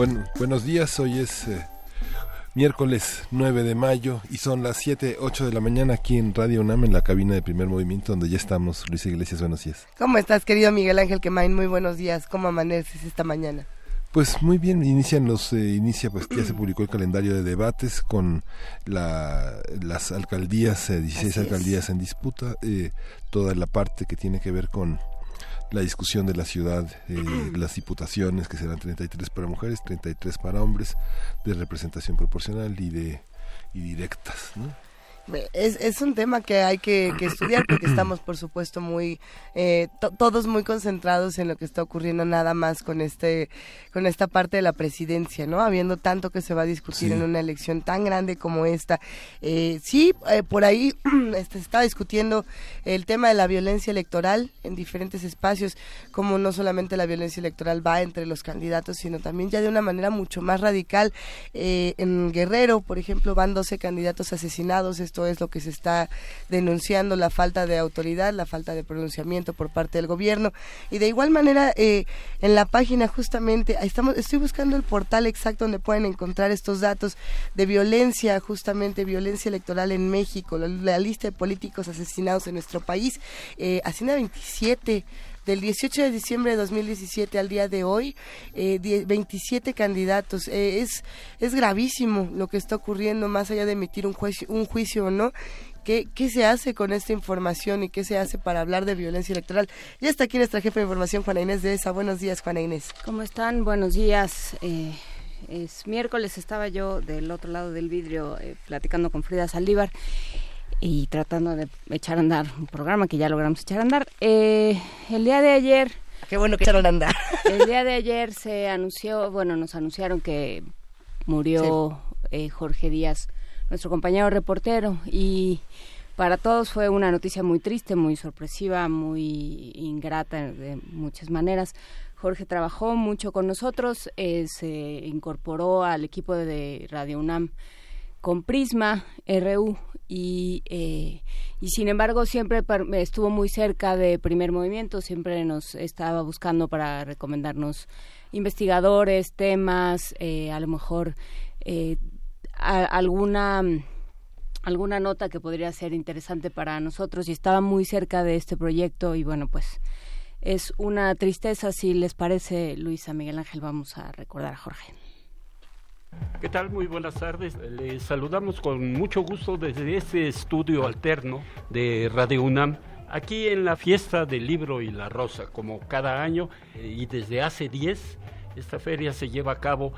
Bueno, buenos días, hoy es eh, miércoles 9 de mayo y son las 7, 8 de la mañana aquí en Radio UNAM en la cabina de primer movimiento donde ya estamos. Luis Iglesias, buenos días. ¿Cómo estás, querido Miguel Ángel Quemain? Muy buenos días. ¿Cómo amaneces esta mañana? Pues muy bien, inician los, eh, inicia, pues ya se publicó el calendario de debates con la, las alcaldías, 16 eh, alcaldías en disputa, toda la parte que tiene que ver con la discusión de la ciudad, eh, las diputaciones, que serán 33 para mujeres, 33 para hombres, de representación proporcional y de y directas. ¿no? Es, es un tema que hay que, estudiar porque estamos, por supuesto, muy eh, todos muy concentrados en lo que está ocurriendo nada más con este con esta parte de la presidencia, ¿no? Habiendo tanto que se va a discutir en una elección tan grande como esta. Eh, sí, eh, por ahí este, se está discutiendo el tema de la violencia electoral en diferentes espacios, como no solamente la violencia electoral va entre los candidatos, sino también ya de una manera mucho más radical. en Guerrero, por ejemplo, van 12 candidatos asesinados. Esto es lo que se está denunciando, la falta de autoridad, la falta de pronunciamiento por parte del gobierno. Y de igual manera, eh, en la página justamente, estamos, estoy buscando el portal exacto donde pueden encontrar estos datos de violencia, justamente violencia electoral en México, la, lista de políticos asesinados en nuestro país, eh, Hacienda 27 del 18 de diciembre de 2017 al día de hoy, eh, 27 candidatos. Eh, es, es gravísimo lo que está ocurriendo, más allá de emitir un juicio, un juicio o no. ¿Qué, ¿Qué se hace con esta información y qué se hace para hablar de violencia electoral? Ya está aquí nuestra jefa de información, Juana Inés de esa. Buenos días, Juana Inés. ¿Cómo están? Buenos días. Eh, es miércoles, estaba yo del otro lado del vidrio eh, platicando con Frida Saldívar y tratando de echar a andar un programa que ya logramos echar a andar. Eh, el día de ayer... Qué bueno que echaron a andar. El día de ayer se anunció, bueno, nos anunciaron que murió eh, Jorge Díaz, nuestro compañero reportero, y para todos fue una noticia muy triste, muy sorpresiva, muy ingrata de muchas maneras. Jorge trabajó mucho con nosotros, eh, se incorporó al equipo de Radio UNAM con Prisma RU y, eh, y sin embargo siempre estuvo muy cerca de primer movimiento, siempre nos estaba buscando para recomendarnos investigadores, temas, eh, a lo mejor eh, alguna alguna nota que podría ser interesante para nosotros y estaba muy cerca de este proyecto y bueno pues es una tristeza si les parece Luisa Miguel Ángel vamos a recordar a Jorge. ¿Qué tal? Muy buenas tardes. Les saludamos con mucho gusto desde este estudio alterno de Radio UNAM, aquí en la fiesta del libro y la rosa, como cada año y desde hace 10, esta feria se lleva a cabo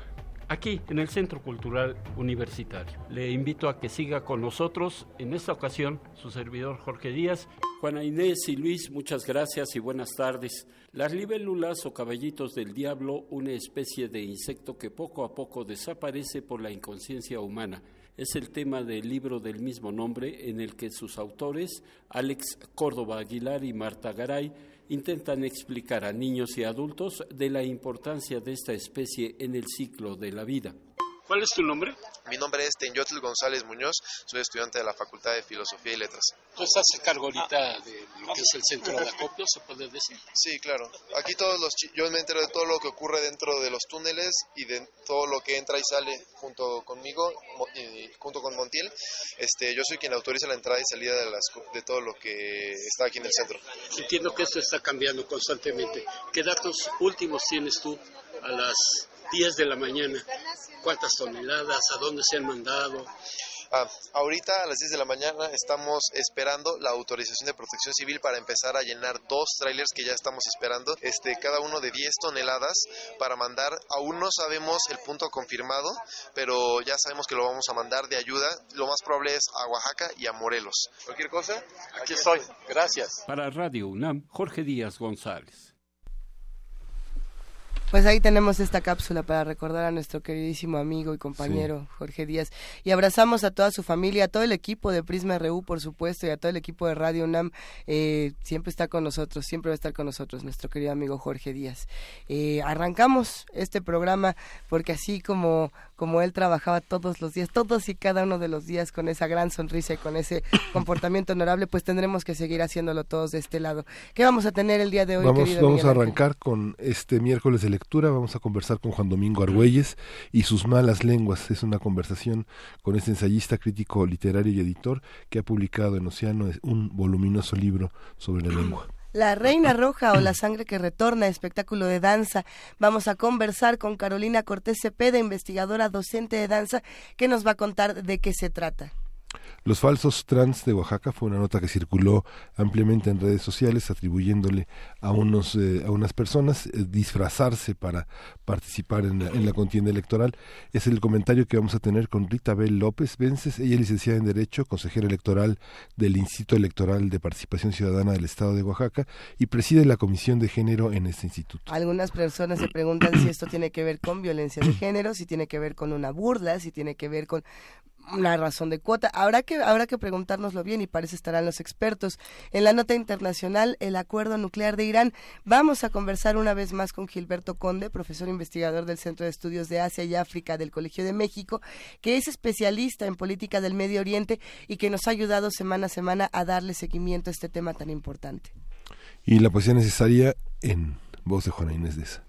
aquí en el Centro Cultural Universitario. Le invito a que siga con nosotros en esta ocasión su servidor Jorge Díaz. Juana Inés y Luis, muchas gracias y buenas tardes. Las libélulas o caballitos del diablo, una especie de insecto que poco a poco desaparece por la inconsciencia humana. Es el tema del libro del mismo nombre en el que sus autores, Alex Córdoba Aguilar y Marta Garay, intentan explicar a niños y adultos de la importancia de esta especie en el ciclo de la vida. ¿Cuál es tu nombre? Mi nombre es Tenyotl González Muñoz, soy estudiante de la Facultad de Filosofía y Letras. ¿Tú estás a cargo ahorita de lo que es el centro de acopio, se puede decir? Sí, claro. Aquí todos los yo me entero de todo lo que ocurre dentro de los túneles y de todo lo que entra y sale junto conmigo, y junto con Montiel. Este, yo soy quien autoriza la entrada y salida de, las, de todo lo que está aquí en el centro. Entiendo que esto está cambiando constantemente. ¿Qué datos últimos tienes tú a las 10 de la mañana. ¿Cuántas toneladas? ¿A dónde se han mandado? Ah, ahorita a las 10 de la mañana estamos esperando la autorización de protección civil para empezar a llenar dos trailers que ya estamos esperando, este, cada uno de 10 toneladas para mandar, aún no sabemos el punto confirmado, pero ya sabemos que lo vamos a mandar de ayuda, lo más probable es a Oaxaca y a Morelos. Cualquier cosa, aquí estoy. Gracias. Para Radio UNAM, Jorge Díaz González. Pues ahí tenemos esta cápsula para recordar a nuestro queridísimo amigo y compañero Jorge Díaz. Y abrazamos a toda su familia, a todo el equipo de Prisma RU, por supuesto, y a todo el equipo de Radio UNAM. Eh, siempre está con nosotros, siempre va a estar con nosotros nuestro querido amigo Jorge Díaz. Eh, arrancamos este programa porque así como, como él trabajaba todos los días, todos y cada uno de los días con esa gran sonrisa y con ese comportamiento honorable, pues tendremos que seguir haciéndolo todos de este lado. ¿Qué vamos a tener el día de hoy? Vamos, querido vamos a arrancar con este miércoles de lectura. Vamos a conversar con Juan Domingo Argüelles y sus malas lenguas. Es una conversación con este ensayista, crítico literario y editor que ha publicado en Océano un voluminoso libro sobre la lengua. La Reina Roja o La Sangre que Retorna, espectáculo de danza. Vamos a conversar con Carolina Cortés Cepeda, investigadora docente de danza, que nos va a contar de qué se trata. Los falsos trans de Oaxaca fue una nota que circuló ampliamente en redes sociales atribuyéndole a unos eh, a unas personas eh, disfrazarse para participar en la, en la contienda electoral. Es el comentario que vamos a tener con Rita Bel López Vences, ella es licenciada en Derecho, consejera electoral del Instituto Electoral de Participación Ciudadana del Estado de Oaxaca y preside la Comisión de Género en este instituto. Algunas personas se preguntan si esto tiene que ver con violencia de género, si tiene que ver con una burla, si tiene que ver con una razón de cuota. Habrá que, habrá que preguntárnoslo bien y para eso estarán los expertos. En la nota internacional, el acuerdo nuclear de Irán, vamos a conversar una vez más con Gilberto Conde, profesor investigador del Centro de Estudios de Asia y África del Colegio de México, que es especialista en política del Medio Oriente y que nos ha ayudado semana a semana a darle seguimiento a este tema tan importante. Y la poesía necesaria en voz de Juana Inés de esa.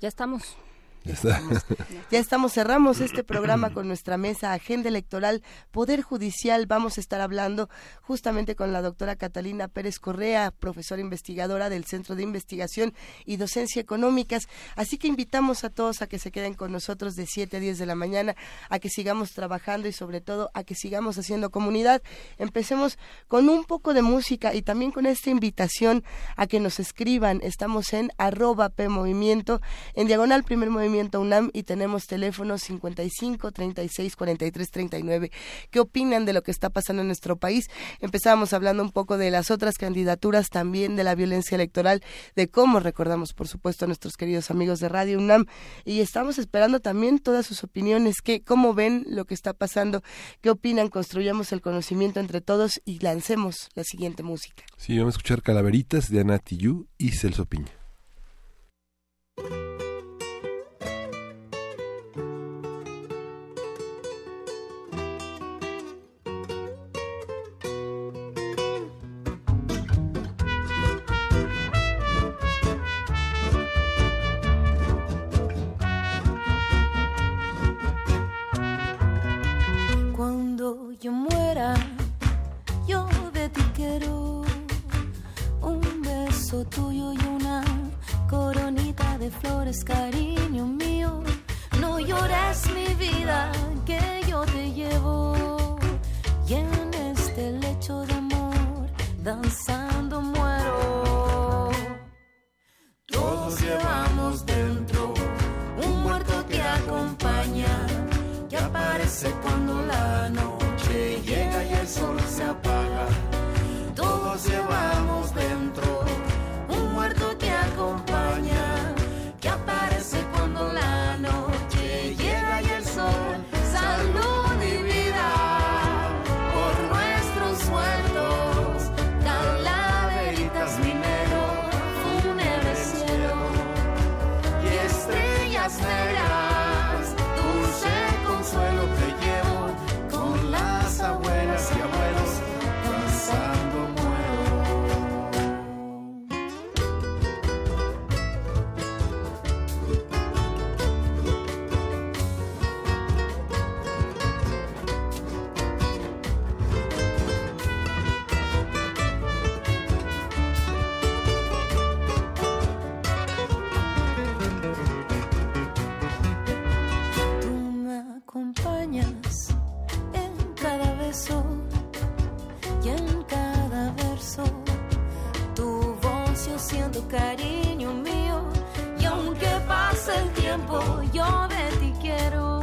Ya estamos. Ya estamos, cerramos este programa con nuestra mesa Agenda Electoral, Poder Judicial. Vamos a estar hablando justamente con la doctora Catalina Pérez Correa, profesora investigadora del Centro de Investigación y Docencia Económicas. Así que invitamos a todos a que se queden con nosotros de 7 a 10 de la mañana, a que sigamos trabajando y sobre todo a que sigamos haciendo comunidad. Empecemos con un poco de música y también con esta invitación a que nos escriban. Estamos en arroba P Movimiento, en diagonal primer movimiento UNAM y tenemos teléfonos 55 36 43 39. ¿Qué opinan de lo que está pasando en nuestro país? Empezábamos hablando un poco de las otras candidaturas, también de la violencia electoral, de cómo recordamos, por supuesto, a nuestros queridos amigos de Radio UNAM y estamos esperando también todas sus opiniones, que, cómo ven lo que está pasando, qué opinan, construyamos el conocimiento entre todos y lancemos la siguiente música. Sí, vamos a escuchar Calaveritas de Ana Tijoux y Celso Piña. Yo muera, yo de ti quiero un beso tuyo y una coronita de flores, cariño mío. No llores mi vida, que yo te llevo. Y en este lecho de amor, danzando muero. Todos llevamos dentro un muerto que acompaña, que aparece cuando la noche sol se apaga. Todos llevamos dentro cariño mío. Y aunque pase el tiempo, yo de ti quiero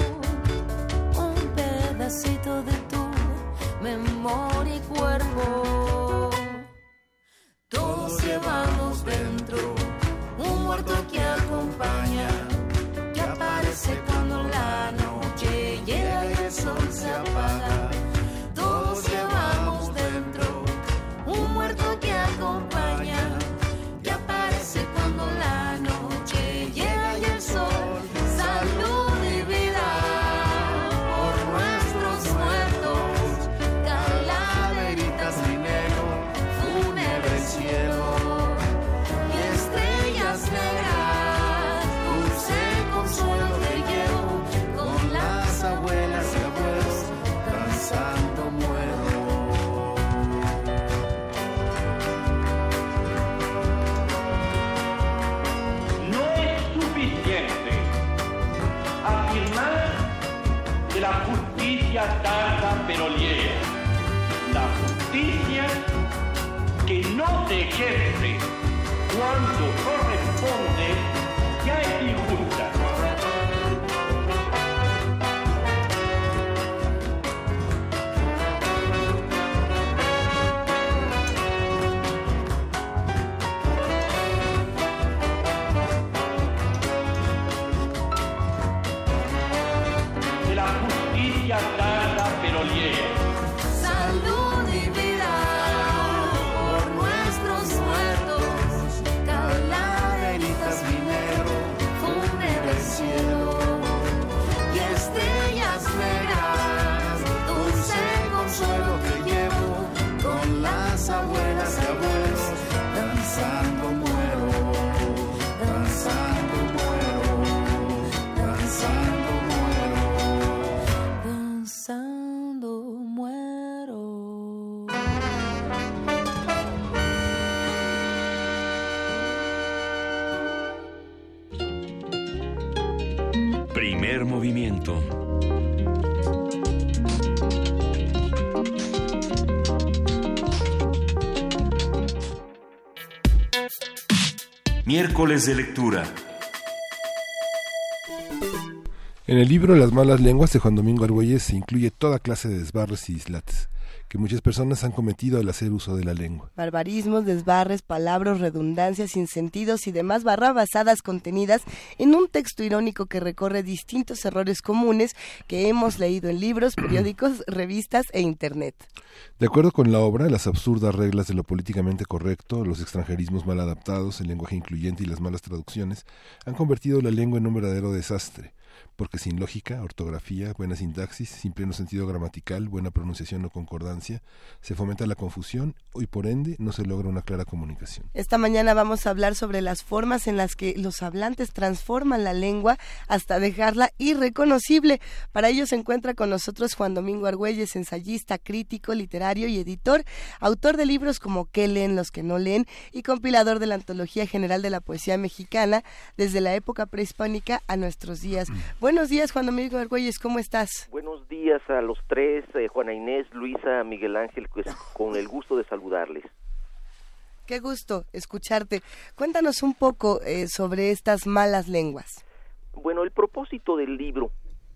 un pedacito de tu memoria y cuerpo. Todos llevamos dentro un muerto que acompaña, que aparece cuando la noche llega y el sol se apaga. Justicia tarda pero llega. La justicia que no se ejerce cuando corresponde Miércoles de lectura. En el libro Las malas lenguas de Juan Domingo Argüelles se incluye toda clase de desbarres y dislates que muchas personas han cometido al hacer uso de la lengua. Barbarismos, desbarres, palabras, redundancias, sinsentidos y demás barrabasadas contenidas en un texto irónico que recorre distintos errores comunes que hemos leído en libros, periódicos, revistas e internet. De acuerdo con la obra, las absurdas reglas de lo políticamente correcto, los extranjerismos mal adaptados, el lenguaje incluyente y las malas traducciones han convertido la lengua en un verdadero desastre, porque sin lógica, ortografía, buena sintaxis, sin pleno sentido gramatical, buena pronunciación o concordancia, se fomenta la confusión y por ende no se logra una clara comunicación. Esta mañana vamos a hablar sobre las formas en las que los hablantes transforman la lengua hasta dejarla irreconocible. Para ello se encuentra con nosotros Juan Domingo Argüelles, ensayista, crítico, literario y editor, autor de libros como ¿Qué leen los que no leen? y compilador de la Antología General de la Poesía Mexicana desde la época prehispánica a nuestros días. Buenos días, Juan Domingo Argüelles, ¿cómo estás? Buenos días a los tres, eh, Juana Inés, Luisa, Miguel Ángel, pues, con el gusto de saludarles. Qué gusto escucharte. Cuéntanos un poco eh, sobre estas malas lenguas. Bueno, el propósito del libro,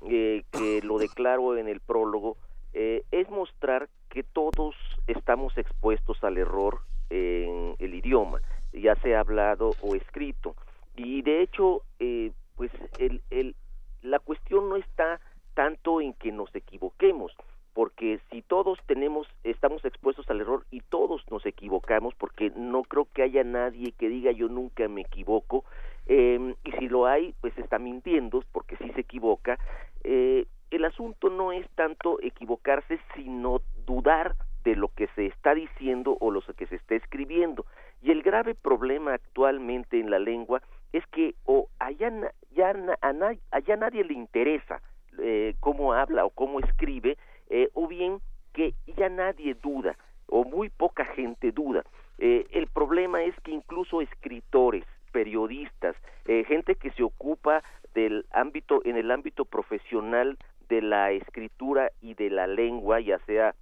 eh, que lo declaro en el prólogo, eh, es mostrar que todos estamos expuestos al error en el idioma, ya sea hablado o escrito. Y de hecho, eh, pues el, el, la cuestión no está tanto en que nos equivoquemos, porque si todos tenemos, estamos expuestos al error y todos nos equivocamos, porque no creo que haya nadie que diga yo nunca me equivoco, eh, y si lo hay, pues está mintiendo, porque sí se equivoca. Eh, el asunto no es tanto equivocarse, sino dudar de lo que se está diciendo o lo que se está escribiendo. Y el grave problema actualmente en la lengua es que o allá, ya, na- a allá nadie le interesa eh, cómo habla o cómo escribe, eh, o bien que ya nadie duda, o muy poca gente duda. Eh, el problema es que incluso escritores, periodistas, gente que se ocupa del ámbito, en el ámbito profesional de la escritura y de la lengua, ya sea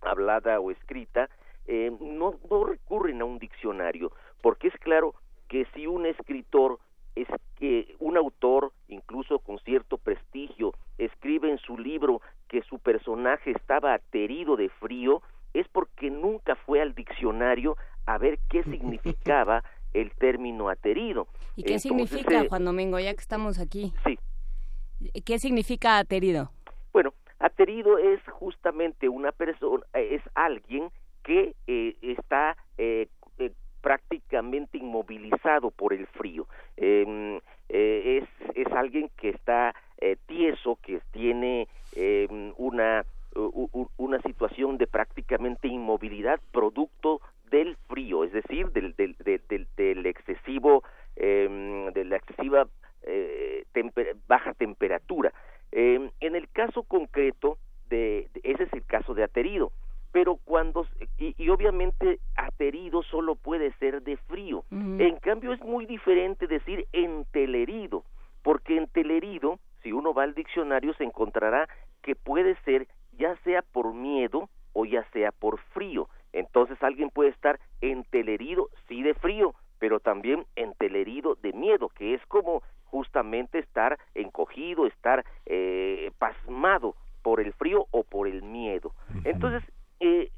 hablada o escrita, no recurren a un diccionario, porque es claro que si un escritor es que un autor, incluso con cierto prestigio, escribe en su libro que su personaje estaba aterido de frío, es porque nunca fue al diccionario a ver qué significaba el término aterido. ¿Y qué Entonces, significa, eh, Juan Domingo, ya que estamos aquí? Sí. ¿Qué significa aterido? Bueno, aterido es justamente una persona, es alguien que eh, está eh, eh, prácticamente inmovilizado por el frío. Em, eh, es, es alguien que está eh, tieso, que tiene em, una, una situación de prácticamente inmovilidad producto del frío, es decir, del, del, del, del- excesivo, em, de la excesiva eh, baja temperatura. Em, en el caso concreto, de- ese es el caso de aterido, pero cuando, y, y obviamente aterido solo puede ser de frío. En cambio es muy diferente decir entelerido, porque entelerido, si uno va al diccionario, se encontrará que puede ser ya sea por miedo o ya sea por frío. Entonces alguien puede estar entelerido, sí de frío, pero también entelerido de miedo, que es como justamente estar encogido, estar eh, pasmado por el frío o por el miedo. Entonces, eh,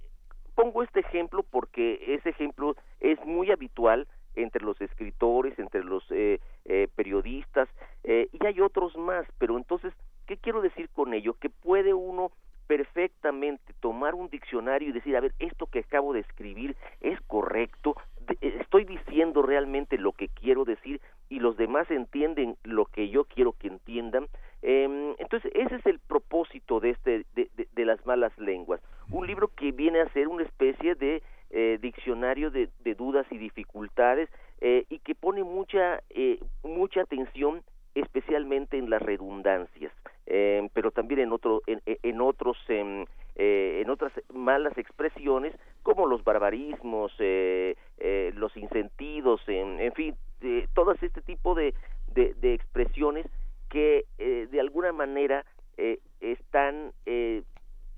pongo este ejemplo porque ese ejemplo es muy habitual entre los escritores, entre los eh, eh, periodistas, eh, y hay otros más, pero entonces, ¿qué quiero decir con ello? Que puede uno perfectamente tomar un diccionario y decir, a ver, esto que acabo de escribir es correcto, De- eh, estoy diciendo realmente lo que quiero decir y los demás entienden lo que yo quiero que entiendan. Em, entonces, ese es el propósito de, este, de, de- de las malas lenguas. Un libro que viene a ser una especie de eh, diccionario de, de dudas y dificultades eh, y que pone mucha, eh, mucha atención especialmente en las redundancias, eh, pero también en, otro, en, en otros, em, eh, en otras malas expresiones como los barbarismos, eh, eh, los insentidos, en, en fin, eh, todas este tipo de, de, de expresiones que eh, de alguna manera eh, están eh,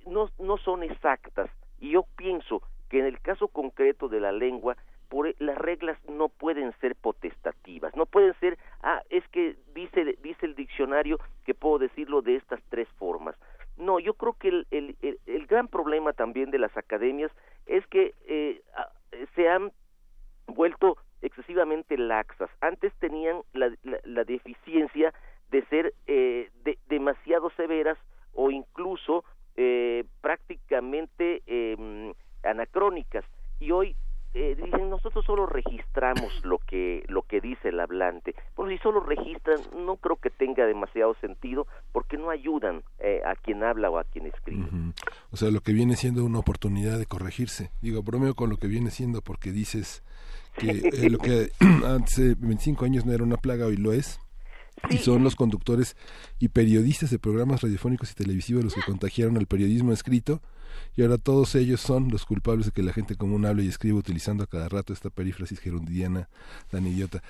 no, no son exactas y yo pienso que en el caso concreto de la lengua por, e, las reglas no pueden ser potestativas, no pueden ser, ah, es que dice, dice el diccionario que puedo decirlo de estas tres formas. No, yo creo que el, el, el, el gran problema también de las academias es que eh, ah, se han vuelto excesivamente laxas. Antes tenían la, la, la deficiencia de ser eh, de, demasiado severas o incluso eh, prácticamente eh, anacrónicas y hoy eh, dicen nosotros solo registramos lo que lo que dice el hablante bueno si solo registran no creo que tenga demasiado sentido porque no ayudan eh, a quien habla o a quien escribe Ujú. O sea, lo que viene siendo una oportunidad de corregirse. Digo, bromeo con lo que viene siendo porque dices que eh, lo que hace 25 años no era una plaga, hoy lo es. Y son los conductores y periodistas de programas radiofónicos y televisivos los que contagiaron al periodismo escrito y ahora todos ellos son los culpables de que la gente común hable y escriba utilizando a cada rato esta perífrasis gerundiana tan idiota.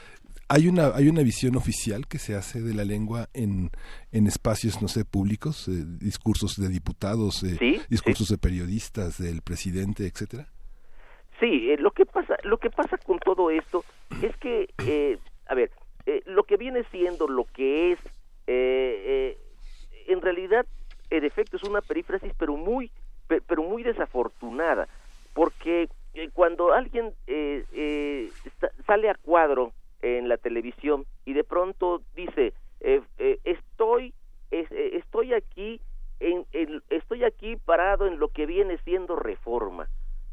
Hay una, hay una visión oficial que se hace de la lengua en, en espacios, no sé, públicos, eh, discursos de diputados, eh, Sí, discursos de periodistas, del presidente, etcétera. Sí, eh, lo que pasa, lo que pasa con todo esto es que, eh, a ver, lo que viene siendo lo que es, en realidad, en efecto es una perífrasis, pero muy, pe- pero muy desafortunada, porque cuando alguien eh, eh, sa- sale a cuadro en la televisión y de pronto dice, eh, eh, estoy, es- eh, estoy aquí, en, en- estoy aquí parado en lo que viene siendo reforma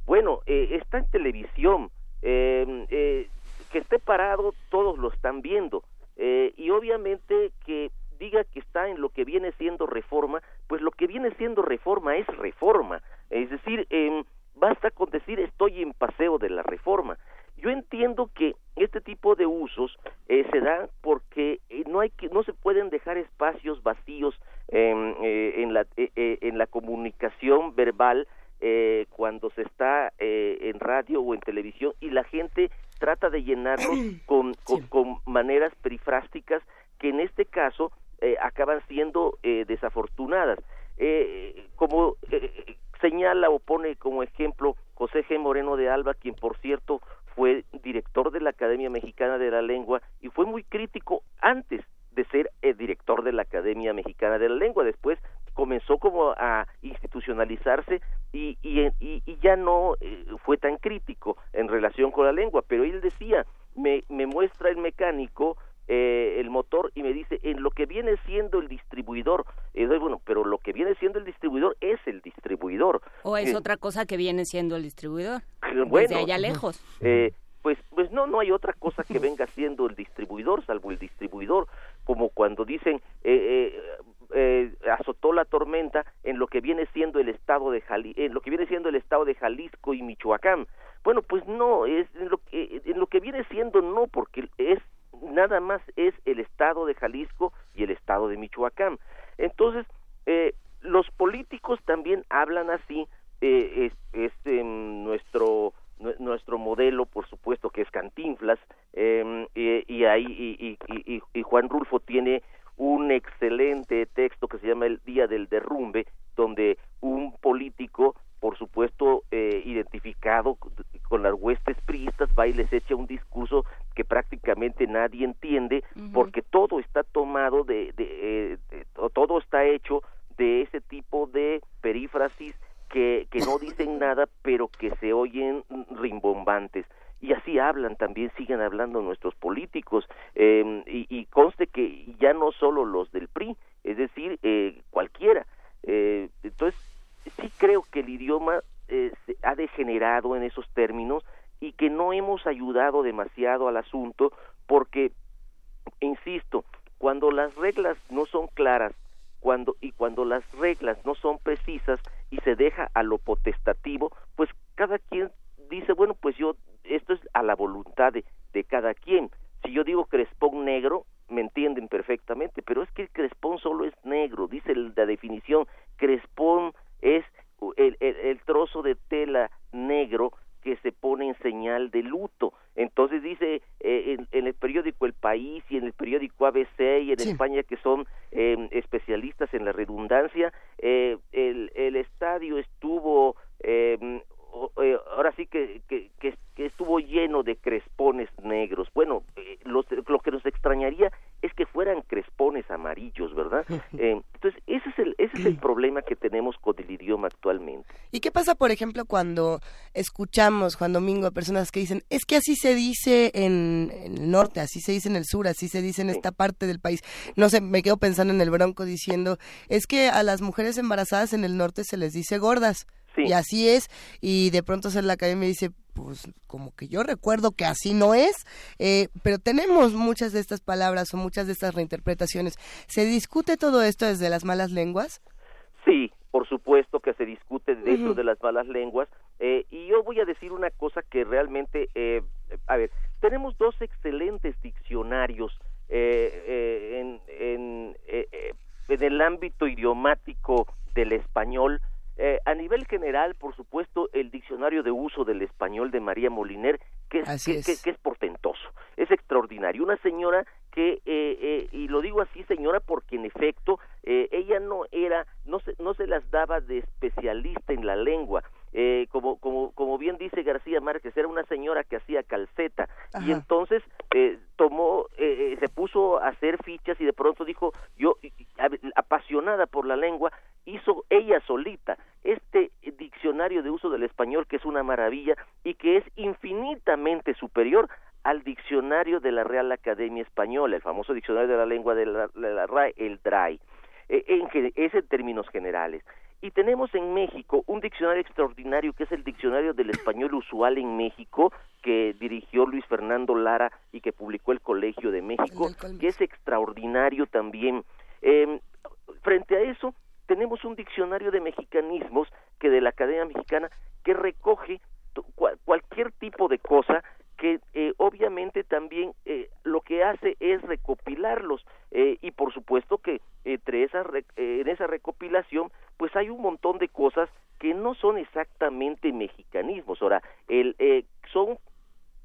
bueno, eh, está en televisión, eh, eh, que esté parado, todos lo están viendo, y obviamente que diga que está en lo que viene siendo reforma, pues lo que viene siendo reforma es reforma, es decir, eh, basta con decir estoy en paseo de la reforma. Yo entiendo que este tipo de usos eh, se dan porque eh, no hay que no se pueden dejar espacios vacíos en, eh, en la eh, en la comunicación verbal eh, cuando se está eh, en radio o en televisión y la gente trata de llenarlos con, con, con maneras perifrásticas que en este caso eh, acaban siendo eh, desafortunadas. Eh, como eh, señala o pone como ejemplo José G. Moreno de Alba, quien por cierto fue director de la Academia Mexicana de la Lengua y fue muy crítico antes de ser el director de la Academia Mexicana de la Lengua. Después comenzó como a institucionalizarse y, y ya no eh, fue tan crítico en relación con la lengua, pero él decía, me, me muestra el mecánico eh, el motor y me dice en lo que viene siendo el distribuidor. Y doy, bueno, pero lo que viene siendo el distribuidor ¿O es Eh, otra cosa que viene siendo el distribuidor? bueno, Desde allá lejos. eh, pues pues no no hay otra cosa que venga siendo el distribuidor salvo el distribuidor como cuando dicen eh, eh, eh, azotó la tormenta en lo que viene siendo el estado de Jali en lo que viene siendo el estado de Jalisco y Michoacán bueno pues no es en lo que en lo que viene siendo no porque es nada más es el estado de Jalisco y el estado de Michoacán. Entonces eh, los políticos también hablan así eh, es, em, nuestro nue- nuestro modelo por supuesto que es Cantinflas em, y, y ahí y- y- y Juan Rulfo tiene un excelente texto que se llama El Día del Derrumbe donde un político por supuesto eh, identificado con las huestes priistas va y les echa un discurso que prácticamente nadie entiende porque todo está tomado de, de, eh, de- todo está hecho de ese tipo de perífrasis que, que no dicen nada pero que se oyen rimbombantes. Y así hablan también siguen hablando nuestros políticos. Eh, y, y conste que ya no solo los del PRI es decir eh, cualquiera. Eh, entonces sí creo que el idioma eh, se ha degenerado en esos términos y que no hemos ayudado demasiado al asunto porque insisto cuando las reglas no son claras cuando y cuando las reglas no son precisas y se deja a lo potestativo pues cada quien dice bueno pues yo esto es a la voluntad de, de cada quien si yo digo crespón negro me entienden perfectamente pero es que el crespón solo es negro dice el- la definición crespón es el, el- el trozo de tela negro que se pone en señal de luto. Entonces dice eh, en, en el periódico El País y en el periódico ABC y en España que son eh, especialistas en la redundancia, eh, el, el estadio estuvo, eh, o- eh, ahora sí que, que, que- que estuvo lleno de crespones negros. Bueno, eh, los- lo que nos extrañaría es que fueran crespones amarillos, ¿verdad? Eh, entonces ese es el ese es el problema que tenemos con el idioma actualmente. ¿Y qué pasa, por ejemplo, cuando escuchamos, Juan Domingo, a personas que dicen, es que así se dice en, en el norte, así se dice en el sur, así se dice en esta parte del país? No sé, me quedo pensando en el Bronco diciendo, es que a las mujeres embarazadas en el norte se les dice gordas. Sí. Y así es, y de pronto se la academia dice, pues como que yo recuerdo que así no es, eh, pero tenemos muchas de estas palabras o muchas de estas reinterpretaciones. ¿Se discute todo esto desde las malas lenguas? Sí, por supuesto que se discute de eso Ujú. de las malas lenguas. eh, y yo voy a decir una cosa que realmente, eh, a ver, tenemos dos excelentes diccionarios eh, eh, en, en, eh, eh, en el ámbito idiomático del español. Eh, a nivel general, por supuesto, el diccionario de uso del español de María Moliner, que es, que- es. que- que es portentoso, es extraordinario. Una señora que, eh, eh, y lo digo así, señora, porque en efecto eh, ella no era, no se, no se las daba de especialista en la lengua. Eh, como, como, como bien dice García Márquez, era una señora que hacía calceta y entonces eh, tomó, se puso a hacer fichas y de pronto dijo, yo, apasionada por la lengua, hizo ella solita este diccionario de uso del español que es una maravilla y que es infinitamente superior al diccionario de la Real Academia Española, el famoso diccionario de la lengua de la, de la RAE, el DRAI. Eh, en es en términos generales. Y tenemos en México un diccionario extraordinario que es el Diccionario del Español Usual en México, que dirigió Luis Fernando Lara y que publicó el Colegio de México, que es extraordinario también. Eh, frente a eso, tenemos un diccionario de mexicanismos que de la Academia Mexicana que recoge cualquier tipo de cosa que eh, obviamente también eh, lo que hace es recopilarlos. Eh, y por supuesto que entre esa eh, en esa recopilación pues hay un montón de cosas que no son exactamente mexicanismos. Ahora el eh, son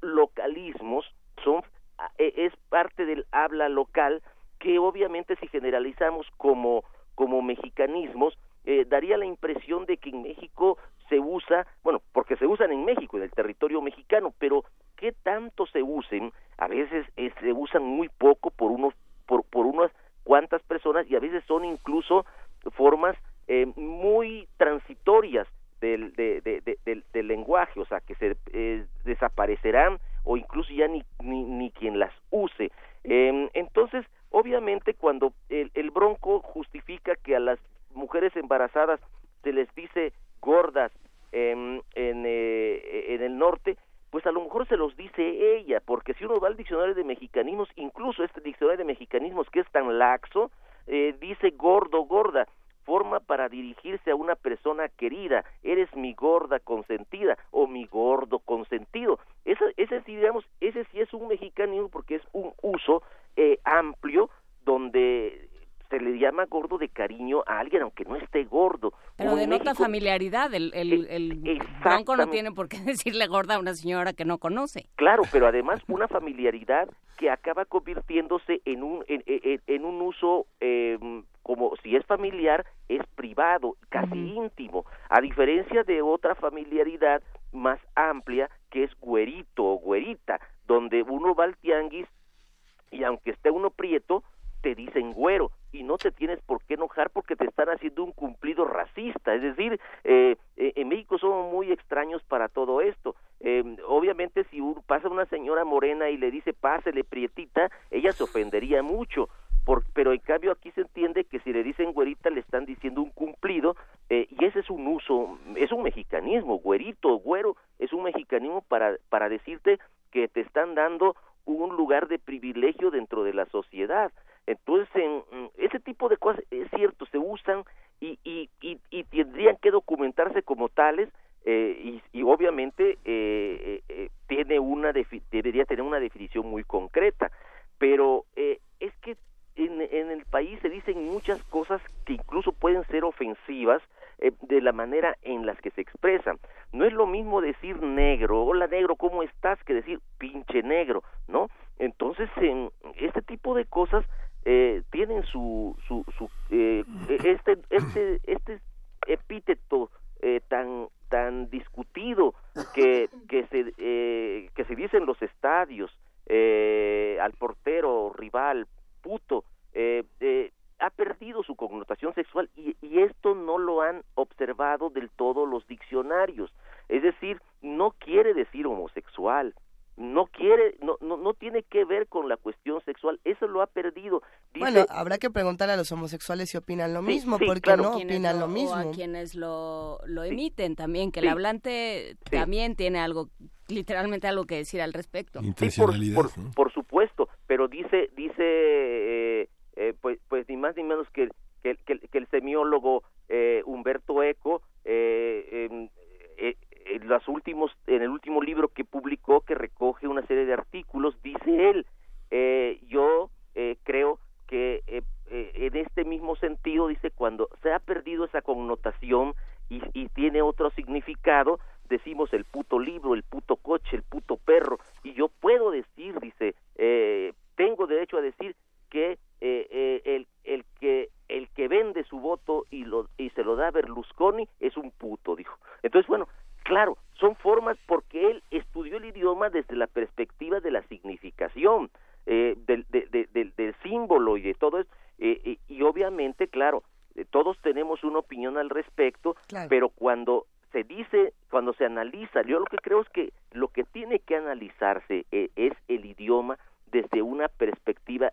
localismos son eh, es parte del habla local que obviamente si generalizamos como como mexicanismos eh, daría la impresión de que en México se usa, bueno, porque se usan en México, en el territorio mexicano, pero qué tanto se usen, a veces eh, se usan muy poco por unos por, por unas cuantas personas y a veces son incluso formas eh, muy transitorias del, de- de- de- del, del lenguaje, o sea, que se eh, desaparecerán o incluso ya ni, ni, ni quien las use. Eh, entonces, Obviamente cuando el, bronco justifica que a las mujeres embarazadas se les dice gordas en, en, eh, en el norte, pues a lo mejor se los dice ella, porque si uno va al diccionario de mexicanismos, incluso este diccionario de mexicanismos que es tan laxo, eh, dice gordo, gorda, forma para dirigirse a una persona querida, eres mi gorda consentida o mi gordo consentido. Ese, ese sí, digamos, ese sí es un mexicanismo porque es un uso eh, amplio donde se le llama gordo de cariño a alguien aunque no esté gordo. Pero Como denota México- familiaridad. El, el, el bronco no tiene por qué decirle gorda a una señora que no conoce. Claro, pero además una familiaridad que acaba convirtiéndose en un en, en- en un uso eh, como si es familiar es privado, casi íntimo, a diferencia de otra familiaridad más amplia que es güerito o güerita, donde uno va al tianguis y aunque esté uno prieto te dicen güero y no te tienes por qué enojar porque te están haciendo un cumplido racista. Es decir, eh, eh, en México somos muy extraños para todo esto. Eh, obviamente si un- pasa una señora morena y le dice pásele prietita, ella se ofendería mucho. Por- pero en cambio aquí se entiende que si le dicen güerita le están diciendo un cumplido eh, y ese es un uso, es un mexicanismo, güerito, güero, es un mexicanismo para, para decirte que te están dando un lugar de privilegio dentro de la sociedad. Entonces, en, ese tipo de cosas, es cierto, se usan y, y, y, tendrían que documentarse como tales eh, y, obviamente eh, eh, eh, tiene una debería tener una definición muy concreta. Pero eh, es que en, en el país se dicen muchas cosas que incluso pueden ser ofensivas eh, de la manera en las que se expresan. No es lo mismo decir negro, hola negro, ¿cómo estás? que decir pinche negro, ¿no? Entonces, en este tipo de cosas eh, tienen su, su, su eh, este, este, este epíteto eh, tan tan discutido que que se eh, que se dice en los estadios eh, al portero rival puto eh, eh, ha perdido su connotación sexual y, y esto no lo han observado del todo los diccionarios es decir no quiere decir homosexual no quiere no, no no tiene que ver con la cuestión sexual eso lo ha perdido Dice- Bueno, habrá que preguntarle a los homosexuales si opinan lo mismo, sí, porque claro. no opinan lo o mismo. a quienes lo, lo emiten también, que Sí. el hablante también tiene algo, literalmente algo que decir al respecto. Sí, por, por, por supuesto, pero dice, dice, eh, eh, pues, pues ni más ni menos que, que, que- que el semiólogo eh, Humberto Eco, eh, em, eh, en los últimos, en el último libro que publicó, que recoge una serie de artículos, dice él, eh, yo eh, creo que eh, eh, en este mismo sentido, dice, cuando se ha perdido esa connotación y, y tiene otro significado, decimos el puto libro, el puto coche, el puto perro, y yo puedo decir, dice, eh, tengo derecho a decir que eh, eh, el, el que el que vende su voto y lo y se lo da a Berlusconi es un puto, dijo. Entonces, bueno, claro, son formas porque él estudió el idioma desde la perspectiva de la significación, eh, del, de- de- del- del símbolo y de todo eso, eh, eh, y obviamente, claro, eh, todos tenemos una opinión al respecto, Claro. pero cuando se dice, cuando se analiza, yo lo que creo es que lo que tiene que analizarse eh, es el idioma desde una perspectiva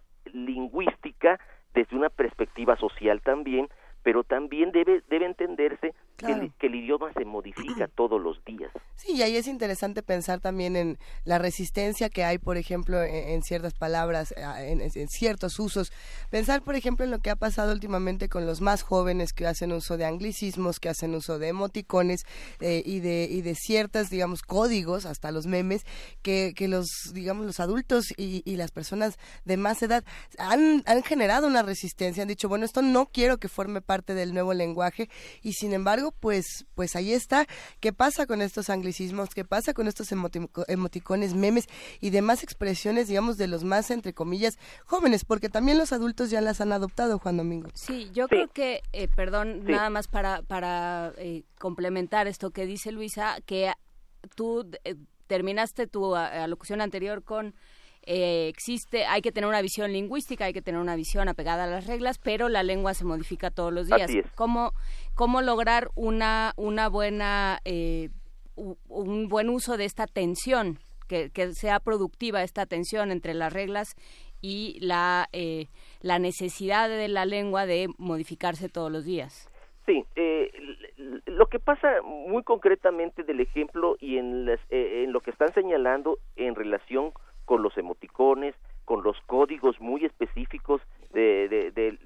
lingüística, desde una perspectiva social también, pero también debe, debe entenderse que, el, que el idioma se modifica todos los días. Sí, y ahí es interesante pensar también en la resistencia que hay, por ejemplo, en, en ciertas palabras, en, en ciertos usos. Pensar, por ejemplo, en lo que ha pasado últimamente con los más jóvenes que hacen uso de anglicismos, que hacen uso de emoticones eh, y de y de ciertas, digamos, códigos, hasta los memes, que, que los, digamos, los adultos y, y las personas de más edad han, han generado una resistencia, han dicho, bueno, esto no quiero que forme parte del nuevo lenguaje y sin embargo, pues, pues ahí está. ¿Qué pasa con estos anglicismos? ¿Qué pasa con estos emoti- emoticones, memes y demás expresiones, digamos, de los más, entre comillas, jóvenes? Porque también los adultos ya las han adoptado, Juan Domingo. Sí, yo creo que, eh, perdón, Sí. nada más para, para eh, complementar esto que dice Luisa, que tú eh, terminaste tu alocución anterior con eh, existe, hay que tener una visión lingüística, hay que tener una visión apegada a las reglas, pero la lengua se modifica todos los días. Así es. ¿Cómo, cómo lograr una, una buena, eh, un buen uso de esta tensión? Que, que sea productiva esta tensión entre las reglas y la, eh, la necesidad de la lengua de modificarse todos los días. Sí, eh, lo que pasa muy concretamente del ejemplo y en, las- eh, en lo que están señalando en relación con los emoticones, con los códigos muy específicos de-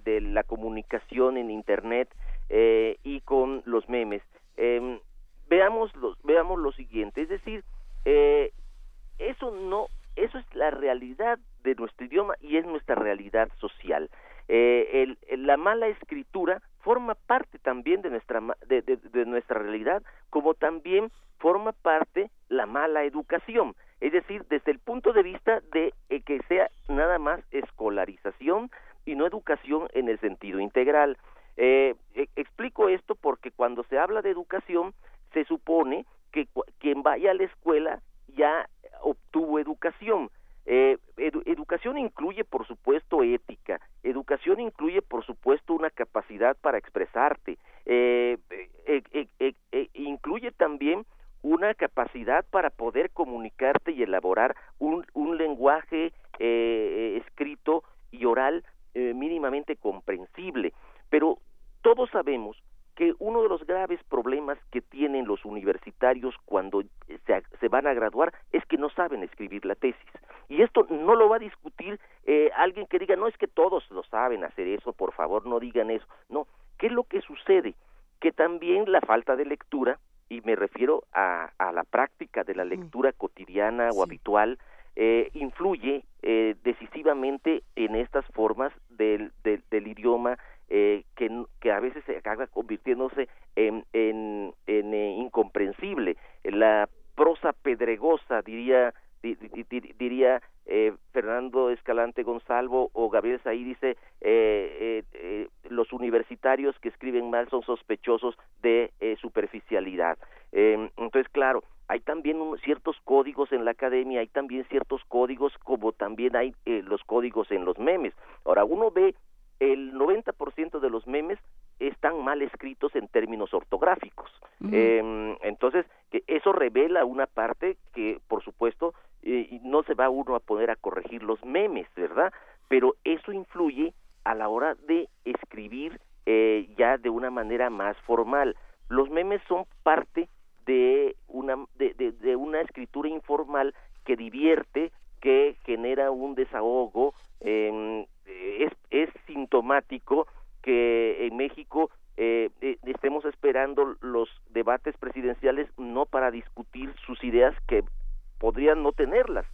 de la comunicación en Internet eh, y con los memes. Em, veamos, los, veamos lo siguiente, es decir, eh, eso no, eso es la realidad de nuestro idioma y es nuestra realidad social. Eh, el- la mala escritura forma parte también de nuestra de, de- de nuestra realidad, como también forma parte la mala educación. Es decir, desde el punto de vista de eh, que sea nada más escolarización y no educación en el sentido integral. Eh, e- explico esto porque cuando se habla de educación se supone que quien vaya a la escuela ya obtuvo educación. Eh, edu- educación incluye, por supuesto, ética. Educación incluye, por supuesto, una capacidad para expresarte. Eh, eh, eh, eh, incluye también una capacidad para poder comunicarte y elaborar un, un lenguaje escrito y oral mínimamente comprensible. Pero todos sabemos que uno de los graves problemas que tienen los universitarios cuando se, se van a graduar es que no saben escribir la tesis. Y esto no lo va a discutir eh, alguien que diga, no es que todos lo saben hacer eso, por favor no digan eso. No, ¿qué es lo que sucede? Que también la falta de lectura, y me refiero a, a la práctica de la lectura cotidiana o habitual, eh, influye eh, decisivamente en estas formas del, del, del idioma eh, que, que a veces se acaba convirtiéndose en, en, en, eh, incomprensible. La prosa pedregosa, diría, di- di- di- diría eh, Fernando Escalante Gonzalvo o Gabriel Saí dice, eh, eh, eh, los universitarios que escriben mal son sospechosos de eh, superficialidad. Eh, entonces, claro, hay también un- ciertos códigos en la academia, hay también ciertos códigos como también hay eh, los códigos en los memes. Ahora, uno ve el 90% de los memes están mal escritos en términos ortográficos. Eh, entonces, que eso revela una parte que, por supuesto, eh, no se va uno a poner a corregir los memes, ¿verdad? Pero eso influye a la hora de escribir eh, ya de una manera más formal. Los memes son parte de una de una escritura informal que divierte, que genera un desahogo, eh, es, es sintomático que en México eh, eh, estemos esperando los debates presidenciales no para discutir sus ideas que podrían no tenerlas,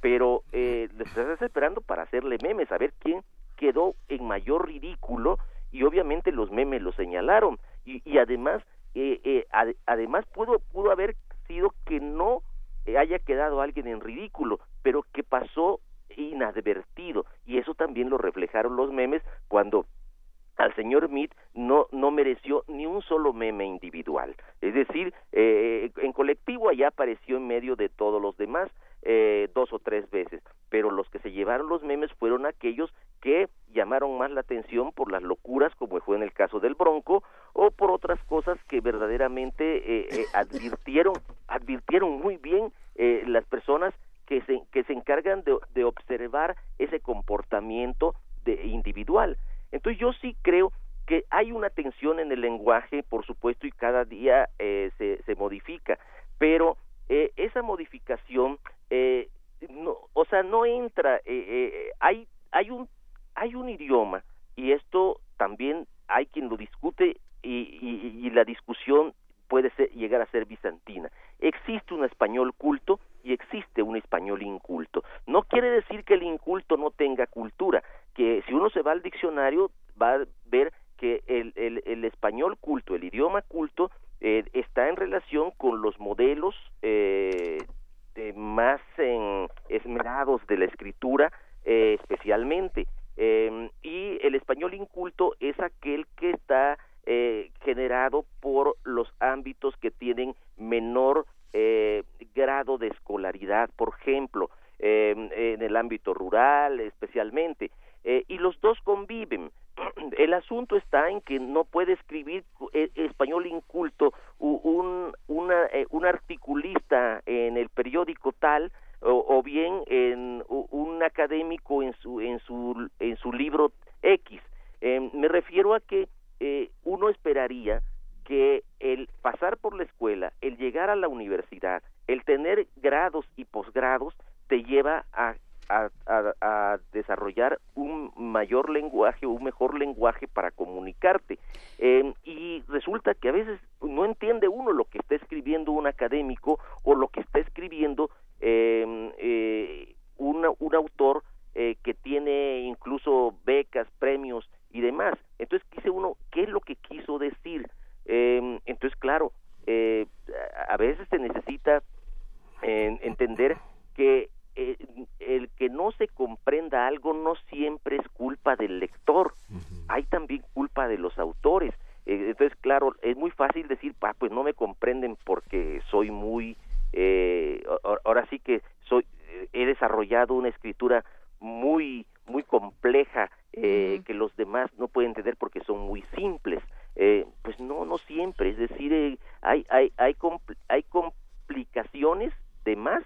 pero eh, les estás esperando para hacerle memes, a ver quién quedó en mayor ridículo y obviamente los memes lo señalaron. Y, y además eh, eh, ade- además pudo pudo haber sido que no eh, haya quedado alguien en ridículo, pero que pasó inadvertido. Y eso también lo reflejaron los memes cuando al señor Meade no no mereció ni un solo meme individual. Es decir eh, en colectivo allá apareció en medio de todos los demás eh, dos o tres veces. Pero los que se llevaron los memes fueron aquellos que llamaron más la atención por las locuras como fue en el caso del Bronco o por otras cosas que verdaderamente eh, eh, advirtieron advirtieron muy bien eh, las personas que se que se encargan de, de observar ese comportamiento de individual entonces yo sí creo que hay una tensión en el lenguaje, por supuesto, y cada día eh, se, se modifica, pero eh, esa modificación, eh, no, o sea, no entra, eh, eh, hay, hay, un, hay un idioma, y esto también hay quien lo discute, y, y, y la discusión puede ser, llegar a ser bizantina. Existe un español culto y existe un español inculto. No quiere decir que el inculto no tenga cultura, que si uno se va al diccionario va a ver que el, el, español culto, el idioma culto, eh, está en relación con los modelos eh, eh, más en- esmerados de la escritura, eh, especialmente. Eh, y el español inculto es aquel que está eh, generado por los ámbitos que tienen menor eh, grado de escolaridad, por ejemplo, eh, en el ámbito rural especialmente, eh, y los dos conviven. El asunto está en que no puede escribir eh, español inculto un, una, eh, un articulista en el periódico tal o, o bien en un académico en su en su en su libro X. Eh, me refiero a que uno esperaría que el pasar por la escuela, el llegar a la universidad, el tener grados y posgrados, te lleva a, a- a- a desarrollar un mayor lenguaje, un mejor lenguaje para comunicarte. Eh, y resulta que a veces no entiende uno lo que está escribiendo un académico o lo que está escribiendo eh, eh, una- un autor eh, que tiene incluso becas, premios y demás. Entonces dice uno, ¿qué es lo que quiso decir? Eh, entonces, claro, eh, a a veces se necesita eh, entender que eh, el que no se comprenda algo no siempre es culpa del lector, hay también culpa de los autores. Eh, entonces, claro, es muy fácil decir, "Ah, pues no me comprenden porque soy muy, eh, a- ahora sí que soy, eh, he desarrollado una escritura muy, muy compleja eh, que los demás no pueden entender porque son muy simples. Eh, pues no, no siempre. Es decir, eh, hay, hay, hay, compl- hay complicaciones de más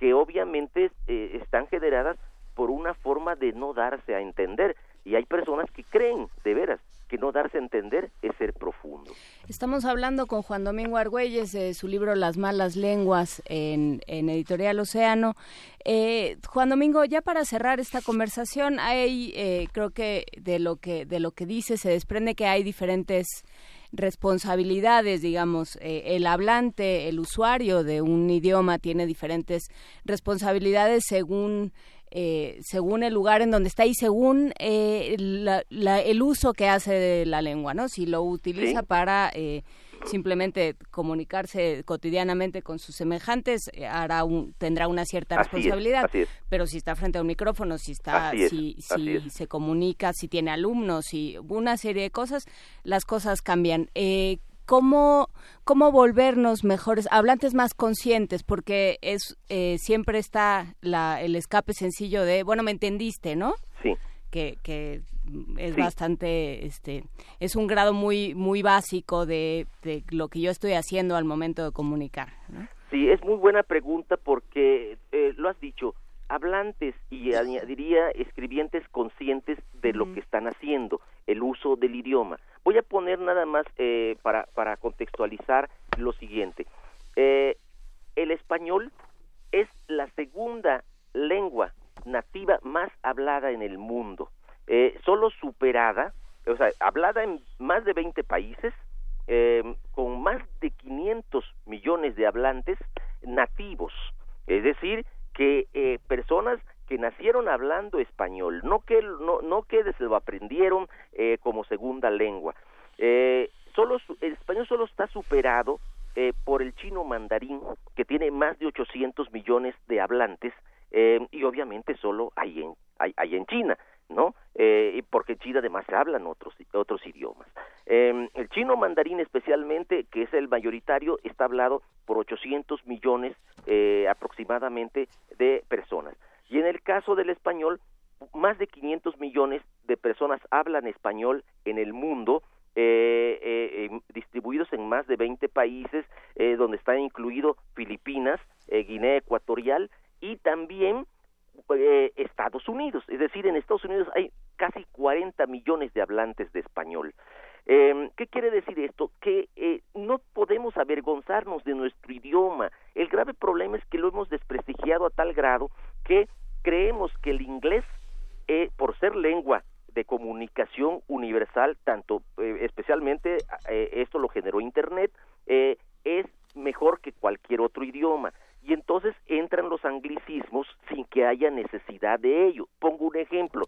que obviamente eh, están generadas por una forma de no darse a entender. Y hay personas que creen, de veras, que no darse a entender es ser profundo. Estamos hablando con Juan Domingo Argüelles de su libro Las malas lenguas en, en Editorial Océano. Eh, Juan Domingo, ya para cerrar esta conversación, hay, eh, creo que de lo que de lo que dice se desprende que hay diferentes responsabilidades, digamos, eh, el hablante, el usuario de un idioma tiene diferentes responsabilidades según eh, según el lugar en donde está y según eh, la- la- el uso que hace de la lengua, ¿no? Si lo utiliza Sí. para eh, simplemente comunicarse cotidianamente con sus semejantes, eh, hará un, tendrá una cierta Así es, responsabilidad. así es. Pero si está frente a un micrófono, si está, es, si, si se comunica, si tiene alumnos, si una serie de cosas, las cosas cambian. Eh, ¿Cómo, cómo volvernos mejores, hablantes más conscientes? Porque es eh, siempre está la, el escape sencillo de, bueno, me entendiste, ¿no? Sí. Que, que es Sí. bastante, este, es un grado muy, muy básico de, de lo que yo estoy haciendo al momento de comunicar. ¿no? Sí, es muy buena pregunta porque eh, lo has dicho, hablantes y añadiría escribientes conscientes de lo que están haciendo, el uso del idioma. Voy a poner nada más eh, para, para contextualizar lo siguiente. Eh, el español es la segunda lengua nativa más hablada en el mundo, eh, solo superada, o sea, hablada en más de 20 países, eh, con más de 500 millones de hablantes nativos, es decir, que eh, personas que nacieron hablando español, no que no, que se lo aprendieron eh, como segunda lengua. Eh, solo el español solo está superado eh, por el chino mandarín, que tiene más de 800 millones de hablantes, eh, y obviamente solo hay en, hay, hay en China, porque en China además hablan otros, otros idiomas. Eh, el chino mandarín especialmente, que es el mayoritario, está hablado por 800 millones eh, aproximadamente de personas. Y en el caso del español, más de 500 millones de personas hablan español en el mundo, eh, eh, distribuidos en más de 20 países, eh, donde están incluidos Filipinas, eh, Guinea Ecuatorial y también Estados Unidos. Es decir, en Estados Unidos hay casi 40 millones de hablantes de español. Eh, ¿Qué quiere decir esto? Que eh, no podemos avergonzarnos de nuestro idioma. El grave problema es que lo hemos desprestigiado a tal grado que creemos que el inglés, eh, por ser lengua de comunicación universal, tanto eh, especialmente eh, esto lo generó Internet, eh, es mejor que cualquier otro idioma. Y entonces entran los anglicismos sin que haya necesidad de ello. Pongo un ejemplo.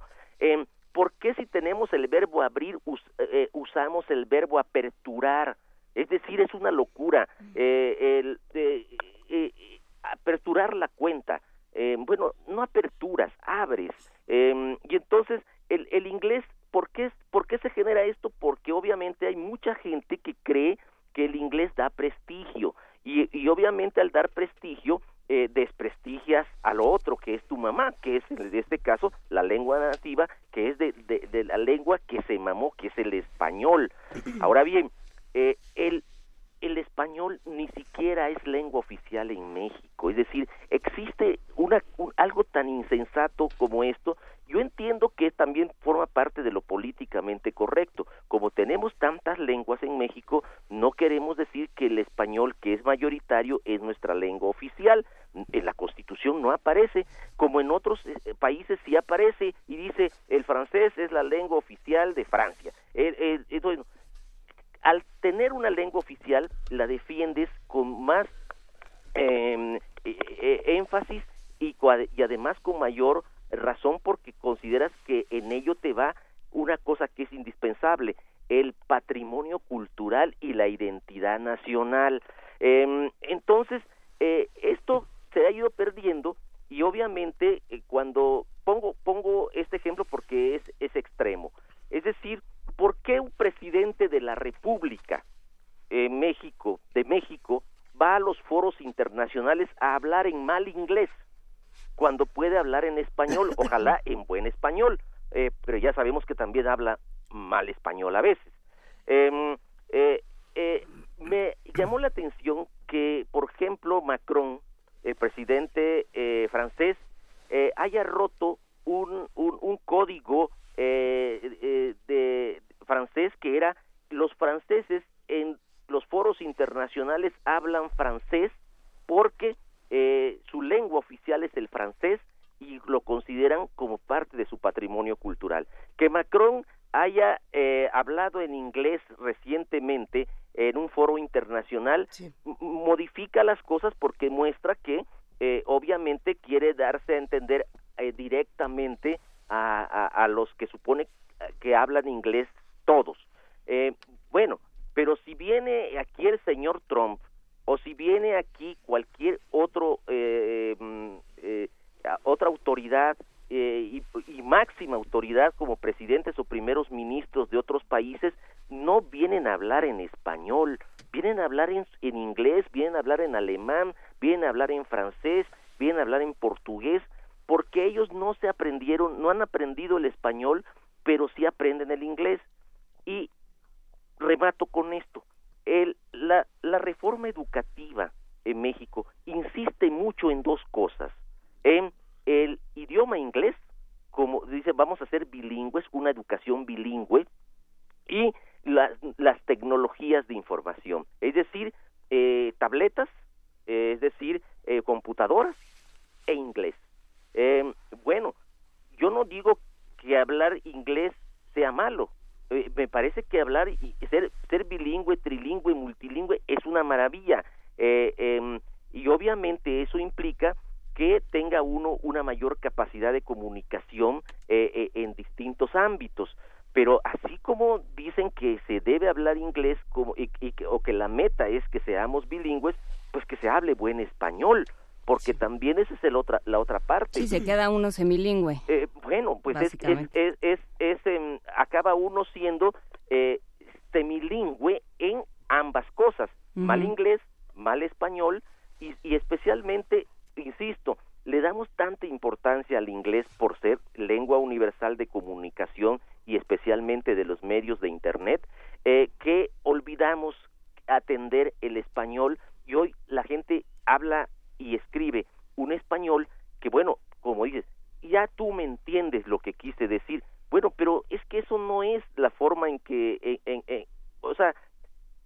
Em, ¿Por qué si tenemos el verbo abrir us- eh, usamos el verbo aperturar? Es decir, es una locura. Eh, el, eh, eh, eh, aperturar la cuenta. Eh, bueno, no aperturas, abres. Eh, y entonces, el, el inglés, ¿por qué, ¿por qué se genera esto? Porque obviamente hay mucha gente que cree que el inglés da prestigio. Y, y obviamente al dar prestigio, eh, desprestigias a lo otro, que es tu mamá, que es en este caso la lengua nativa, que es de, de- de la lengua que se mamó, que es el español. Ahora bien, eh, el, el español ni siquiera es lengua oficial en México. Es decir, existe una, un- algo tan insensato como esto y yo entiendo que también forma parte de lo políticamente correcto. Como tenemos tantas lenguas en México, no queremos decir que el español, que es mayoritario, es nuestra lengua oficial. En la Constitución no aparece, como en otros eh, países sí aparece y dice el francés es la lengua oficial de Francia. Eh, eh, entonces, al tener una lengua oficial, la defiendes con más eh, eh, eh, énfasis y, cua- y además con mayor razón porque consideras que en ello te va una cosa que es indispensable, el patrimonio cultural y la identidad nacional. Em, entonces, eh, esto se ha ido perdiendo y obviamente eh, cuando pongo, pongo este ejemplo porque es, es extremo, es decir, ¿por qué un presidente de la República eh, México, de México, va a los foros internacionales a hablar en mal inglés cuando puede hablar en español, ojalá en buen español, eh, pero ya sabemos que también habla mal español a veces. Em, eh, eh, me llamó la atención que, por ejemplo, Macron, el presidente eh, francés, eh, haya roto un, un, un código de francés que era los franceses en los foros internacionales hablan francés porque eh, su lengua oficial es el francés y lo consideran como parte de su patrimonio cultural. Que Macron haya eh, hablado en inglés recientemente en un foro modifica las cosas porque muestra que eh, obviamente quiere darse a entender eh, directamente a, a- a los que supone que hablan inglés todos. Eh, bueno, pero si viene aquí el señor Trump o si viene aquí cualquier otro eh, mm, eh, a- otra autoridad eh, y, y máxima autoridad como presidentes o primeros ministros de otros países no vienen a hablar en español, vienen a hablar en, en inglés, vienen a hablar en alemán, vienen a hablar en francés, vienen a hablar en portugués, porque ellos no se aprendieron, no han aprendido el español, pero sí aprenden el inglés. Y remato con esto. El, la, la reforma educativa en México insiste mucho en dos cosas. En el idioma inglés, como dice, vamos a ser bilingües, una educación bilingüe, y las, las tecnologías de información, es decir, eh, tabletas, eh, es decir, eh, computadoras e inglés. Eh, bueno, yo no digo que hablar inglés sea malo. Eh, me parece que hablar y ser, ser bilingüe, trilingüe, multilingüe es una maravilla. Eh, em, y obviamente eso implica que tenga uno una mayor capacidad de comunicación eh, eh, en distintos ámbitos. Pero así como dicen que se debe hablar inglés como, y, y que- o que la meta es que seamos bilingües, pues que se hable buen español, porque también esa es el otra, la otra parte. Sí, se queda uno semilingüe. Eh, bueno, pues es, es, es, em, acaba uno siendo eh, semilingüe en ambas cosas, mal inglés, mal español y, y especialmente, insisto, le damos tanta importancia al inglés por ser lengua universal de comunicación y especialmente de los medios de Internet, eh, que olvidamos atender el español y hoy la gente habla y escribe un español que, bueno, como dices, ya tú me entiendes lo que quise decir. Bueno, pero es que eso no es la forma en que, en- en- o sea,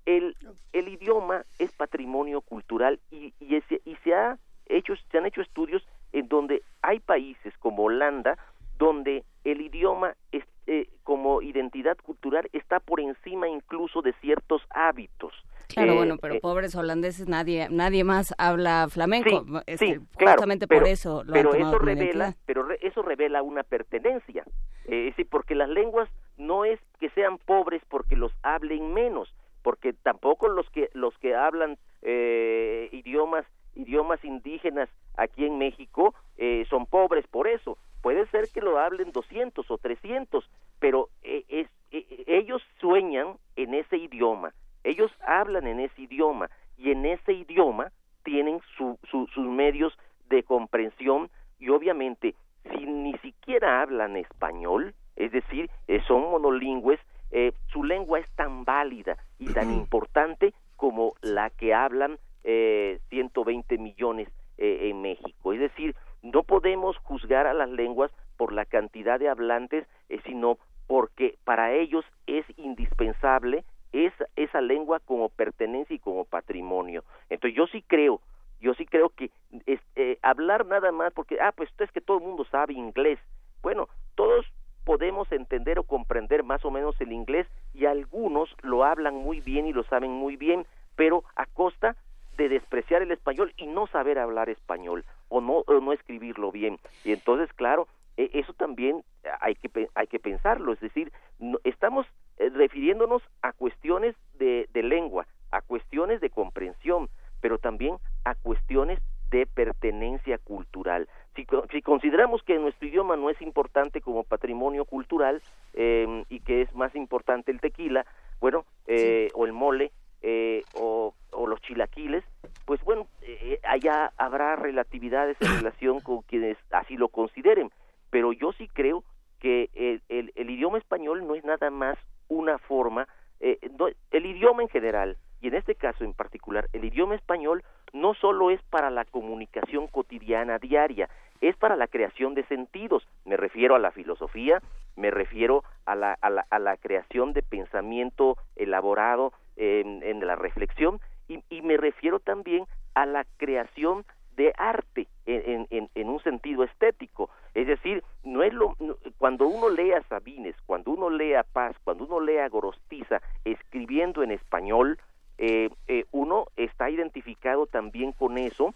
el, el idioma es patrimonio cultural y, y, ese- y se ha hecho, se han hecho estudios en donde hay países como Holanda donde el idioma es, eh, como identidad cultural está por encima incluso de ciertos hábitos. Claro, Eh, bueno, pero eh, pobres holandeses, nadie nadie más habla flamenco. Sí, Es sí, que claro, justamente pero- por eso lo pero han tomado eso revela, pero re- eso revela una pertenencia, eh, es decir, porque las lenguas no es que sean pobres porque los hablen menos, porque tampoco los que los que hablan eh, idiomas idiomas indígenas aquí en México eh, son pobres por eso. Puede ser que lo hablen 200 o 300, pero eh, es, eh, ellos sueñan en ese idioma, ellos hablan en ese idioma y en ese idioma tienen su- su- sus medios de comprensión y obviamente si ni siquiera hablan español, es decir, eh, son monolingües, eh, su lengua es tan válida y tan importante como la que hablan eh, 120 millones eh, en México. Es decir, no podemos juzgar a las lenguas por la cantidad de hablantes, eh, sino porque para ellos es indispensable esa, esa lengua como pertenencia y como patrimonio. Entonces yo sí creo, yo sí creo que es, eh, hablar nada más porque, ah, pues es que todo el mundo sabe inglés. Bueno, todos podemos entender o comprender más o menos el inglés y algunos lo hablan muy bien y lo saben muy bien, pero a costa de despreciar el español y no saber hablar español o no, o no escribirlo bien. Y entonces, claro, eso también hay que, hay que pensarlo, es decir, no- estamos eh, refiriéndonos a cuestiones de, de lengua, a cuestiones de comprensión, pero también a cuestiones de pertenencia cultural. Si, co- si consideramos que nuestro idioma no es importante como patrimonio cultural eh, y que es más importante el tequila, bueno, eh, o el mole, eh, o, o los chilaquiles, pues bueno, eh, allá habrá relatividades en relación con quienes así lo consideren, pero yo sí creo que el, idioma español no es nada más una forma, eh, no- el idioma en general, y en este caso en particular, el idioma español no solo es para la comunicación cotidiana diaria, es para la creación de sentidos. Me refiero a la filosofía, me refiero a la, a la, a la creación de pensamiento elaborado en, en la reflexión y, y me refiero también a la creación de arte en, en, en un sentido estético. Es decir, no es lo cuando uno lee a Sabines, cuando uno lee a Paz, cuando uno lee a Gorostiza escribiendo en español, eh, eh, uno está identificado también con eso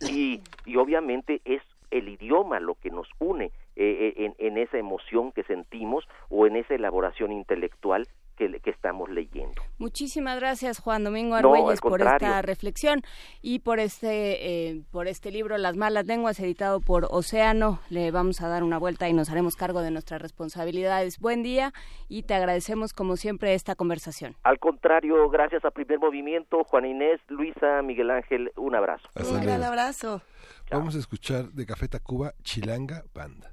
y, y obviamente es el idioma lo que nos une eh, eh, en, en esa emoción que sentimos o en esa elaboración intelectual que, que estamos leyendo. Muchísimas gracias Juan Domingo No, Argüelles por esta reflexión y por este eh, por este libro Las malas lenguas editado por Océano. Le vamos a dar una vuelta y nos haremos cargo de nuestras responsabilidades. Buen día y te agradecemos como siempre esta conversación. Al contrario, gracias a Primer Movimiento, Juan Inés, Luisa, Miguel Ángel, un abrazo. Hasta Un gran abrazo. Vamos a escuchar de Café Tacuba Chilanga Banda.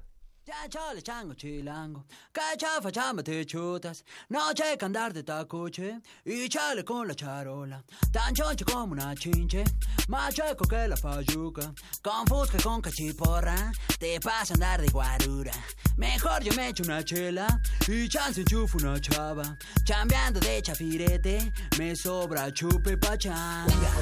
Ya chango chilango, cachafa chamba te chutas, noche que andar de tacuche y chale con la charola, tan choncho como una chinche, más chueco que la fayuca, con fusca con cachiporra, te pasa a andar de guarura, mejor yo me echo una chela y chance enchufo una chava, chambeando de chafirete, me sobra chupe pachanga.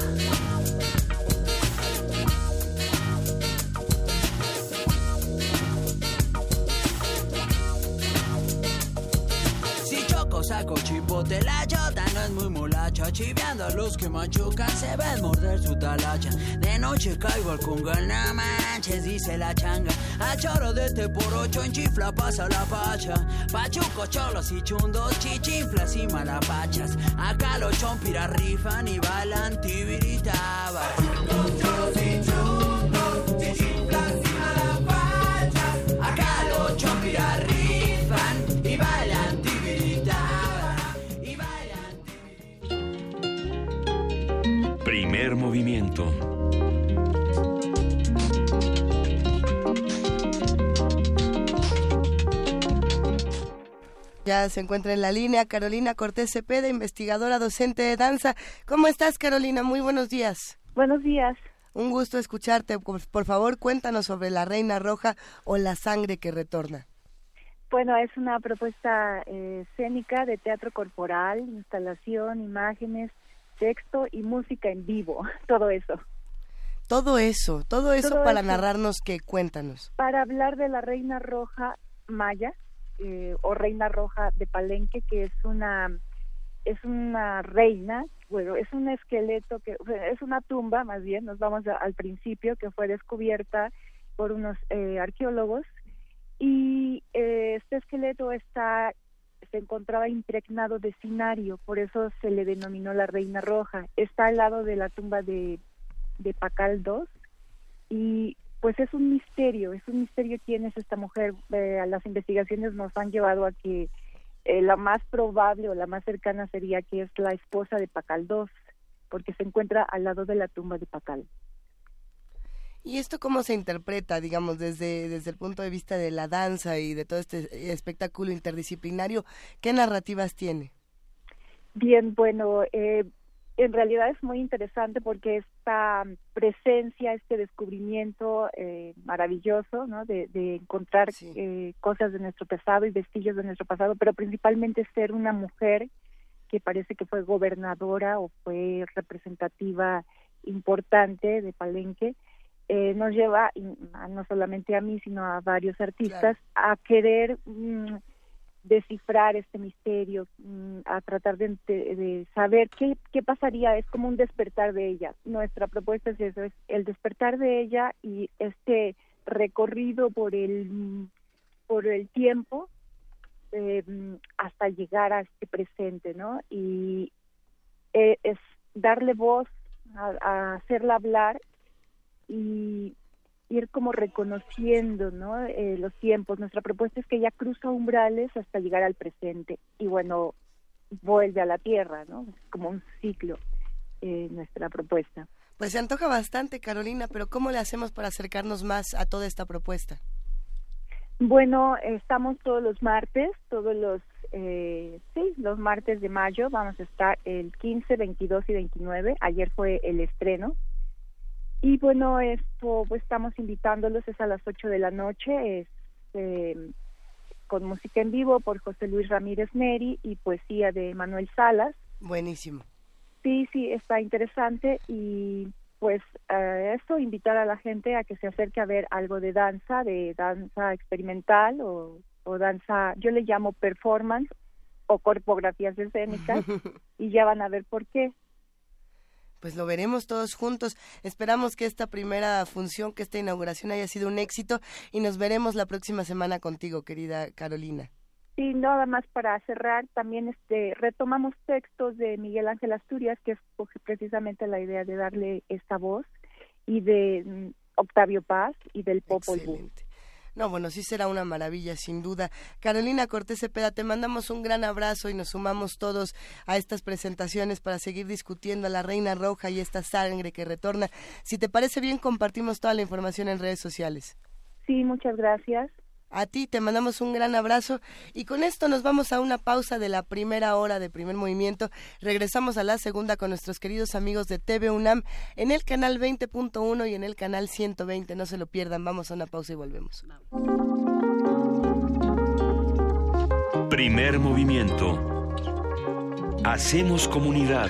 Saco chipote, la chota no es muy molacha Chiveando a los que machucan, se ven morder su talacha. De noche caigo al congal, no manches, dice la changa. A choro de este por ocho en chifla pasa la pacha Pachuco, cholos y chundos, chichinflas y malapachas. Acá los chompiras rifan y bailan tibiritabas Primer movimiento. Ya se encuentra en la línea Carolina Cortés Cepeda, investigadora docente de danza. ¿Cómo estás, Carolina? Muy buenos días. Buenos días. Un gusto escucharte. Por, favor, cuéntanos sobre la Reina Roja o la sangre que retorna. Bueno, es una propuesta eh, escénica de teatro corporal, instalación, imágenes, texto y música en vivo, todo eso. Todo eso, todo eso Todo para eso. narrarnos que cuéntanos. Para hablar de la Reina Roja Maya eh, o Reina Roja de Palenque, que es una es una reina, bueno, es un esqueleto que es una tumba, más bien, nos vamos a- al principio que fue descubierta por unos eh, arqueólogos y eh, este esqueleto está se encontraba impregnado de cinario, por eso se le denominó la Reina Roja. Está al lado de la tumba de, de Pacal II y pues es un misterio, es un misterio quién es esta mujer. Eh, las investigaciones nos han llevado a que eh, la más probable o la más cercana sería que es la esposa de Pacal II, porque se encuentra al lado de la tumba de Pacal. ¿Y esto cómo se interpreta, digamos, desde, desde el punto de vista de la danza y de todo este espectáculo interdisciplinario? ¿Qué narrativas tiene? Bien, bueno, eh, en realidad es muy interesante porque esta presencia, este descubrimiento eh, maravilloso, ¿no? De, de encontrar eh, cosas de nuestro pasado y vestigios de nuestro pasado, pero principalmente ser una mujer que parece que fue gobernadora o fue representativa importante de Palenque, eh, nos lleva, no solamente a mí, sino a varios artistas, a querer mm, descifrar este misterio, mm, a tratar de, saber qué, qué pasaría, es como un despertar de ella. Nuestra propuesta es eso, es el despertar de ella y este recorrido por el, por el tiempo eh, mm, hasta llegar a este presente, ¿no? Y eh, es darle voz, a, a hacerla hablar y ir como reconociendo ¿no? Eh, los tiempos. Nuestra propuesta es que ella cruza umbrales hasta llegar al presente y bueno, vuelve a la tierra, ¿no? Es como un ciclo eh, nuestra propuesta. Pues se antoja bastante, Carolina, pero ¿cómo le hacemos para acercarnos más a toda esta propuesta? Bueno, estamos todos los martes, todos los, eh, sí, los martes de mayo. Vamos a estar el 15, 22 y 29. Ayer fue el estreno. Y bueno, esto, pues estamos invitándolos, es a las 8 de la noche, es eh, con música en vivo por José Luis Ramírez Neri y poesía de Manuel Salas. Buenísimo. Sí, sí, está interesante y pues eh, eso, invitar a la gente a que se acerque a ver algo de danza, de danza experimental o, o danza, yo le llamo performance o corpografías escénicas y ya van a ver por qué. Pues lo veremos todos juntos. Esperamos que esta primera función, que esta inauguración haya sido un éxito y nos veremos la próxima semana contigo, querida Carolina. Sí, nada más para cerrar, también este retomamos textos de Miguel Ángel Asturias, que es pues, precisamente la idea de darle esta voz, y de mm, Octavio Paz y del Popol Vuh. No, bueno, sí será una maravilla, sin duda. Carolina Cortés Cepeda, te mandamos un gran abrazo y nos sumamos todos a estas presentaciones para seguir discutiendo a la Reina Roja y esta sangre que retorna. Si te parece bien, compartimos toda la información en redes sociales. Sí, muchas gracias. A ti te mandamos un gran abrazo y con esto nos vamos a una pausa de la primera hora de primer movimiento. Regresamos a la segunda con nuestros queridos amigos de TV UNAM en el canal 20.1 y en el canal 120. No se lo pierdan. Vamos a una pausa y volvemos. Primer movimiento. Hacemos comunidad.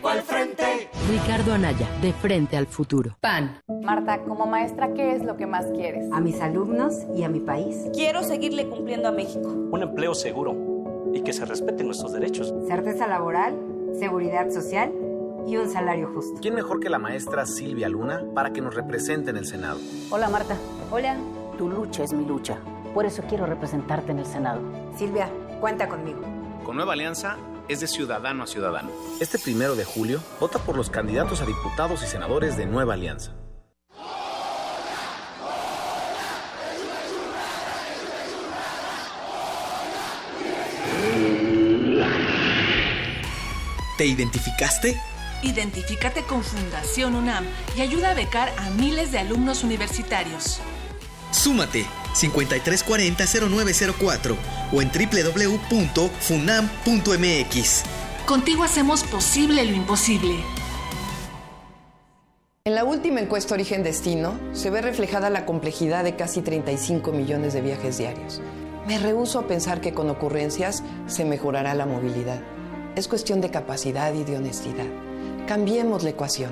México al frente. Ricardo Anaya, de frente al futuro. PAN. Marta, como maestra, ¿qué es lo que más quieres? A mis alumnos y a mi país. Quiero seguirle cumpliendo a México. Un empleo seguro y que se respeten nuestros derechos. Certeza laboral, seguridad social y un salario justo. ¿Quién mejor que la maestra Silvia Luna para que nos represente en el Senado? Hola Marta. Hola. Tu lucha es mi lucha. Por eso quiero representarte en el Senado. Silvia, cuenta conmigo. Con Nueva Alianza es de ciudadano a ciudadano. Este primero de julio, vota por los candidatos a diputados y senadores de Nueva Alianza. ¿Te identificaste? Identifícate con Fundación UNAM y ayuda a becar a miles de alumnos universitarios. Súmate 5340-0904 o en www.funam.mx. Contigo hacemos posible lo imposible. En la última encuesta Origen Destino se ve reflejada la complejidad de casi 35 millones de viajes diarios. Me rehúso a pensar que con ocurrencias se mejorará la movilidad. Es cuestión de capacidad y de honestidad. Cambiemos la ecuación.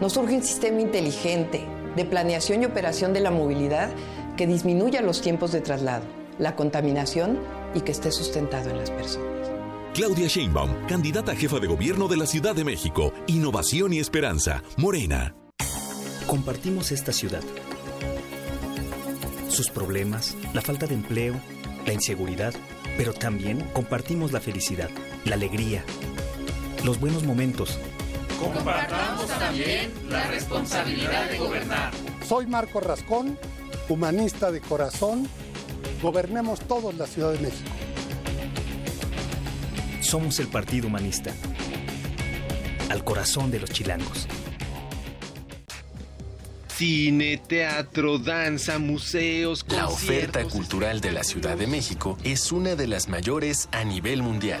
Nos urge un sistema inteligente de planeación y operación de la movilidad que disminuya los tiempos de traslado, la contaminación y que esté sustentado en las personas. Claudia Sheinbaum, candidata a jefa de gobierno de la Ciudad de México. Innovación y esperanza. Morena. Compartimos esta ciudad. Sus problemas, la falta de empleo, la inseguridad, pero también compartimos la felicidad, la alegría, los buenos momentos. Compartamos también la responsabilidad de gobernar. Soy Marco Rascón, humanista de corazón. Gobernemos todos la Ciudad de México. Somos el Partido Humanista. Al corazón de los chilangos. Cine, teatro, danza, museos, La oferta cultural de la Ciudad de México es una de las mayores a nivel mundial.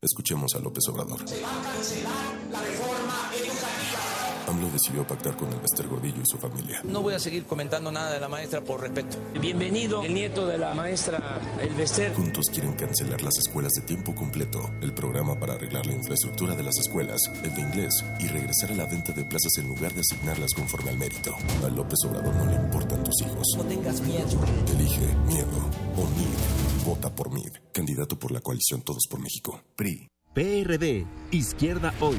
Escuchemos a López Obrador. AMLO decidió pactar con el Bester Gordillo y su familia. No voy a seguir comentando nada de la maestra por respeto. Bienvenido, el nieto de la maestra El Bester. Juntos quieren cancelar las escuelas de tiempo completo, el programa para arreglar la infraestructura de las escuelas, el de inglés y regresar a la venta de plazas en lugar de asignarlas conforme al mérito. A López Obrador no le importan tus hijos. No tengas miedo. Elige miedo o MID. Vota por MID. Candidato por la coalición Todos por México. PRI. PRD. Izquierda hoy.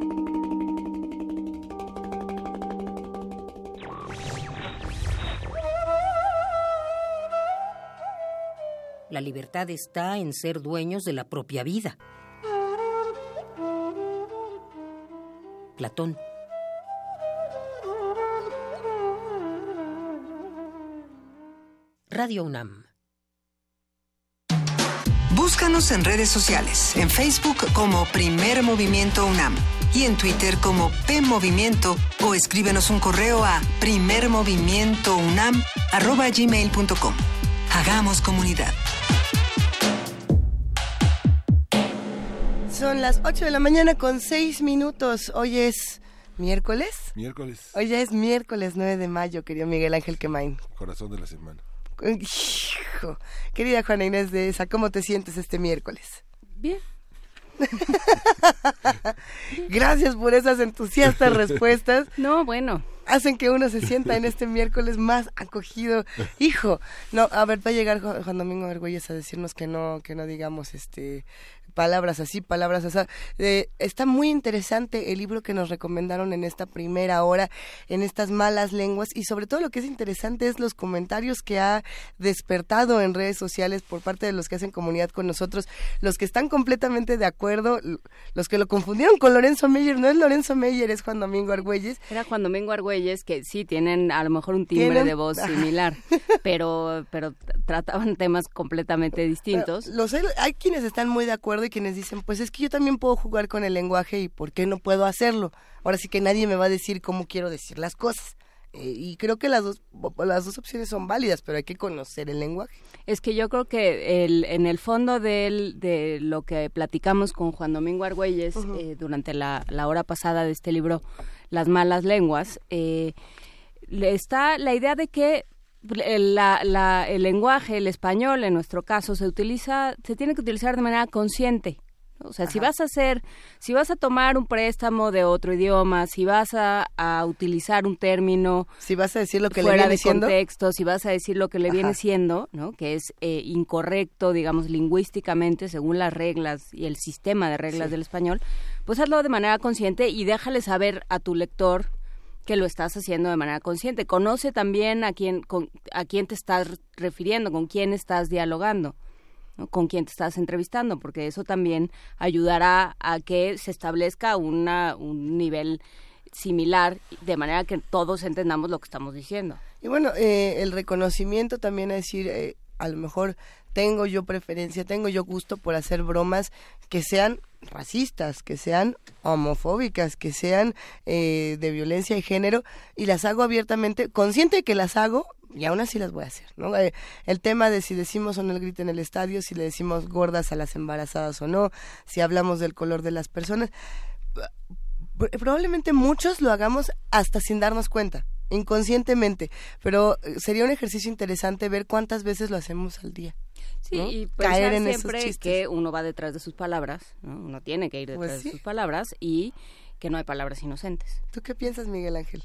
La libertad está en ser dueños de la propia vida. Platón. Radio UNAM. Búscanos en redes sociales, en Facebook como Primer Movimiento UNAM y en Twitter como P Movimiento o escríbenos un correo a primermovimientounam@gmail.com. Hagamos comunidad. Son las 8 de la mañana con 6 minutos. Hoy es miércoles. Miércoles. Hoy ya es miércoles 9 de mayo, querido Miguel Ángel Quemain. Corazón de la semana. Hijo. Querida Juana Inés de esa, ¿cómo te sientes este miércoles? Bien. Gracias por esas entusiastas respuestas. No, bueno. Hacen que uno se sienta en este miércoles más acogido. Hijo, no, a ver, va a llegar Juan Juan Domingo Argüelles a decirnos que no, que no digamos este palabras así, palabras así. Eh, está muy interesante el libro que nos recomendaron en esta primera hora, en estas malas lenguas, y sobre todo lo que es interesante es los comentarios que ha despertado en redes sociales por parte de los que hacen comunidad con nosotros, los que están completamente de acuerdo, los que lo confundieron con Lorenzo Meyer, no es Lorenzo Meyer, es Juan Domingo Argüelles. Era Juan Domingo Argüelles, que sí tienen a lo mejor un timbre Tienen- de voz similar, pero, pero trataban temas completamente distintos. Los, hay- hay quienes están muy de acuerdo y quienes dicen, pues es que yo también puedo jugar con el lenguaje y ¿por qué no puedo hacerlo? Ahora sí que nadie me va a decir cómo quiero decir las cosas. Eh, y creo que las dos, las dos opciones son válidas, pero hay que conocer el lenguaje. Es que yo creo que el, en el fondo del- de lo que platicamos con Juan Domingo Argüelles eh, durante la, la hora pasada de este libro, Las malas lenguas, eh, está la idea de que el, la, el lenguaje, el español, en nuestro caso, se utiliza, se tiene que utilizar de manera consciente. O sea, si vas a hacer, si vas a tomar un préstamo de otro idioma, si vas a, utilizar un término, si vas a decir lo que fuera le viene de contexto, si vas a decir lo que le viene siendo, ¿no? Que es eh, incorrecto, digamos, lingüísticamente según las reglas y el sistema de reglas del español, pues hazlo de manera consciente y déjale saber a tu lector que lo estás haciendo de manera consciente. Conoce también a quién, con, a quién te estás refiriendo, con quién estás dialogando con quién te estás entrevistando, porque eso también ayudará a que se establezca una, un nivel similar, de manera que todos entendamos lo que estamos diciendo. Y bueno, eh, el reconocimiento también a decir, eh, a lo mejor tengo yo preferencia, tengo yo gusto por hacer bromas que sean racistas, que sean homofóbicas, que sean eh, de violencia de género, y las hago abiertamente, consciente de que las hago, y aún así las voy a hacer, ¿no? Eh, el tema de si decimos o no el grito en el estadio, si le decimos gordas a las embarazadas o no, si hablamos del color de las personas, probablemente muchos lo hagamos hasta sin darnos cuenta, inconscientemente, pero eh, sería un ejercicio interesante ver cuántas veces lo hacemos al día. Sí, y caer en siempre que uno va detrás de sus palabras, ¿no? uno tiene que ir pues detrás de sus palabras y que no hay palabras inocentes. ¿Tú qué piensas, Miguel Ángel?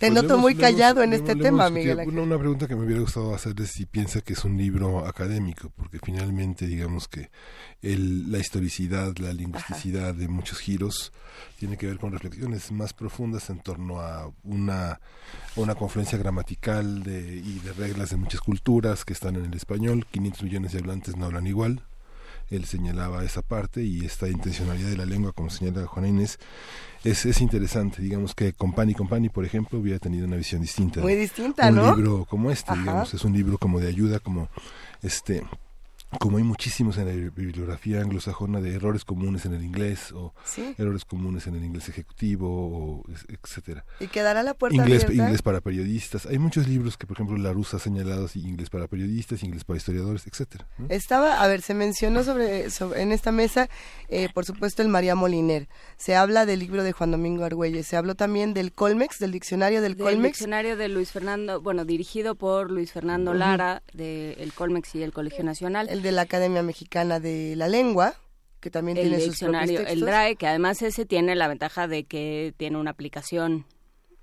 Te pues noto muy callado en este tema, Miguel. Una, una, pregunta que me hubiera gustado hacer es si piensa que es un libro académico, porque finalmente digamos que el, la historicidad, la lingüisticidad de muchos giros tiene que ver con reflexiones más profundas en torno a una, una confluencia gramatical de, y de reglas de muchas culturas que están en el español. 500 millones de hablantes no hablan igual él señalaba esa parte y esta intencionalidad de la lengua, como señala Juana Inés, es, es interesante. Digamos que Compani Compani, por ejemplo, hubiera tenido una visión distinta. Muy distinta, un ¿no? Un libro como este, digamos, es un libro como de ayuda, como este como hay muchísimos en la bibliografía anglosajona de errores comunes en el inglés o errores comunes en el inglés ejecutivo o etcétera. Y quedará la puerta inglés abierta? inglés para periodistas. Hay muchos libros que por ejemplo la rusa ha señalado así inglés para periodistas inglés para historiadores etcétera estaba a ver se mencionó sobre, en esta mesa eh, por supuesto el María Moliner. Se habla del libro de Juan Domingo Argüelles. Se habló también del Colmex del diccionario del, Colmex. diccionario de Luis Fernando bueno dirigido por Luis Fernando Lara de el Colmex y el Colegio Nacional de la Academia Mexicana de la Lengua, que también tiene diccionario, sus el DRAE, que además ese tiene la ventaja de que tiene una aplicación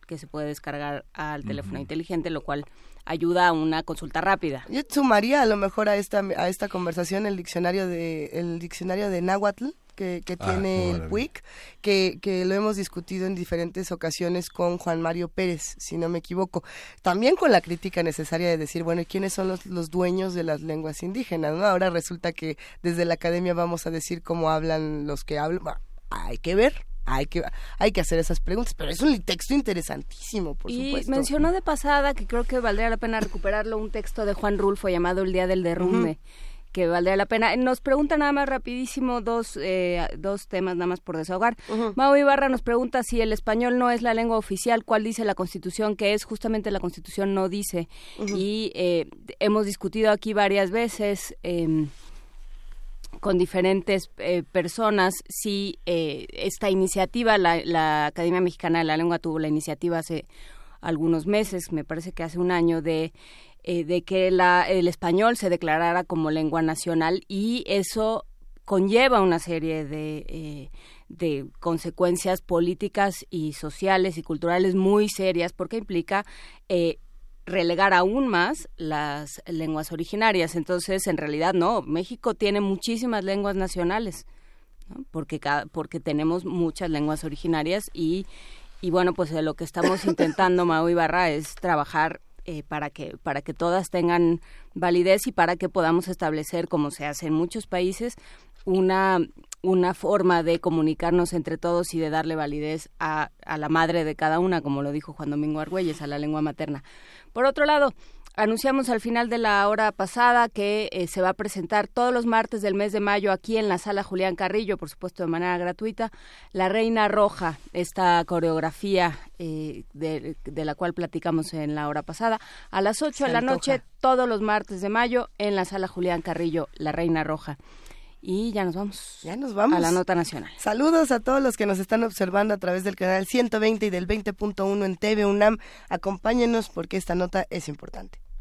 que se puede descargar al teléfono inteligente, lo cual ayuda a una consulta rápida. Yo sumaría a lo mejor a esta a esta conversación el diccionario de el diccionario de náhuatl que, que ah, tiene el PUIC, que, que lo hemos discutido en diferentes ocasiones con Juan Mario Pérez, si no me equivoco. También con la crítica necesaria de decir, bueno, ¿y quiénes son los, los dueños de las lenguas indígenas? ¿no? Ahora resulta que desde la academia vamos a decir cómo hablan los que hablan. hay que ver, hay que hay que hacer esas preguntas, pero es un texto interesantísimo, por y supuesto. mencionó de pasada que creo que valdría la pena recuperarlo un texto de Juan Rulfo llamado El día del derrumbe que valdría la pena. Nos pregunta nada más rapidísimo dos, eh, dos temas nada más por desahogar. Mau Ibarra nos pregunta si el español no es la lengua oficial, ¿cuál dice la Constitución que es? Justamente la Constitución no dice. Y eh, hemos discutido aquí varias veces em, con diferentes eh, personas si esta iniciativa, la, la Academia Mexicana de la Lengua tuvo la iniciativa hace algunos meses, me parece que hace un año, de eh, de que la, el español se declarara como lengua nacional y eso conlleva una serie de, eh, de consecuencias políticas y sociales y culturales muy serias porque implica eh, relegar aún más las lenguas originarias. Entonces, en realidad, no, México tiene muchísimas lenguas nacionales, porque, porque tenemos muchas lenguas originarias y, y bueno, pues lo que estamos intentando, Mau Ibarra, es trabajar eh, para que para que todas tengan validez y para que podamos establecer como se hace en muchos países una una forma de comunicarnos entre todos y de darle validez a, a la madre de cada una, como lo dijo Juan Domingo Argüelles, a la lengua materna. Por otro lado, anunciamos al final de la hora pasada que eh, se va a presentar todos los martes del mes de mayo aquí en la sala Julián Carrillo, por supuesto de manera gratuita, La Reina Roja, esta coreografía eh, de, la cual platicamos en la hora pasada, a las 8 de la noche, todos los martes de mayo en la sala Julián Carrillo, La Reina Roja. Y ya nos vamos. Ya nos vamos. A la nota nacional. Saludos a todos los que nos están observando a través del canal 120 y del 20.1 en TV UNAM. Acompáñenos porque esta nota es importante.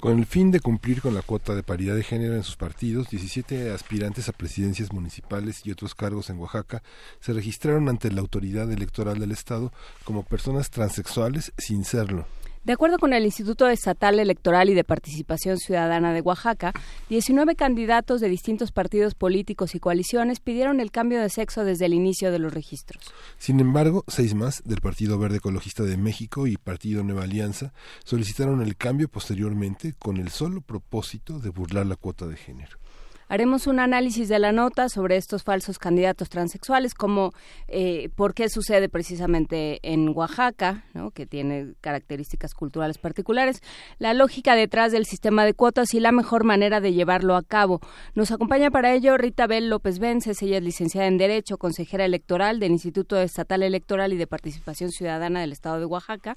Con el fin de cumplir con la cuota de paridad de género en sus partidos, 17 aspirantes a presidencias municipales y otros cargos en Oaxaca se registraron ante la autoridad electoral del Estado como personas transexuales sin serlo. De acuerdo con el Instituto Estatal Electoral y de Participación Ciudadana de Oaxaca, 19 candidatos de distintos partidos políticos y coaliciones pidieron el cambio de sexo desde el inicio de los registros. Sin embargo, seis más del Partido Verde Ecologista de México y Partido Nueva Alianza solicitaron el cambio posteriormente con el solo propósito de burlar la cuota de género. Haremos un análisis de la nota sobre estos falsos candidatos transexuales, como eh, por qué sucede precisamente en Oaxaca, que tiene características culturales particulares, la lógica detrás del sistema de cuotas y la mejor manera de llevarlo a cabo. Nos acompaña para ello Rita Bel López Vences, ella es licenciada en Derecho, consejera electoral del Instituto Estatal Electoral y de Participación Ciudadana del Estado de Oaxaca,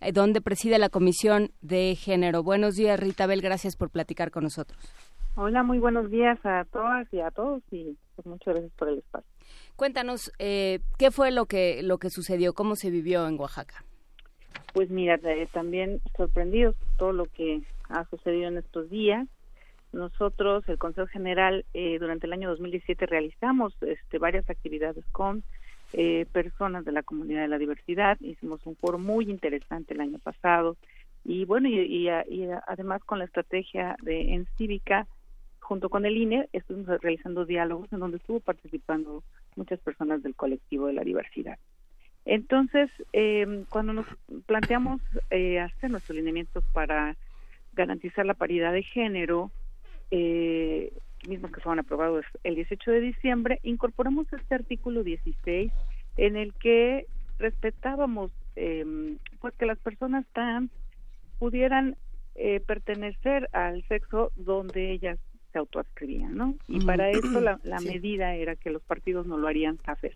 eh, donde preside la Comisión de Género. Buenos días, Rita Bel, gracias por platicar con nosotros. Hola, muy buenos días a todas y a todos y pues, muchas gracias por el espacio. Cuéntanos, eh, ¿qué fue lo que, lo que sucedió? ¿Cómo se vivió en Oaxaca? Pues mira, eh, también sorprendidos todo lo que ha sucedido en estos días. Nosotros, el Consejo General, eh, durante el año 2017 realizamos este, varias actividades con personas de la comunidad de la diversidad. Hicimos un foro muy interesante el año pasado y bueno, y, y, y además con la estrategia de en cívica junto con el INE estuvimos realizando diálogos en donde estuvo participando muchas personas del colectivo de la diversidad. Entonces, eh, cuando nos planteamos eh, hacer nuestros lineamientos para garantizar la paridad de género, eh, mismos que fueron aprobados el 18 de diciembre, incorporamos este artículo 16 en el que respetábamos eh, pues que las personas trans pudieran eh, pertenecer al sexo donde ellas se autoascribían, ¿no? Y para eso la, medida era que los partidos no lo harían saber.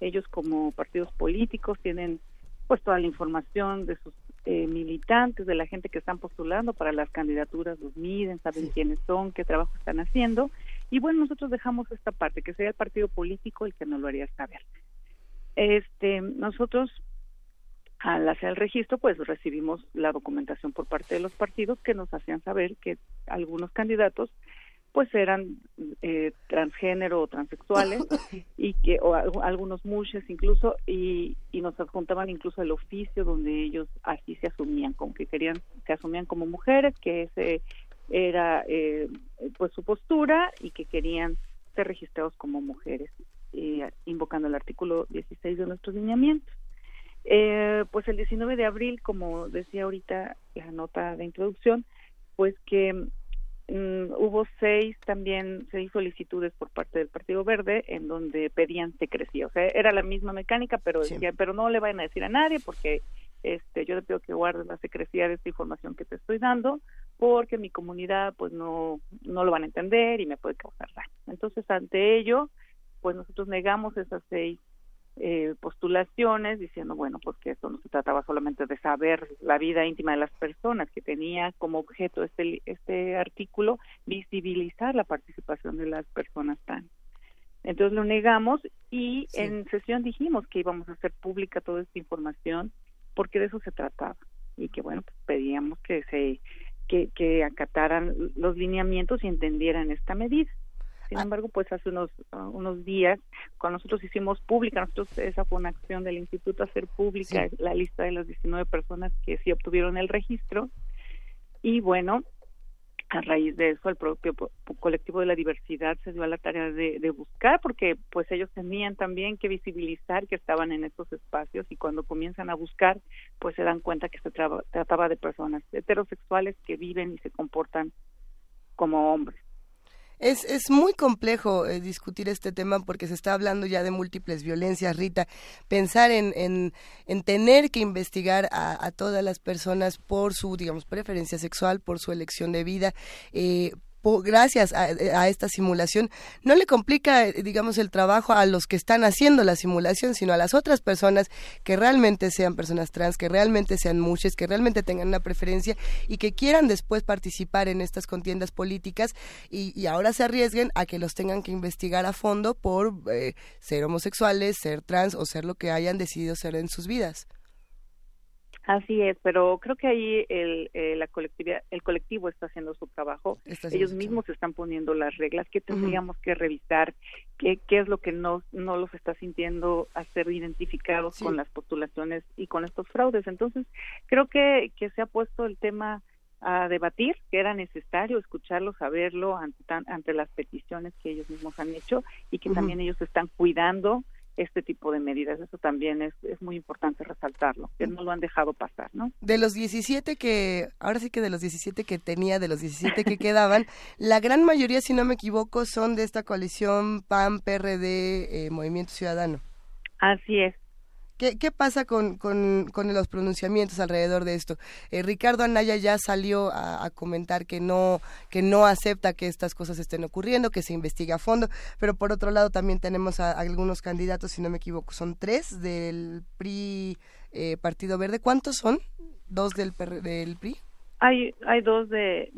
Ellos como partidos políticos tienen pues toda la información de sus eh, militantes, de la gente que están postulando para las candidaturas, los miden, saben quiénes son, qué trabajo están haciendo. Y bueno, nosotros dejamos esta parte, que sería el partido político el que no lo haría saber. Este, nosotros al hacer el registro, pues recibimos la documentación por parte de los partidos que nos hacían saber que algunos candidatos pues eran eh, transgénero o transexuales y que o algunos mushes incluso y, y nos adjuntaban incluso el oficio donde ellos así se asumían como que querían se asumían como mujeres que ese era eh, pues su postura y que querían ser registrados como mujeres eh, invocando el artículo 16 de nuestros lineamientos eh, pues el 19 de abril como decía ahorita la nota de introducción pues que Mm, hubo seis también, seis solicitudes por parte del Partido Verde en donde pedían secrecía. O sea, era la misma mecánica, pero decía, pero no le vayan a decir a nadie porque este yo le pido que guardes la secrecía de esta información que te estoy dando porque mi comunidad pues no no lo van a entender y me puede causar daño. Entonces, ante ello, pues nosotros negamos esas seis eh, postulaciones diciendo, bueno, porque esto no se trataba solamente de saber la vida íntima de las personas, que tenía como objeto este, este artículo visibilizar la participación de las personas trans. Entonces lo negamos y en sesión dijimos que íbamos a hacer pública toda esta información porque de eso se trataba y que bueno, pues pedíamos que se que, que acataran los lineamientos y entendieran esta medida. Sin ah. embargo, pues hace unos, ah, unos días, cuando nosotros hicimos pública, nosotros esa fue una acción del instituto, hacer pública la lista de las 19 personas que sí obtuvieron el registro. Y bueno, a raíz de eso el propio colectivo de la diversidad se dio a la tarea de, de, buscar porque pues ellos tenían también que visibilizar que estaban en estos espacios y cuando comienzan a buscar pues se dan cuenta que se trataba de personas heterosexuales que viven y se comportan como hombres es, es muy complejo eh, discutir este tema porque se está hablando ya de múltiples violencias, Rita. Pensar en, en, en tener que investigar a, todas las personas por su, digamos, preferencia sexual, por su elección de vida, eh, gracias a, esta simulación, no le complica, eh, digamos, el trabajo a los que están haciendo la simulación, sino a las otras personas que realmente sean personas trans, que realmente sean muchas, que realmente tengan una preferencia y que quieran después participar en estas contiendas políticas y, ahora se arriesguen a que los tengan que investigar a fondo por eh, ser homosexuales, ser trans o ser lo que hayan decidido ser en sus vidas. Así es, pero creo que ahí el, eh, la colectividad, el colectivo está haciendo su trabajo. Ellos mismos están poniendo las reglas. ¿Qué tendríamos que revisar? ¿Qué, ¿Qué es lo que no, no los está sintiendo a ser identificados con las postulaciones y con estos fraudes? Entonces, creo que, que se ha puesto el tema a debatir, que era necesario escucharlo, saberlo ante, ante las peticiones que ellos mismos han hecho y que también ellos están cuidando este tipo de medidas. Eso también es, es muy importante resaltarlo, que no lo han dejado pasar, ¿no? De los 17 que, ahora sí que de los 17 que tenía, de los 17 que quedaban, la gran mayoría, si no me equivoco, son de esta coalición PAN, PRD, eh, Movimiento Ciudadano. Así es, ¿Qué, pasa con, con, los pronunciamientos alrededor de esto? Eh, Ricardo Anaya ya salió a, comentar que no, que no acepta que estas cosas estén ocurriendo, que se investigue a fondo, pero por otro lado también tenemos a, algunos candidatos, si no me equivoco, son tres del PRI eh, Partido Verde. ¿Cuántos son? ¿Dos del, del PRI? Hay, hay dos de,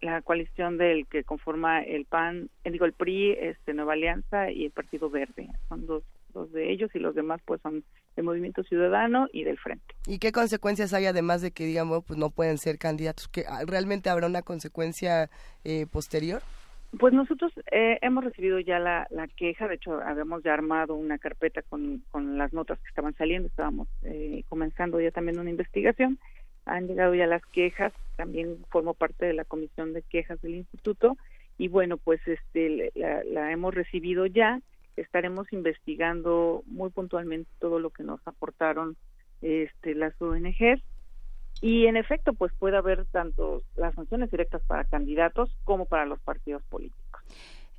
la coalición del que conforma el PAN, digo el PRI, este Nueva Alianza y el Partido Verde. Son dos dos de ellos y los demás pues son del Movimiento Ciudadano y del Frente. ¿Y qué consecuencias hay además de que digamos pues no pueden ser candidatos? ¿Que ah, realmente habrá una consecuencia eh, posterior? Pues nosotros eh, hemos recibido ya la, la, queja, de hecho habíamos ya armado una carpeta con, con las notas que estaban saliendo, estábamos eh, comenzando ya también una investigación, han llegado ya las quejas, también formo parte de la comisión de quejas del instituto y bueno pues este la, la hemos recibido ya estaremos investigando muy puntualmente todo lo que nos aportaron este, las ONG y en efecto pues puede haber tanto las sanciones directas para candidatos como para los partidos políticos.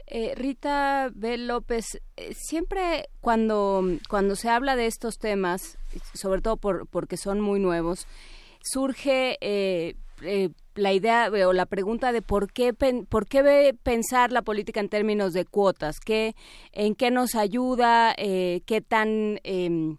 Eh, Rita B. López, eh, siempre cuando, cuando se habla de estos temas, sobre todo por, porque son muy nuevos, surge eh, eh, la idea o la pregunta de por qué por qué pensar la política en términos de cuotas, qué en qué nos ayuda, eh, qué tan em,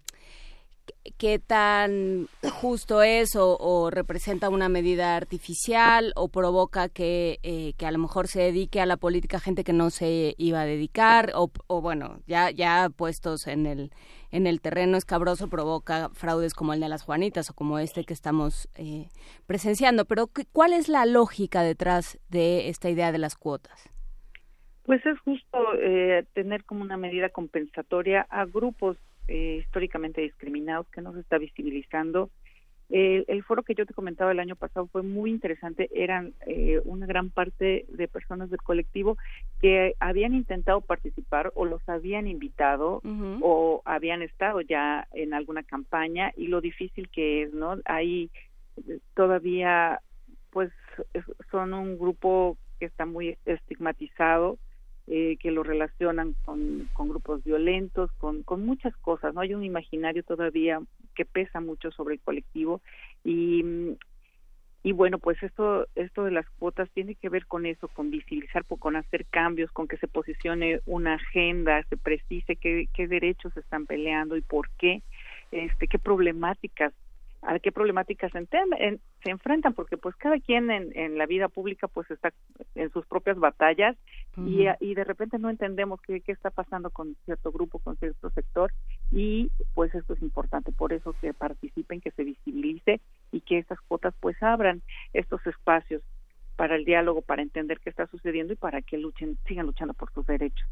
qué tan justo es o, representa una medida artificial o provoca que, eh, que a lo mejor se dedique a la política gente que no se iba a dedicar o, o bueno ya ya puestos en el en el terreno escabroso provoca fraudes como el de las Juanitas o como este que estamos eh, presenciando. Pero, ¿cuál es la lógica detrás de esta idea de las cuotas? Pues es justo eh, tener como una medida compensatoria a grupos eh, históricamente discriminados que no se está visibilizando el foro que yo te comentaba el año pasado fue muy interesante. Eran eh, una gran parte de personas del colectivo que habían intentado participar o los habían invitado o habían estado ya en alguna campaña y lo difícil que es, ¿no? Ahí eh, todavía, pues, son un grupo que está muy estigmatizado eh, que lo relacionan con, con grupos violentos, con, con, muchas cosas, ¿no? Hay un imaginario todavía que pesa mucho sobre el colectivo y, y bueno, pues esto, esto de las cuotas tiene que ver con eso, con visibilizar, con hacer cambios, con que se posicione una agenda, se precise qué, qué derechos están peleando y por qué, este, qué problemáticas a qué problemáticas se, se enfrentan, porque pues cada quien en, en, la vida pública pues está en sus propias batallas y, y, de repente no entendemos qué, qué está pasando con cierto grupo, con cierto sector y pues esto es importante, por eso que participen, que se visibilice y que estas cuotas pues abran estos espacios para el diálogo, para entender qué está sucediendo y para que luchen, sigan luchando por sus derechos.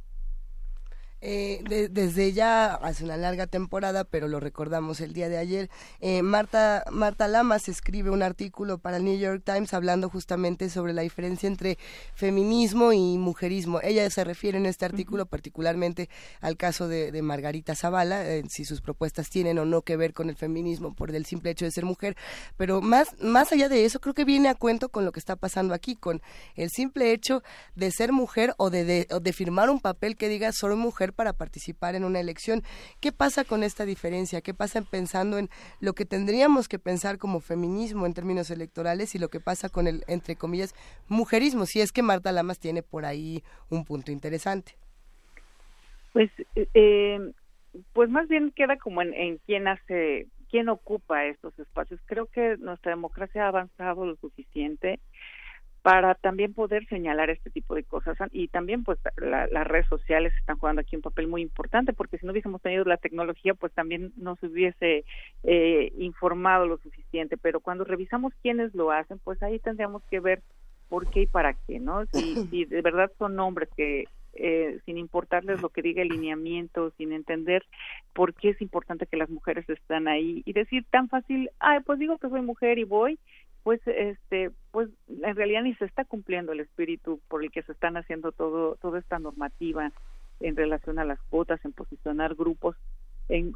Eh, desde ya hace una larga temporada, pero lo recordamos el día de ayer, eh, Marta, Marta Lamas escribe un artículo para el New York Times hablando justamente sobre la diferencia entre feminismo y mujerismo. Ella se refiere en este artículo particularmente al caso de, Margarita Zavala, eh, si sus propuestas tienen o no que ver con el feminismo por el simple hecho de ser mujer, pero más, más allá de eso, creo que viene a cuento con lo que está pasando aquí, con el simple hecho de ser mujer o de, de, o de firmar un papel que diga soy mujer para participar en una elección. ¿Qué pasa con esta diferencia? ¿Qué pasa pensando en lo que tendríamos que pensar como feminismo en términos electorales y lo que pasa con el, entre comillas, mujerismo? Si es que Marta Lamas tiene por ahí un punto interesante. Pues, eh, pues más bien queda como en, en quién hace, quién ocupa estos espacios. Creo que nuestra democracia ha avanzado lo suficiente para también poder señalar este tipo de cosas y también pues las redes sociales están jugando aquí un papel muy importante porque si no hubiésemos tenido la tecnología pues también no se hubiese eh, informado lo suficiente. Pero cuando revisamos quiénes lo hacen pues ahí tendríamos que ver por qué y para qué no si, si de verdad son hombres que eh, sin importarles lo que diga el lineamiento, sin entender por qué es importante que las mujeres estén ahí y decir tan fácil, ay, pues digo que soy mujer y voy pues este pues en realidad ni se está cumpliendo el espíritu por el que se están haciendo todo toda esta normativa en relación a las cuotas en posicionar grupos en,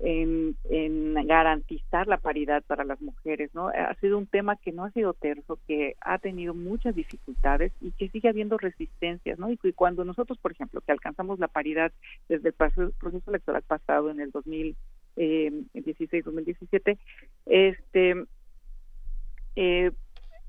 en, garantizar la paridad para las mujeres no ha sido un tema que no ha sido terso que ha tenido muchas dificultades y que sigue habiendo resistencias no y, cuando nosotros por ejemplo que alcanzamos la paridad desde el proceso electoral pasado en el 2016 2017 eh, este eh,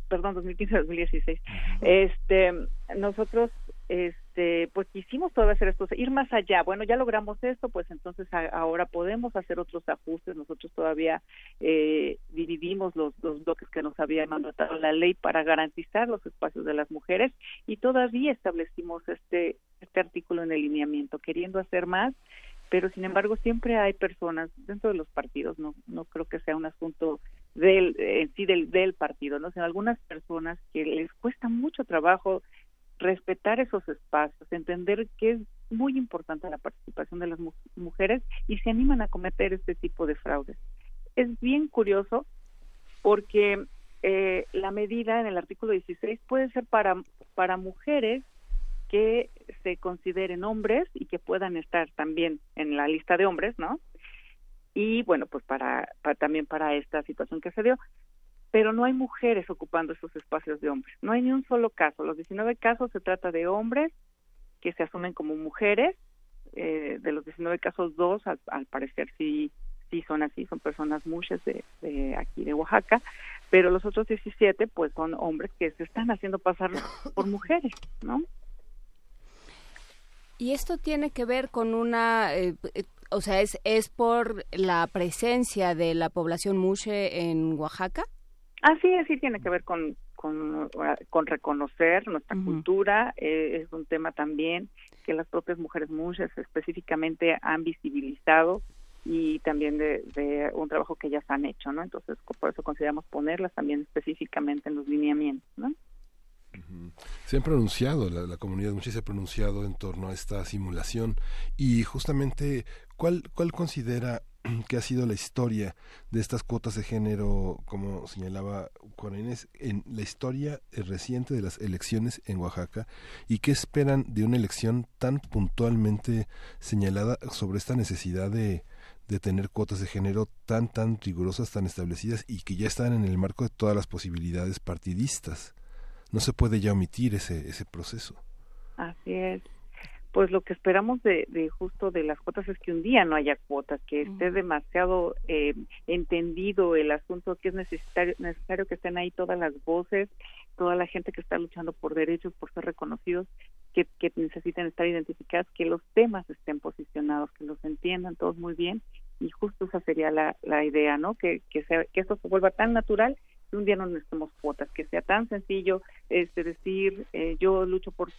perdón, 2015-2016, este, nosotros, este, pues quisimos todavía hacer esto, ir más allá. Bueno, ya logramos esto, pues entonces ahora podemos hacer otros ajustes. Nosotros todavía eh, dividimos los, los bloques que nos había mandatado la ley para garantizar los espacios de las mujeres y todavía establecimos este este artículo en el lineamiento, queriendo hacer más pero sin embargo siempre hay personas dentro de los partidos no no creo que sea un asunto del en sí del, del partido no sino algunas personas que les cuesta mucho trabajo respetar esos espacios entender que es muy importante la participación de las mujeres y se animan a cometer este tipo de fraudes es bien curioso porque eh, la medida en el artículo 16 puede ser para para mujeres que se consideren hombres y que puedan estar también en la lista de hombres, ¿no? Y bueno, pues para, también para esta situación que se dio, pero no hay mujeres ocupando esos espacios de hombres. No hay ni un solo caso. Los 19 casos se trata de hombres que se asumen como mujeres. Eh, de los 19 casos, dos al, parecer sí sí son así, son personas muchas de, de, aquí de Oaxaca, pero los otros 17 pues son hombres que se están haciendo pasar por mujeres, ¿no? Y esto tiene que ver con una, eh, eh, o sea, es, es por la presencia de la población mushe en Oaxaca. Así es, sí tiene que ver con, con, con reconocer nuestra cultura. Eh, es un tema también que las propias mujeres mushes específicamente han visibilizado y también de, de, un trabajo que ellas han hecho, ¿no? Entonces, por eso consideramos ponerlas también específicamente en los lineamientos, ¿no? Se han pronunciado, la, comunidad mucha se ha pronunciado en torno a esta simulación. Y justamente, ¿cuál, cuál considera que ha sido la historia de estas cuotas de género, como señalaba Juan en la historia reciente de las elecciones en Oaxaca y qué esperan de una elección tan puntualmente señalada sobre esta necesidad de, de tener cuotas de género tan, tan rigurosas, tan establecidas y que ya están en el marco de todas las posibilidades partidistas no se puede ya omitir ese, ese proceso. Así es. Pues lo que esperamos de, de justo de las cuotas es que un día no haya cuotas, que esté demasiado eh, entendido el asunto, que es necesario, necesario que estén ahí todas las voces, toda la gente que está luchando por derechos, por ser reconocidos, que, que necesitan estar identificadas, que los temas estén posicionados, que los entiendan todos muy bien y justo esa sería la, la idea, ¿no? Que, que, sea, que esto se vuelva tan natural un día no necesitemos cuotas, que sea tan sencillo este decir eh, yo lucho por,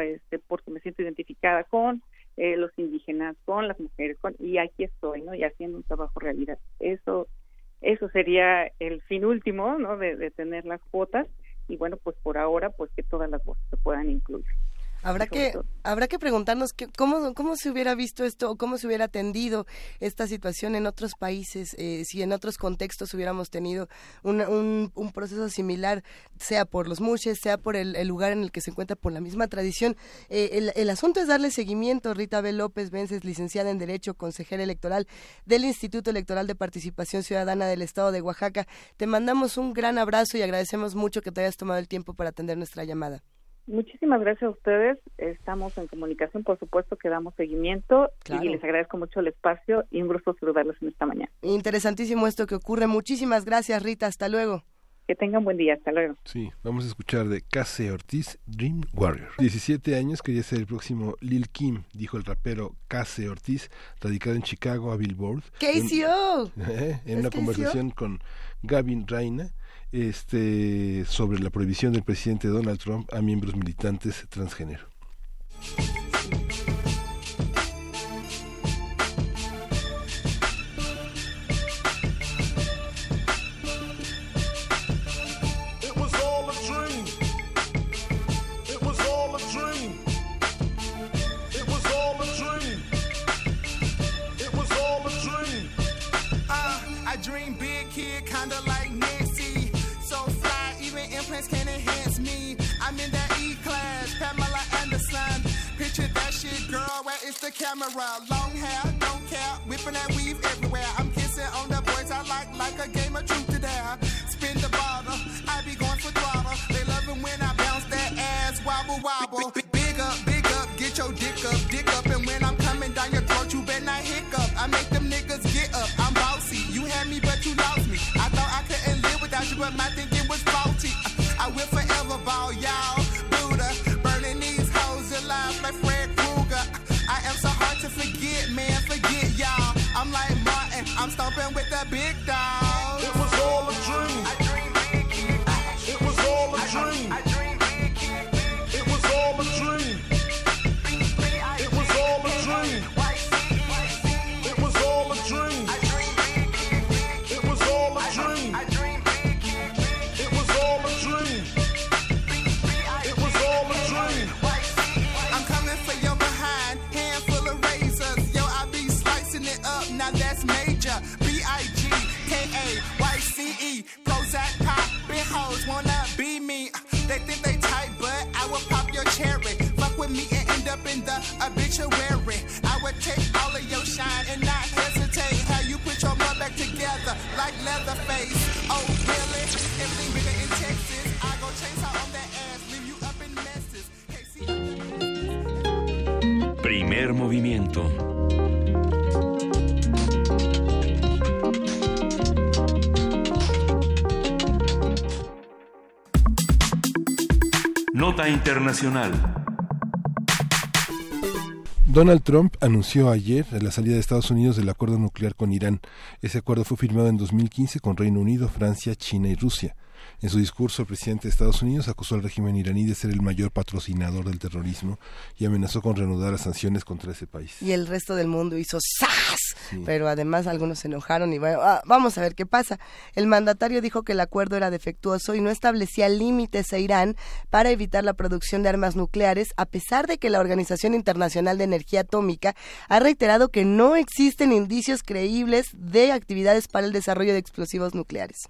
este porque me siento identificada con eh, los indígenas, con las mujeres, con y aquí estoy, ¿no? Y haciendo un trabajo realidad. Eso eso sería el fin último, ¿no? De, de tener las cuotas y bueno, pues por ahora pues que todas las voces se puedan incluir. Habrá que, habrá que preguntarnos que, cómo, cómo se hubiera visto esto o cómo se hubiera atendido esta situación en otros países, eh, si en otros contextos hubiéramos tenido un, un, proceso similar, sea por los muches, sea por el, lugar en el que se encuentra, por la misma tradición. Eh, el, el, asunto es darle seguimiento. Rita B. López Vences, licenciada en Derecho, consejera electoral del Instituto Electoral de Participación Ciudadana del Estado de Oaxaca. Te mandamos un gran abrazo y agradecemos mucho que te hayas tomado el tiempo para atender nuestra llamada. Muchísimas gracias a ustedes. Estamos en comunicación, por supuesto que damos seguimiento y les agradezco mucho el espacio y un gusto saludarlos en esta mañana. Interesantísimo esto que ocurre. Muchísimas gracias, Rita. Hasta luego. Que tengan buen día. Hasta luego. Sí, vamos a escuchar de Case Ortiz, Dream Warrior. 17 años quería ser el próximo Lil Kim, dijo el rapero Case Ortiz, radicado en Chicago a Billboard. KCO. En, eh, en una conversación con Gavin Reina este, sobre la prohibición del presidente Donald Trump a miembros militantes transgénero. Camera? Long hair, don't care. Whipping that weave everywhere. I'm kissing on the boys I like, like a game of truth to dare. Spin the bottle, I be going for throttle. They love it when I bounce that ass, wobble wobble. Big up, big up, get your dick up, dick up. And when I'm coming down your throat, you better not hiccup. I make them niggas get up. I'm bossy. You had me, but you lost me. I thought I couldn't live without you, but my thinking with big dog. It was all a dream. It was all a dream. It was all a dream. It was all a dream. It was all a dream. It was all a dream. It was all a dream. It was all a dream. I'm coming for your behind, handful of razors. Yo, I be slicing it up. Now that's major. Up in the obituary. I would take all of your shine and not hesitate. How you put your mud back together like Leatherface. Oh, really? Everything bigger in Texas. I go chainsaw on that ass, leave you up in messes. Primer movimiento. Nota Internacional. Donald Trump anunció ayer la salida de Estados Unidos del acuerdo nuclear con Irán. Ese acuerdo fue firmado en 2015 con Reino Unido, Francia, China y Rusia. En su discurso, el presidente de Estados Unidos acusó al régimen iraní de ser el mayor patrocinador del terrorismo y amenazó con reanudar las sanciones contra ese país. Y el resto del mundo hizo ¡zas! Pero además algunos se enojaron y bueno, ah, vamos a ver qué pasa. El mandatario dijo que el acuerdo era defectuoso y no establecía límites a Irán para evitar la producción de armas nucleares, a pesar de que la Organización Internacional de Energía Atómica ha reiterado que no existen indicios creíbles de actividades para el desarrollo de explosivos nucleares.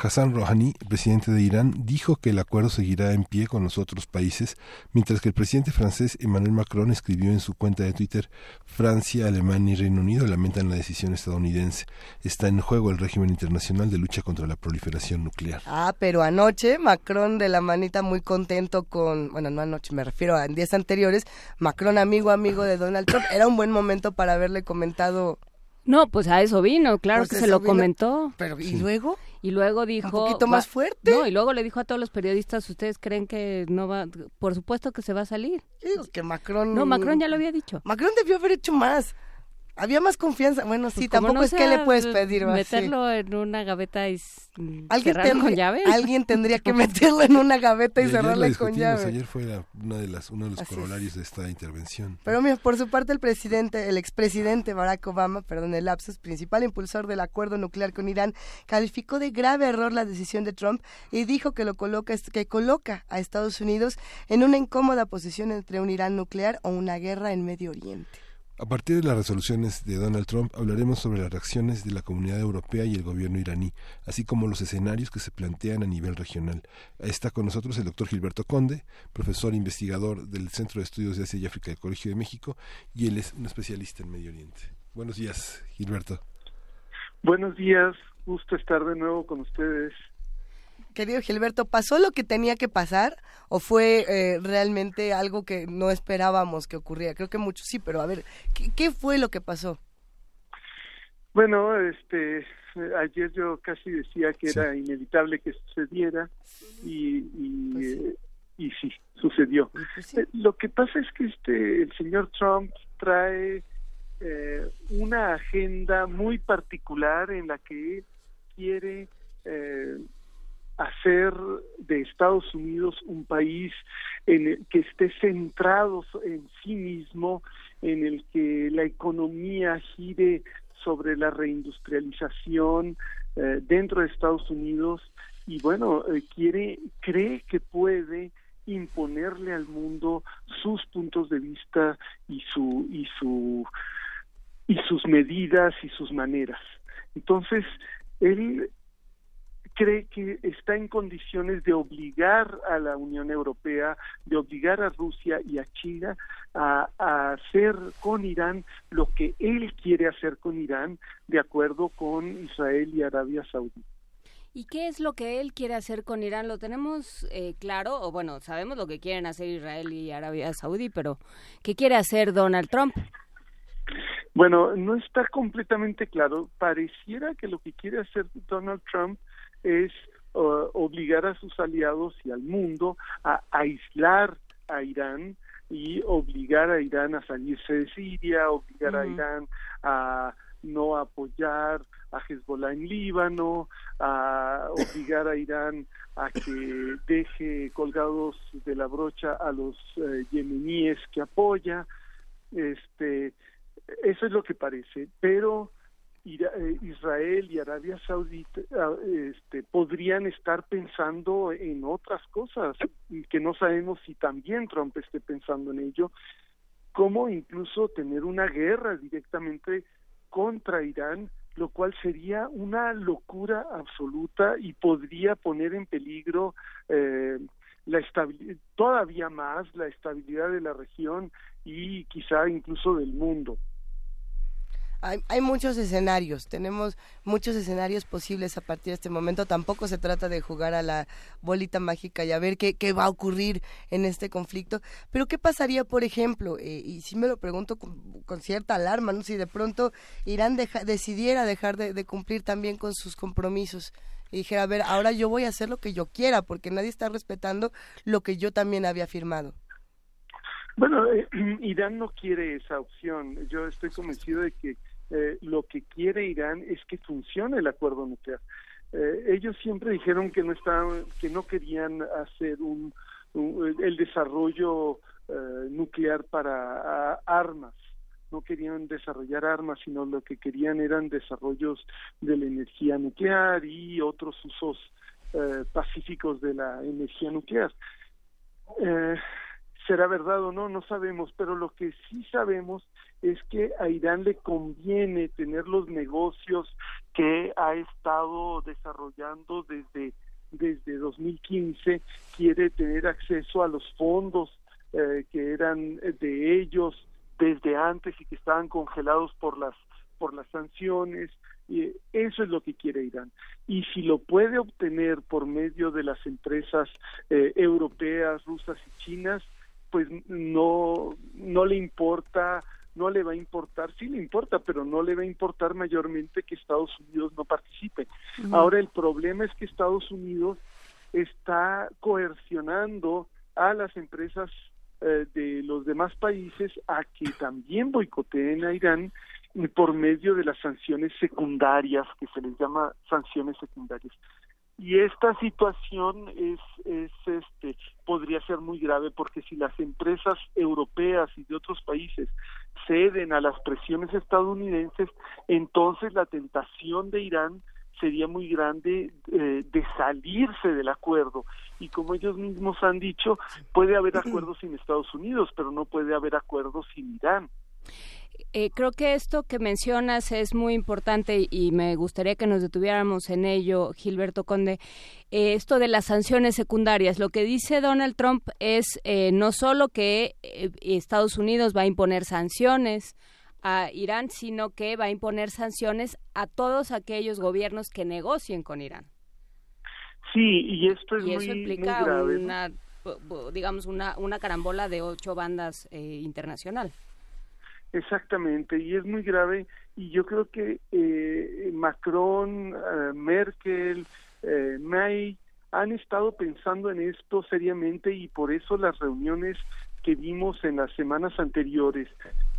Hassan Rouhani, presidente de Irán, dijo que el acuerdo seguirá en pie con los otros países, mientras que el presidente francés Emmanuel Macron escribió en su cuenta de Twitter Francia, Alemania y Reino Unido lamentan la decisión estadounidense. Está en juego el régimen internacional de lucha contra la proliferación nuclear. Ah, pero anoche Macron de la manita muy contento con, bueno, no anoche, me refiero a días anteriores, Macron amigo amigo de Donald Trump, era un buen momento para haberle comentado No, pues a eso vino, claro Pues que se lo vino. comentó. Pero, ¿y luego? Y luego dijo... Un poquito más fuerte. No, y luego le dijo a todos los periodistas, ¿ustedes creen que no va...? Por supuesto que se va a salir. Yo digo que Macron... No, Macron ya lo había dicho. Macron debió haber hecho más. Había más confianza. Bueno, sí, Pues como tampoco no es que le puedes pedir. va, sí. Meterlo en una gaveta y ¿Alguien, cerrarlo con tendría- llave. alguien tendría que meterlo en una gaveta y, Y cerrarla con llave. ayer fue la- una de las, uno de los Así es. corolarios de esta intervención. Pero mira, por su parte el presidente, el expresidente Barack Obama, perdón, el lapsus, principal impulsor del acuerdo nuclear con Irán, calificó de grave error la decisión de Trump y dijo que lo coloca que coloca a Estados Unidos en una incómoda posición entre un Irán nuclear o una guerra en Medio Oriente. A partir de las resoluciones de Donald Trump hablaremos sobre las reacciones de la comunidad europea y el gobierno iraní, así como los escenarios que se plantean a nivel regional. Está con nosotros el doctor Gilberto Conde, profesor investigador del Centro de Estudios de Asia y África del Colegio de México, y él es un especialista en Medio Oriente. Buenos días, Gilberto. Buenos días, gusto estar de nuevo con ustedes. Querido Gilberto, ¿pasó lo que tenía que pasar o fue eh, realmente algo que no esperábamos que ocurriera? Creo que mucho sí, pero a ver, ¿qué, qué fue lo que pasó? Bueno, este, ayer yo casi decía que era inevitable que sucediera y, y, eh, y sí, sucedió. Eh, Lo que pasa es que este, el señor Trump trae eh, una agenda muy particular en la que él quiere eh, hacer de Estados Unidos un país en el que esté centrado en sí mismo, en el que la economía gire sobre la reindustrialización eh, dentro de Estados Unidos y bueno, eh, quiere, cree que puede imponerle al mundo sus puntos de vista y su y su y sus medidas y sus maneras. Entonces, él cree que está en condiciones de obligar a la Unión Europea, de obligar a Rusia y a China a, a hacer con Irán lo que él quiere hacer con Irán, de acuerdo con Israel y Arabia Saudí. ¿Y qué es lo que él quiere hacer con Irán? ¿Lo tenemos eh, claro? O bueno, sabemos lo que quieren hacer Israel y Arabia Saudí, pero ¿qué quiere hacer Donald Trump? Bueno, no está completamente claro. Pareciera que lo que quiere hacer Donald Trump es uh, obligar a sus aliados y al mundo a aislar a Irán y obligar a Irán a salirse de Siria, obligar a. Irán a no apoyar a Hezbollah en Líbano, a obligar a Irán a que deje colgados de la brocha a los eh, yemeníes que apoya. Este, eso es lo que parece, pero eh, Israel y Arabia Saudita ah, este, podrían estar pensando en otras cosas que no sabemos si también Trump esté pensando en ello, como incluso tener una guerra directamente contra Irán, lo cual sería una locura absoluta y podría poner en peligro eh, la todavía más la estabilidad de la región y quizá incluso del mundo. Hay, hay muchos escenarios, tenemos muchos escenarios posibles a partir de este momento. Tampoco se trata de jugar a la bolita mágica y a ver qué, qué va a ocurrir en este conflicto. Pero ¿qué pasaría, por ejemplo, eh, y sí me lo pregunto con, con cierta alarma, ¿no? si de pronto Irán deja- decidiera dejar de, de cumplir también con sus compromisos? Y dijera, a ver, ahora yo voy a hacer lo que yo quiera, porque nadie está respetando lo que yo también había firmado. Bueno, eh, Irán no quiere esa opción. Yo estoy convencido de que eh, lo que quiere Irán es que funcione el acuerdo nuclear. Eh, ellos siempre dijeron que no estaban, que no querían hacer un, el desarrollo eh, nuclear para armas. No querían desarrollar armas, sino lo que querían eran desarrollos de la energía nuclear y otros usos eh, pacíficos de la energía nuclear. ¿Será verdad o no? No sabemos, pero lo que sí sabemos es que a Irán le conviene tener los negocios que ha estado desarrollando desde, desde 2015, quiere tener acceso a los fondos eh, que eran de ellos desde antes y que estaban congelados por las por las sanciones eso es lo que quiere Irán. Y si lo puede obtener por medio de las empresas eh, europeas, rusas y chinas, pues no no le importa no le va a importar, sí le importa, pero no le va a importar mayormente que Estados Unidos no participe. Ahora el problema es que Estados Unidos está coercionando a las empresas eh, de los demás países a que también boicoteen a Irán por medio de las sanciones secundarias, que se les llama sanciones secundarias. Y esta situación es, es este, podría ser muy grave porque si las empresas europeas y de otros países ceden a las presiones estadounidenses, entonces la tentación de Irán sería muy grande eh, de salirse del acuerdo. Y como ellos mismos han dicho, puede haber acuerdos sin Estados Unidos, pero no puede haber acuerdos sin Irán. Eh, creo que esto que mencionas es muy importante y me gustaría que nos detuviéramos en ello, Gilberto Conde. Eh, esto de las sanciones secundarias, lo que dice Donald Trump es eh, no solo que eh, Estados Unidos va a imponer sanciones a Irán, sino que va a imponer sanciones a todos aquellos gobiernos que negocien con Irán. Sí, y esto es y eso muy, implica muy grave. una, digamos, una, una carambola de ocho bandas eh, internacional. Exactamente, y es muy grave y yo creo que eh, Macron, eh, Merkel, eh, May han estado pensando en esto seriamente y por eso las reuniones que vimos en las semanas anteriores,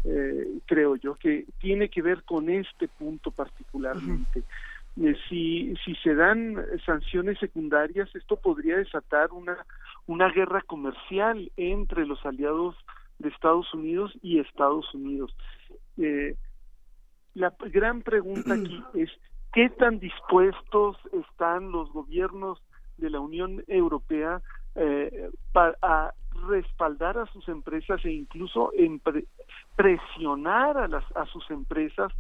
eh, creo yo, que tiene que ver con este punto particularmente. Si, si se dan sanciones secundarias, esto podría desatar una, una guerra comercial entre los aliados de Estados Unidos y Estados Unidos. Eh, la gran pregunta aquí es qué tan dispuestos están los gobiernos de la Unión Europea eh, para a respaldar a sus empresas e incluso presionar a las a sus empresas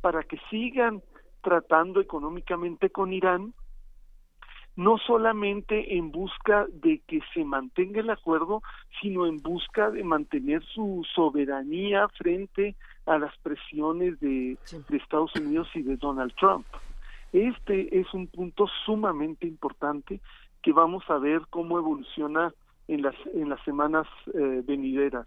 para que sigan tratando económicamente con Irán no solamente en busca de que se mantenga el acuerdo, sino en busca de mantener su soberanía frente a las presiones de, de Estados Unidos y de Donald Trump. Este es un punto sumamente importante que vamos a ver cómo evoluciona en las en las semanas eh, venideras.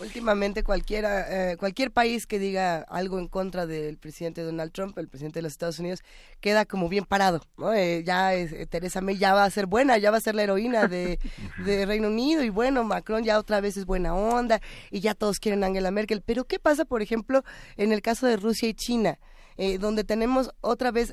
Últimamente cualquiera, eh, cualquier país que diga algo en contra del presidente Donald Trump, el presidente de los Estados Unidos, queda como bien parado, ¿no? Eh, ya es- eh, Teresa May ya va a ser buena, ya va a ser la heroína de, de Reino Unido y bueno, Macron ya otra vez es buena onda y ya todos quieren a Angela Merkel. Pero ¿qué pasa, por ejemplo, en el caso de Rusia y China, eh, donde tenemos otra vez...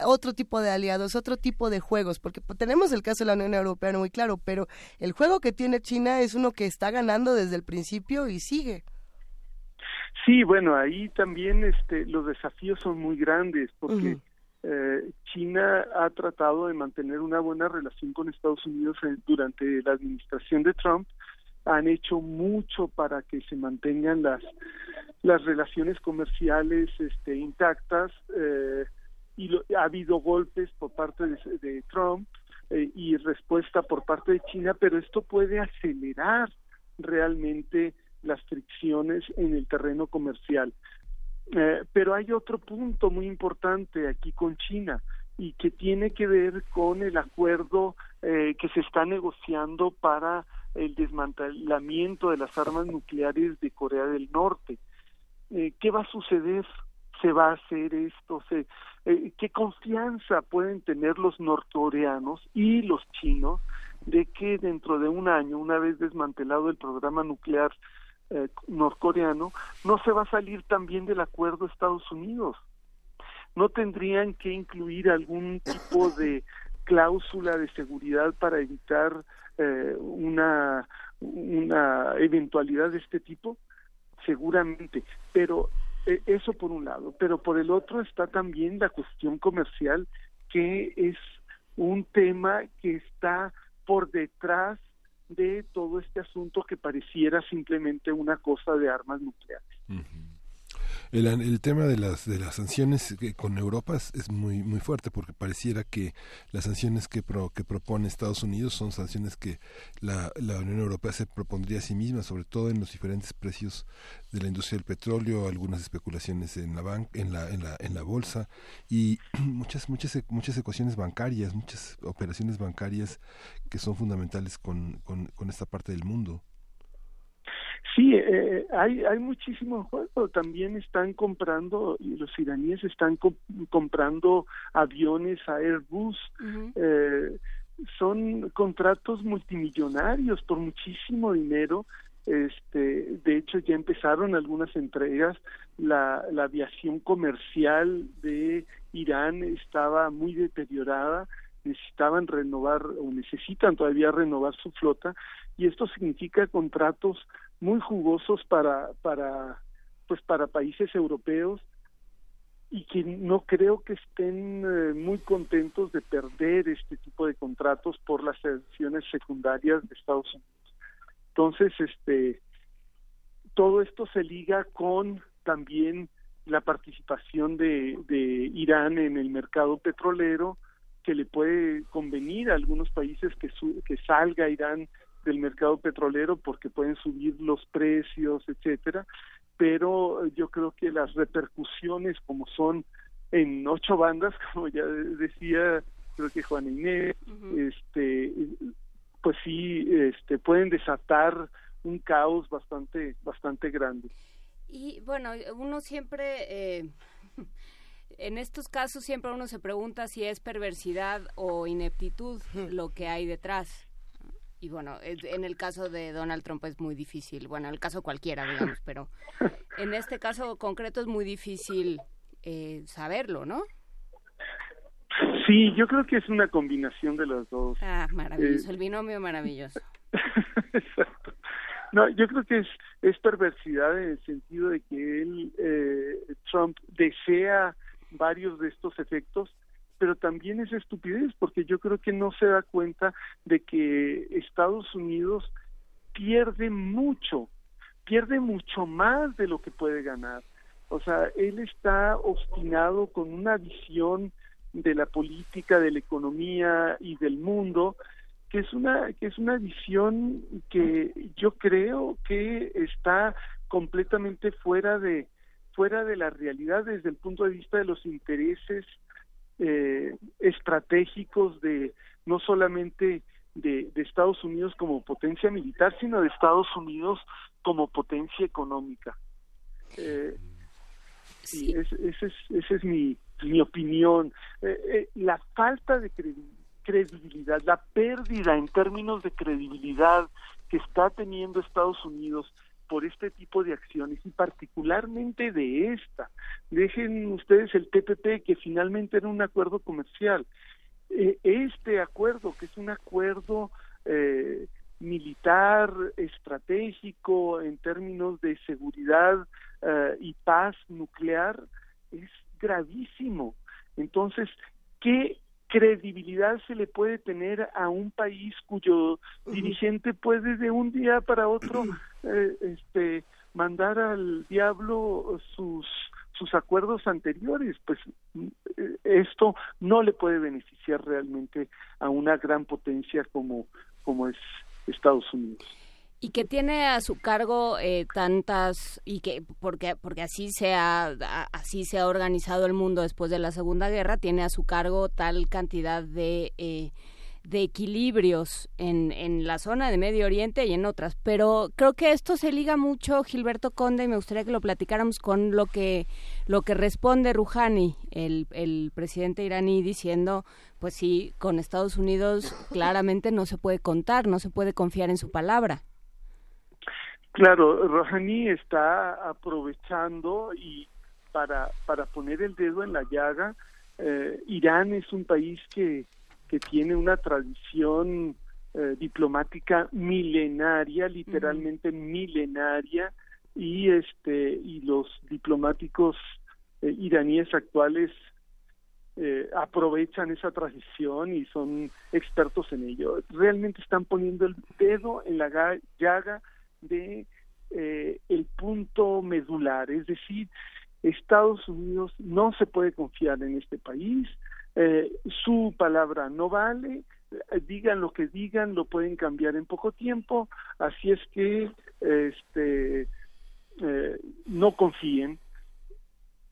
Eh, otro tipo de aliados, otro tipo de juegos, porque tenemos el caso de la Unión Europea muy claro, pero el juego que tiene China es uno que está ganando desde el principio y sigue. Sí, bueno, ahí también este, los desafíos son muy grandes porque eh, China ha tratado de mantener una buena relación con Estados Unidos en- durante la administración de Trump. Han hecho mucho para que se mantengan las las relaciones comerciales este, intactas eh, y lo- ha habido golpes por parte de, de Trump eh, y respuesta por parte de China, pero esto puede acelerar realmente las fricciones en el terreno comercial. Eh, pero hay otro punto muy importante aquí con China y que tiene que ver con el acuerdo eh, que se está negociando para el desmantelamiento de las armas nucleares de Corea del Norte. Eh, ¿Qué va a suceder? ¿Se va a hacer esto? ¿Se, eh, ¿Qué confianza pueden tener los norcoreanos y los chinos de que dentro de un año, una vez desmantelado el programa nuclear eh, norcoreano, no se va a salir también del acuerdo Estados Unidos? ¿No tendrían que incluir algún tipo de cláusula de seguridad para evitar eh, una, eventualidad de este tipo? Seguramente, pero eso por un lado, pero por el otro está también la cuestión comercial, que es un tema que está por detrás de todo este asunto que pareciera simplemente una cosa de armas nucleares. El, el tema de las de las sanciones con Europa es, muy muy fuerte porque pareciera que las sanciones que pro- que propone Estados Unidos son sanciones que la, Unión Europea se propondría a sí misma, sobre todo en los diferentes precios de la industria del petróleo, algunas especulaciones en la ban- en la en la en la bolsa y muchas muchas muchas ecuaciones bancarias, muchas operaciones bancarias que son fundamentales con esta parte del mundo. Sí, eh, hay, hay muchísimo juego. También están comprando, y los iraníes están co- comprando aviones a Airbus. Eh, son contratos multimillonarios por muchísimo dinero. Este, de hecho, ya empezaron algunas entregas. La, la aviación comercial de Irán estaba muy deteriorada. Necesitaban renovar o necesitan todavía renovar su flota y esto significa contratos muy jugosos para para pues para países europeos y que no creo que estén eh, muy contentos de perder este tipo de contratos por las sanciones secundarias de Estados Unidos. Entonces, este todo esto se liga con también la participación de, de Irán en el mercado petrolero que le puede convenir a algunos países que, su- que salga Irán del mercado petrolero porque pueden subir los precios, etcétera, pero yo creo que las repercusiones como son en ocho bandas, como ya decía creo que Juana Inés, este, pues sí, este, pueden desatar un caos bastante, bastante grande. Y bueno, uno siempre, eh, en estos casos siempre uno se pregunta si es perversidad o ineptitud lo que hay detrás. Y bueno, en el caso de Donald Trump es muy difícil, bueno, en el caso cualquiera, digamos, pero en este caso concreto es muy difícil eh, saberlo, ¿no? Sí, yo creo que es una combinación de los dos. Ah, maravilloso, Eh, el binomio maravilloso. Exacto. No, yo creo que es, es perversidad en el sentido de que él, eh, Trump, desea varios de estos efectos, pero también es estupidez porque yo creo que no se da cuenta de que Estados Unidos pierde mucho, pierde mucho más de lo que puede ganar. O sea, él está obstinado con una visión de la política, de la economía y del mundo que es una que es una visión que yo creo que está completamente fuera de fuera de la realidad desde el punto de vista de los intereses eh, estratégicos de no solamente de, de Estados Unidos como potencia militar sino de Estados Unidos como potencia económica Eh, sí, es- ese es, esa es mi, mi opinión. Eh, eh, la falta de credi- credibilidad, la pérdida en términos de credibilidad que está teniendo Estados Unidos por este tipo de acciones y particularmente de esta. Dejen ustedes el TPP que finalmente era un acuerdo comercial. Eh, este acuerdo, que es un acuerdo eh, militar, estratégico, en términos de seguridad eh, y paz nuclear, es gravísimo. Entonces, ¿qué credibilidad se le puede tener a un país cuyo dirigente puede de un día para otro eh, este mandar al diablo sus sus acuerdos anteriores pues eh, esto no le puede beneficiar realmente a una gran potencia como como es Estados Unidos y que tiene a su cargo eh, tantas y que porque porque así se ha así se ha organizado el mundo después de la Segunda Guerra tiene a su cargo tal cantidad de eh, de equilibrios en, en la zona de Medio Oriente y en otras. Pero creo que esto se liga mucho, Gilberto Conde, y me gustaría que lo platicáramos con lo que, lo que responde Rouhani, el, el presidente iraní, diciendo, pues sí, con Estados Unidos claramente no se puede contar, no se puede confiar en su palabra. Claro, Rouhani está aprovechando y para para poner el dedo en la llaga. eh, Irán es un país que que tiene una tradición eh, diplomática milenaria, literalmente milenaria, y este y los diplomáticos eh, iraníes actuales eh, aprovechan esa tradición y son expertos en ello. Realmente están poniendo el dedo en la ga- llaga de eh, el punto medular, es decir, Estados Unidos no se puede confiar en este país, eh, su palabra no vale, eh, digan lo que digan, lo pueden cambiar en poco tiempo, así es que este no confíen.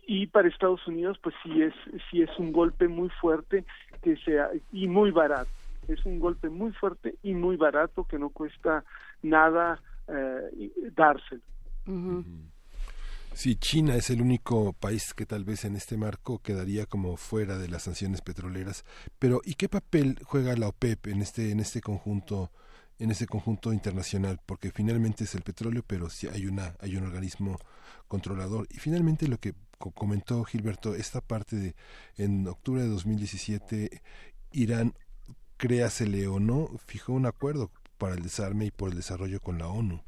Y para Estados Unidos pues sí es sí es un golpe muy fuerte que sea y muy barato. Es un golpe muy fuerte y muy barato que no cuesta nada eh, dárselo Sí, China es el único país que tal vez en este marco quedaría como fuera de las sanciones petroleras. Pero ¿y qué papel juega la OPEP en este en este conjunto en ese conjunto internacional? Porque finalmente es el petróleo, pero sí hay una hay un organismo controlador. Y finalmente lo que co- comentó Gilberto, esta parte de en octubre de 2017 Irán créasele o no, fijó un acuerdo para el desarme y por el desarrollo con la ONU.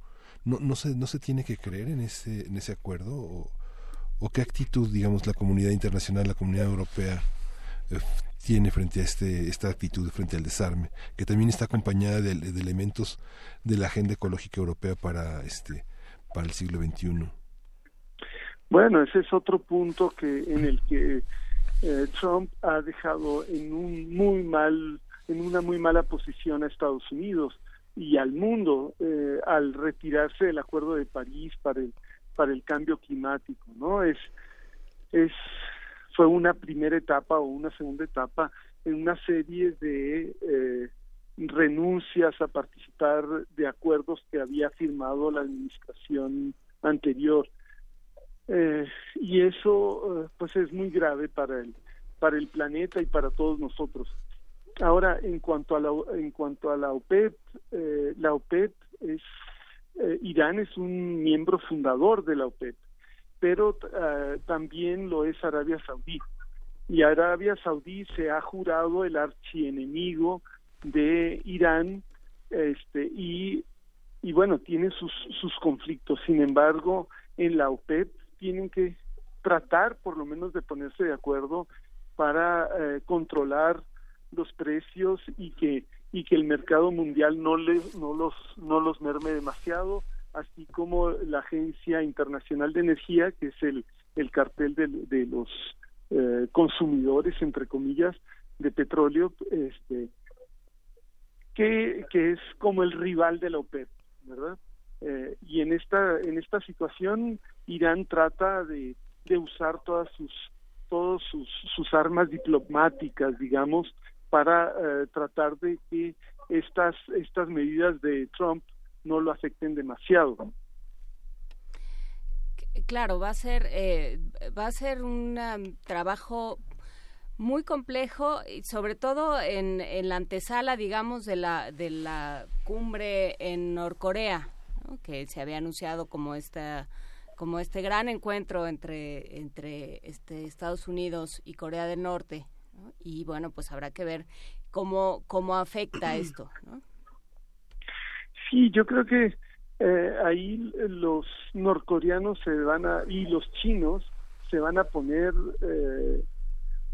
No, no, se, no se tiene que creer en ese, en ese acuerdo o, qué actitud, digamos, la comunidad internacional, la comunidad europea eh, tiene frente a este, esta actitud, frente al desarme, que también está acompañada de, de elementos de la agenda ecológica europea para, este, para el siglo XXI. Bueno, ese es otro punto que en el que eh, Trump ha dejado en un muy mal, en una muy mala posición a Estados Unidos y al mundo eh, al retirarse del Acuerdo de París para el para el cambio climático, ¿no? Es es fue una primera etapa o una segunda etapa en una serie de eh, renuncias a participar de acuerdos que había firmado la administración anterior. Eh, y eso pues es muy grave para el para el planeta y para todos nosotros. Ahora, en cuanto a la en cuanto a la OPEP, eh, la OPEP es eh, Irán es un miembro fundador de la OPEP, pero eh, también lo es Arabia Saudí. Y Arabia Saudí se ha jurado el archienemigo de Irán, este y y bueno tiene sus sus conflictos. Sin embargo, en la OPEP tienen que tratar por lo menos de ponerse de acuerdo para eh, controlar los precios y que y que el mercado mundial no les no los no los merme demasiado así como la agencia internacional de energía que es el el cartel de, de los eh, consumidores entre comillas de petróleo este que que es como el rival de la OPEP verdad eh, y en esta en esta situación Irán trata de, de usar todas sus todos sus, sus armas diplomáticas digamos para eh, tratar de que estas estas medidas de Trump no lo afecten demasiado claro va a ser eh, va a ser un um, trabajo muy complejo y sobre todo en, en la antesala digamos de la de la cumbre en Norcorea ¿no? que se había anunciado como esta como este gran encuentro entre entre este Estados Unidos y Corea del Norte ¿no? y bueno pues habrá que ver cómo cómo afecta esto ¿no? sí yo creo que eh, ahí los norcoreanos se van a y los chinos se van a poner eh,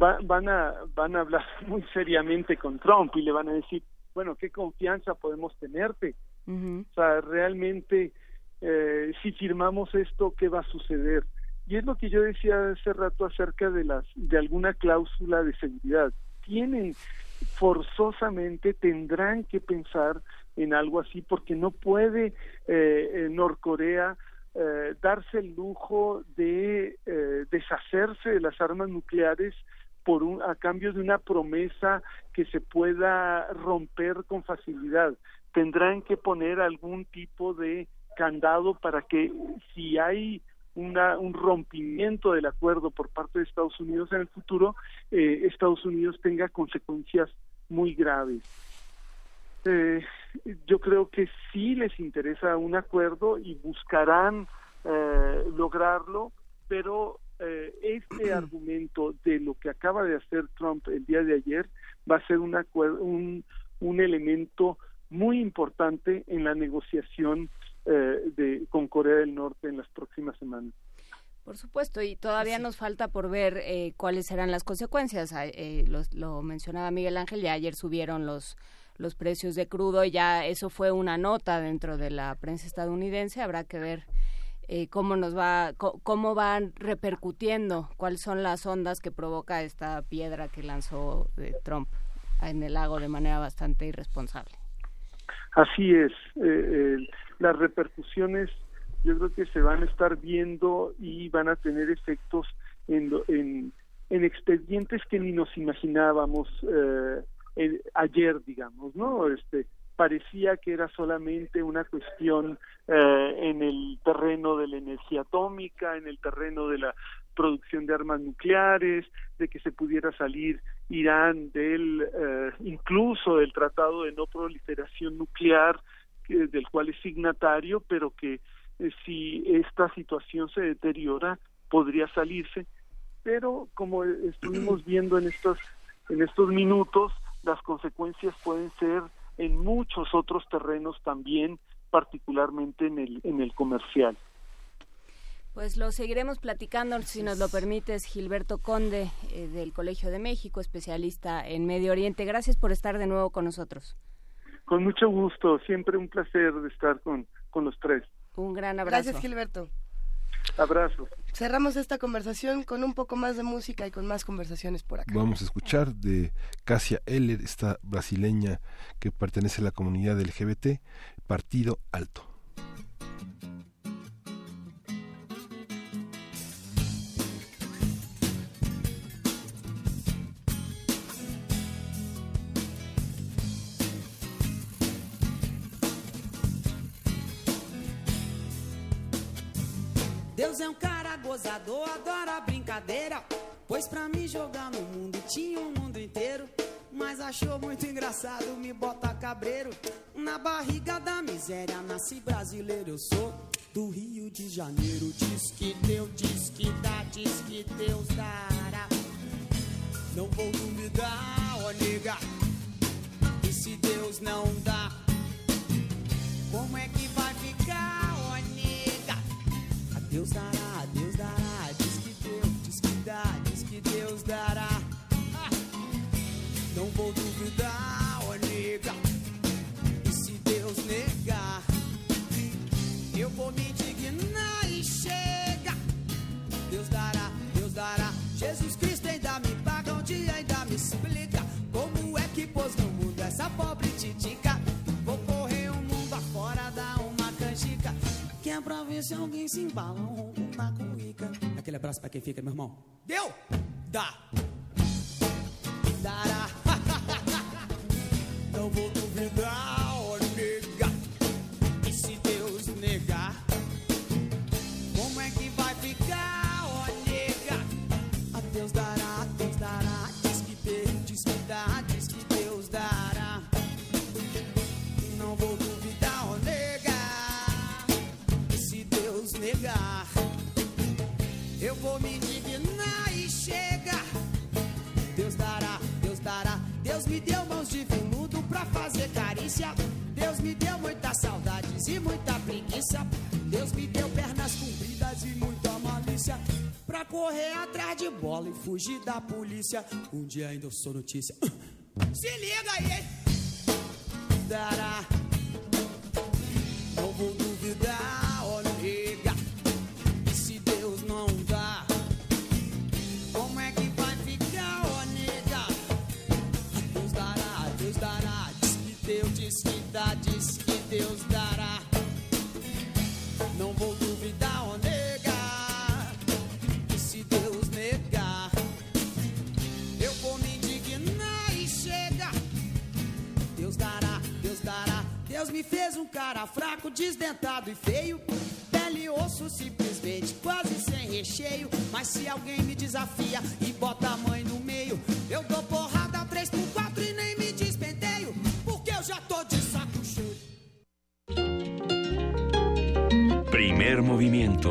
va, van a van a hablar muy seriamente con Trump y le van a decir bueno qué confianza podemos tenerte uh -huh. o sea realmente eh, si firmamos esto qué va a suceder y es lo que yo decía hace rato acerca de las de alguna cláusula de seguridad tienen forzosamente tendrán que pensar en algo así porque no puede eh, Norcorea eh, darse el lujo de eh, deshacerse de las armas nucleares por un, a cambio de una promesa que se pueda romper con facilidad. Tendrán que poner algún tipo de candado para que si hay una, un rompimiento del acuerdo por parte de Estados Unidos en el futuro, eh, Estados Unidos tenga consecuencias muy graves. Eh, yo creo que sí les interesa un acuerdo y buscarán eh, lograrlo, pero eh, este argumento de lo que acaba de hacer Trump el día de ayer va a ser un, acuerdo, un, un elemento muy importante en la negociación eh, de, con Corea del Norte en las próximas semanas. Por supuesto, y todavía sí. nos falta por ver eh, cuáles serán las consecuencias. Eh, lo, lo, mencionaba Miguel Ángel, ya ayer subieron los los precios de crudo y ya eso fue una nota dentro de la prensa estadounidense. Habrá que ver eh, cómo nos va, cómo van repercutiendo, cuáles son las ondas que provoca esta piedra que lanzó eh, Trump en el lago de manera bastante irresponsable. Así es, eh, las repercusiones yo creo que se van a estar viendo y van a tener efectos en, en, en expedientes que ni nos imaginábamos eh, ayer, digamos, ¿no? Este parecía que era solamente una cuestión eh, en el terreno de la energía atómica, en el terreno de la producción de armas nucleares, de que se pudiera salir Irán del eh, incluso del Tratado de No Proliferación Nuclear, que, del cual es signatario, pero que eh, si esta situación se deteriora podría salirse. Pero como estuvimos viendo en estos en estos minutos, las consecuencias pueden ser en muchos otros terrenos también, particularmente en el, en el comercial. Pues lo seguiremos platicando, si nos lo permites, Gilberto Conde, eh, del Colegio de México, especialista en Medio Oriente. Gracias por estar de nuevo con nosotros. Con mucho gusto, siempre un placer de estar con, con los tres. Un gran abrazo. Gracias, Gilberto. Abrazos. Cerramos esta conversación con un poco más de música y con más conversaciones por acá. Vamos a escuchar de Cassia Eller, esta brasileña que pertenece a la comunidad LGBT, Partido Alto. Gozador, adora brincadeira. Pois pra me jogar no mundo tinha um mundo inteiro. Mas achou muito engraçado me botar cabreiro. Na barriga da miséria, nasci brasileiro, eu sou do Rio de Janeiro. Diz que Deus, diz que dá, diz que Deus dará. Não vou duvidar, ó nega. E se Deus não dá, como é que vai ficar, ó nega? A Deus dará. Deus dará. Não vou duvidar, ó nega. E se Deus negar, eu vou me indignar e chega. Deus dará, Deus dará. Jesus Cristo ainda me paga um dia, ainda me explica como é que pôs no mundo essa pobre titica. Vou correr o mundo afora, dar uma canjica. Que é pra ver se alguém se embala um ronco na cuíca. Aquele abraço pra quem fica, meu irmão. Deu? Dá. Dará. Não vou duvidar, ó nega. E se Deus negar, como é que vai ficar, ó nega? A Deus dará, Deus dará. Diz que Deus, diz que dá, diz que Deus dará. Não vou duvidar, ó nega. E se Deus negar, eu vou me Deus me deu mãos de veludo pra fazer carícia. Deus me deu muitas saudades e muita preguiça. Deus me deu pernas compridas e muita malícia. Pra correr atrás de bola e fugir da polícia. Um dia ainda eu sou notícia. Se liga aí, hein? Dará. Me fez um cara fraco, desdentado e feio. Pele e osso simplesmente, quase sem recheio. Mas se alguém me desafia e bota a mãe no meio, eu dou porrada 3 por 4 e nem me despenteio. Porque eu já tô de saco cheio. Primer movimiento.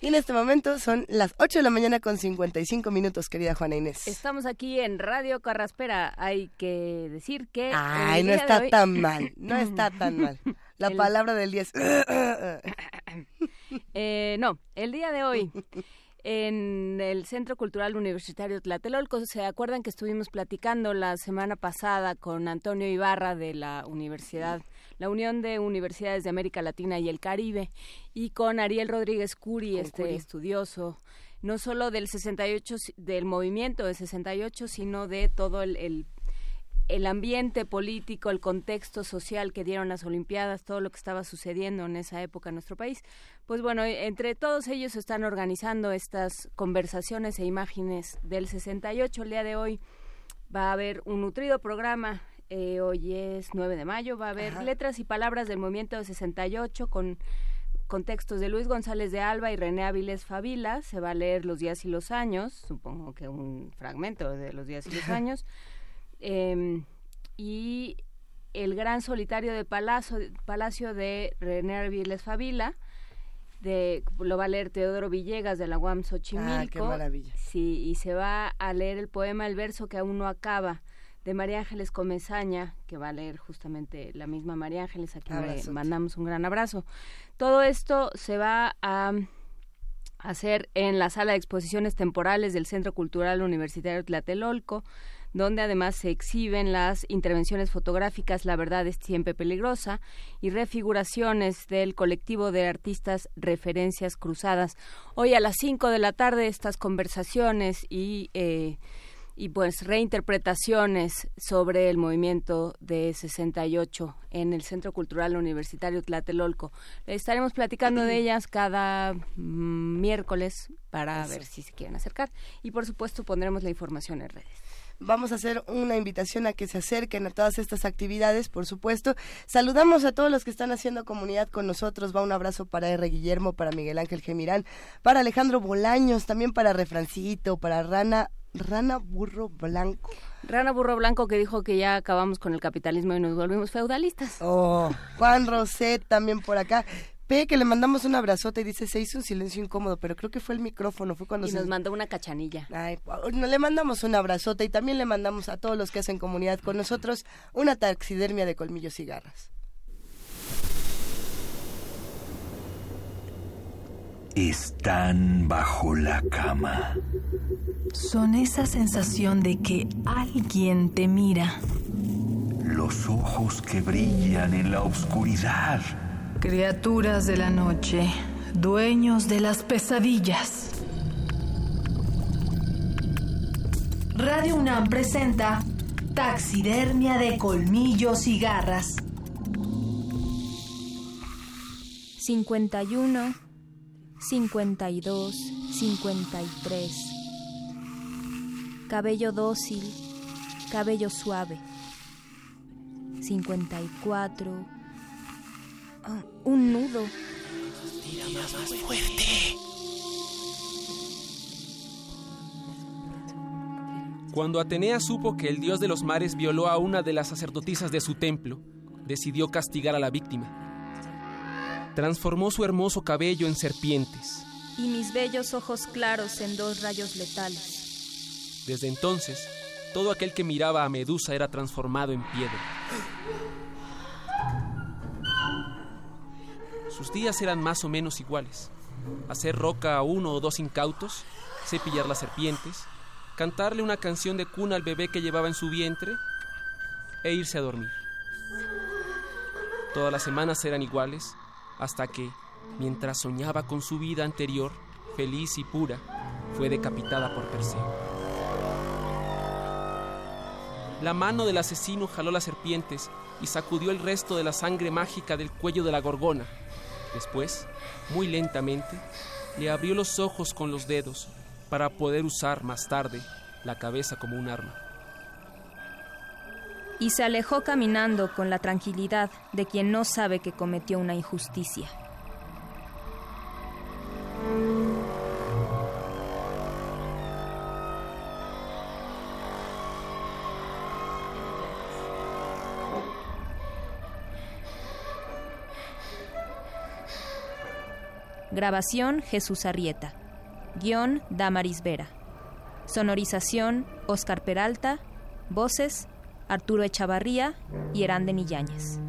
Y en este momento son las 8 de la mañana con 55 minutos, querida Juana Inés. Estamos aquí en Radio Carraspera. Hay que decir que. Ay, no está hoy- tan mal, no está tan mal. La El- palabra del día es... Eh, no, el día de hoy en el Centro Cultural Universitario Tlatelolco, ¿se acuerdan que estuvimos platicando la semana pasada con Antonio Ibarra de la Universidad, la Unión de Universidades de América Latina y el Caribe, y con Ariel Rodríguez Curi, este estudioso no solo del 68, si- del movimiento de 68, sino de todo el, el el ambiente político, el contexto social que dieron las Olimpiadas, todo lo que estaba sucediendo en esa época en nuestro país. Pues bueno, e- entre todos ellos están organizando estas conversaciones e imágenes del 68. El día de hoy va a haber un nutrido programa. Eh, hoy es 9 de mayo. Va a haber Ajá. letras y palabras del movimiento de 68 con con textos de Luis González de Alba y René Avilés Favila. Se va a leer Los días y los años, supongo que un fragmento de Los días y los años. Em, y El gran solitario de Palacio, Palacio de René Avilés Favila. De, lo va a leer Teodoro Villegas de la UAM Xochimilco. Ah, qué maravilla. Sí, y se va a leer el poema El verso que aún no acaba de María Ángeles Comezaña, que va a leer justamente la misma María Ángeles, a quien le mandamos un gran abrazo. Todo esto se va a hacer en la sala de exposiciones temporales del Centro Cultural Universitario Tlatelolco, donde además se exhiben las intervenciones fotográficas La verdad es siempre peligrosa y refiguraciones del colectivo de artistas Referencias Cruzadas. Hoy a las 5 de la tarde estas conversaciones y eh, y pues reinterpretaciones sobre el movimiento de 68 en el Centro Cultural Universitario Tlatelolco. Estaremos platicando de ellas cada mm, miércoles para Eso. ver si se quieren acercar y por supuesto pondremos la información en redes. Vamos a hacer una invitación a que se acerquen a todas estas actividades, por supuesto. Saludamos a todos los que están haciendo comunidad con nosotros. Va un abrazo para R. Guillermo, para Miguel Ángel Gemirán, para Alejandro Bolaños, también para Refrancito, para Rana, Rana Burro Blanco. Rana Burro Blanco que dijo que ya acabamos con el capitalismo y nos volvimos feudalistas. Oh, Juan Roset también por acá. P, que le mandamos un abrazote y dice, se hizo un silencio incómodo, pero creo que fue el micrófono, fue cuando Y se... nos mandó una cachanilla. Ay, no, le mandamos un abrazote y también le mandamos a todos los que hacen comunidad con nosotros una taxidermia de colmillos y garras. Están bajo la cama. Son esa sensación de que alguien te mira. Los ojos que brillan en la oscuridad. Criaturas de la noche, dueños de las pesadillas. Radio UNAM presenta Taxidermia de colmillos y garras. 51, 52, 53. Cabello dócil, cabello suave. 54. Ah, un nudo. Tira más fuerte. Cuando Atenea supo que el dios de los mares violó a una de las sacerdotisas de su templo, decidió castigar a la víctima. Transformó su hermoso cabello en serpientes. Y mis bellos ojos claros en dos rayos letales. Desde entonces, todo aquel que miraba a Medusa era transformado en piedra. Sus días eran más o menos iguales. Hacer roca a uno o dos incautos, cepillar las serpientes, cantarle una canción de cuna al bebé que llevaba en su vientre e irse a dormir. Todas las semanas eran iguales hasta que, mientras soñaba con su vida anterior, feliz y pura, fue decapitada por Perseo. La mano del asesino jaló las serpientes y sacudió el resto de la sangre mágica del cuello de la gorgona. Después, muy lentamente, le abrió los ojos con los dedos para poder usar más tarde la cabeza como un arma. Y se alejó caminando con la tranquilidad de quien no sabe que cometió una injusticia. Grabación Jesús Arrieta. Guión Damaris Vera. Sonorización Oscar Peralta. Voces Arturo Echavarría y Eranden Yáñez.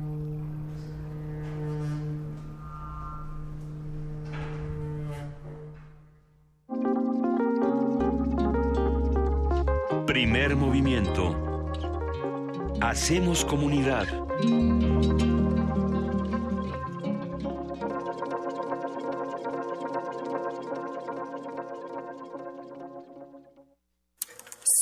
Primer movimiento. Hacemos comunidad.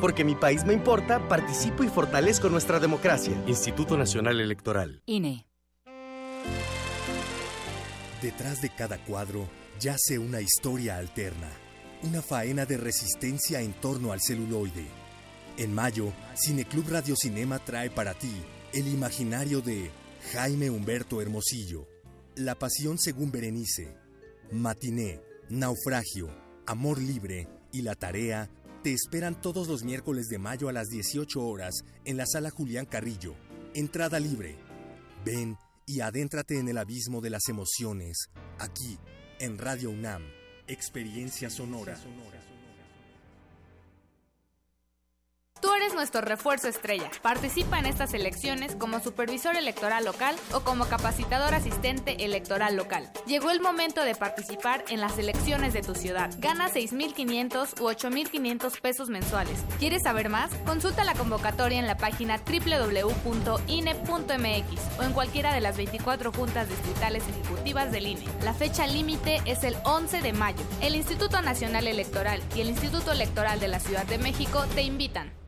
Porque mi país me importa, participo y fortalezco nuestra democracia. Instituto Nacional Electoral. INE. Detrás de cada cuadro yace una historia alterna, una faena de resistencia en torno al celuloide. En mayo, Cineclub Radio Cinema trae para ti el imaginario de Jaime Humberto Hermosillo, La Pasión según Berenice, Matiné, Naufragio, Amor Libre y La Tarea te esperan todos los miércoles de mayo a las 18 horas en la sala Julián Carrillo. Entrada libre. Ven y adéntrate en el abismo de las emociones, aquí, en Radio UNAM, Experiencia Sonora. Tú eres nuestro refuerzo estrella. Participa en estas elecciones como supervisor electoral local o como capacitador asistente electoral local. Llegó el momento de participar en las elecciones de tu ciudad. Gana 6.500 u 8.500 pesos mensuales. ¿Quieres saber más? Consulta la convocatoria en la página www.ine.mx o en cualquiera de las 24 juntas distritales ejecutivas del INE. La fecha límite es el 11 de mayo. El Instituto Nacional Electoral y el Instituto Electoral de la Ciudad de México te invitan.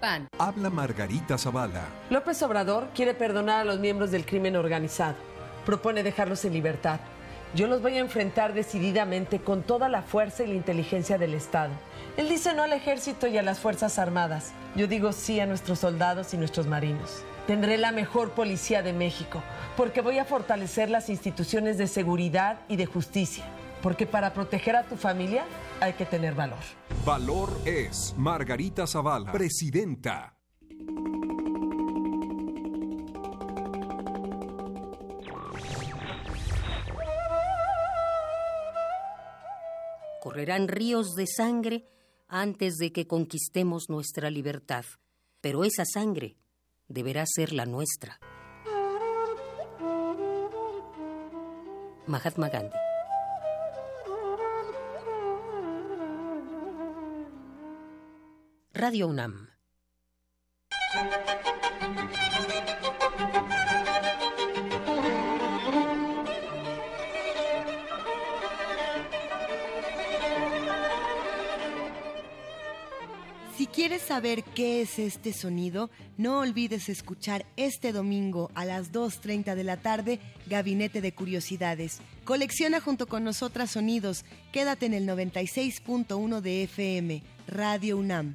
PAN. Habla Margarita Zavala. López Obrador quiere perdonar a los miembros del crimen organizado. Propone dejarlos en libertad. Yo los voy a enfrentar decididamente con toda la fuerza y la inteligencia del Estado. Él dice no al ejército y a las Fuerzas Armadas. Yo digo sí a nuestros soldados y nuestros marinos. Tendré la mejor policía de México, porque voy a fortalecer las instituciones de seguridad y de justicia. Porque para proteger a tu familia hay que tener valor. Valor es Margarita Zavala, presidenta. Correrán ríos de sangre antes de que conquistemos nuestra libertad, pero esa sangre deberá ser la nuestra. Mahatma Gandhi. Radio UNAM. Si quieres saber qué es este sonido, no olvides escuchar este domingo a las 2.30 de la tarde Gabinete de Curiosidades. Colecciona junto con nosotras sonidos. Quédate en el 96.1 de FM, Radio UNAM.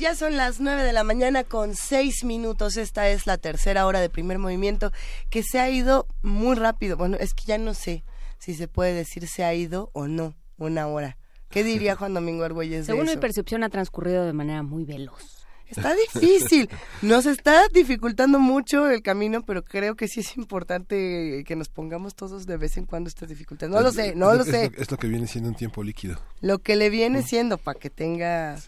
ya son las 9 de la mañana con 6 minutos. Esta es la tercera hora de primer movimiento que se ha ido muy rápido. Bueno, es que ya no sé si se puede decir se ha ido o no una hora. ¿Qué diría Juan Domingo Argüelles de Según mi eso? percepción, ha transcurrido de manera muy veloz. Está difícil. Nos está dificultando mucho el camino, pero creo que sí es importante que nos pongamos todos de vez en cuando estas dificultades. No lo sé, no lo es sé. Es lo que viene siendo un tiempo líquido. Lo que le viene siendo para que tenga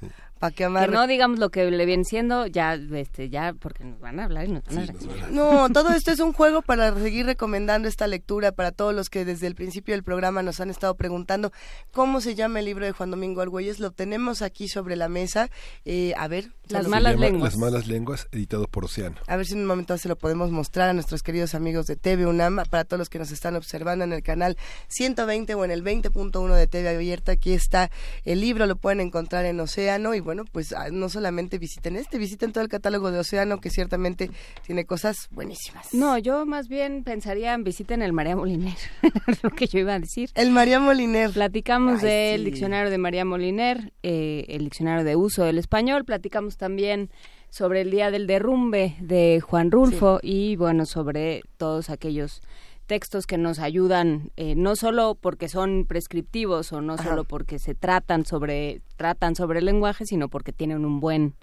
para que no digamos lo que le viene siendo, ya, este, ya, porque nos van a hablar y nos van a regañar. No, todo esto es un juego para seguir recomendando esta lectura para todos los que desde el principio del programa nos han estado preguntando cómo se llama el libro de Juan Domingo Argüelles. Lo tenemos aquí sobre la mesa. Eh, a ver, Las malas lenguas. Las malas lenguas, editado por Océano. A ver si en un momento se lo podemos mostrar a nuestros queridos amigos de TV UNAM, para todos los que nos están observando en el canal 120 o en el 20.1 de TV Abierta. Aquí está el libro, lo pueden encontrar en Océano. Y bueno, pues ah, no solamente visiten este, visiten todo el catálogo de Océano, que ciertamente tiene cosas buenísimas. No, yo más bien pensaría en visiten el María Moliner, lo que yo iba a decir. El María Moliner. Platicamos Ay, del sí. diccionario de María Moliner, eh, el diccionario de uso del español, platicamos también sobre el día del derrumbe de Juan Rulfo y bueno, sobre todos aquellos textos que nos ayudan eh, no solo porque son prescriptivos o no Ajá. solo porque se tratan sobre tratan sobre el lenguaje, sino porque tienen un buen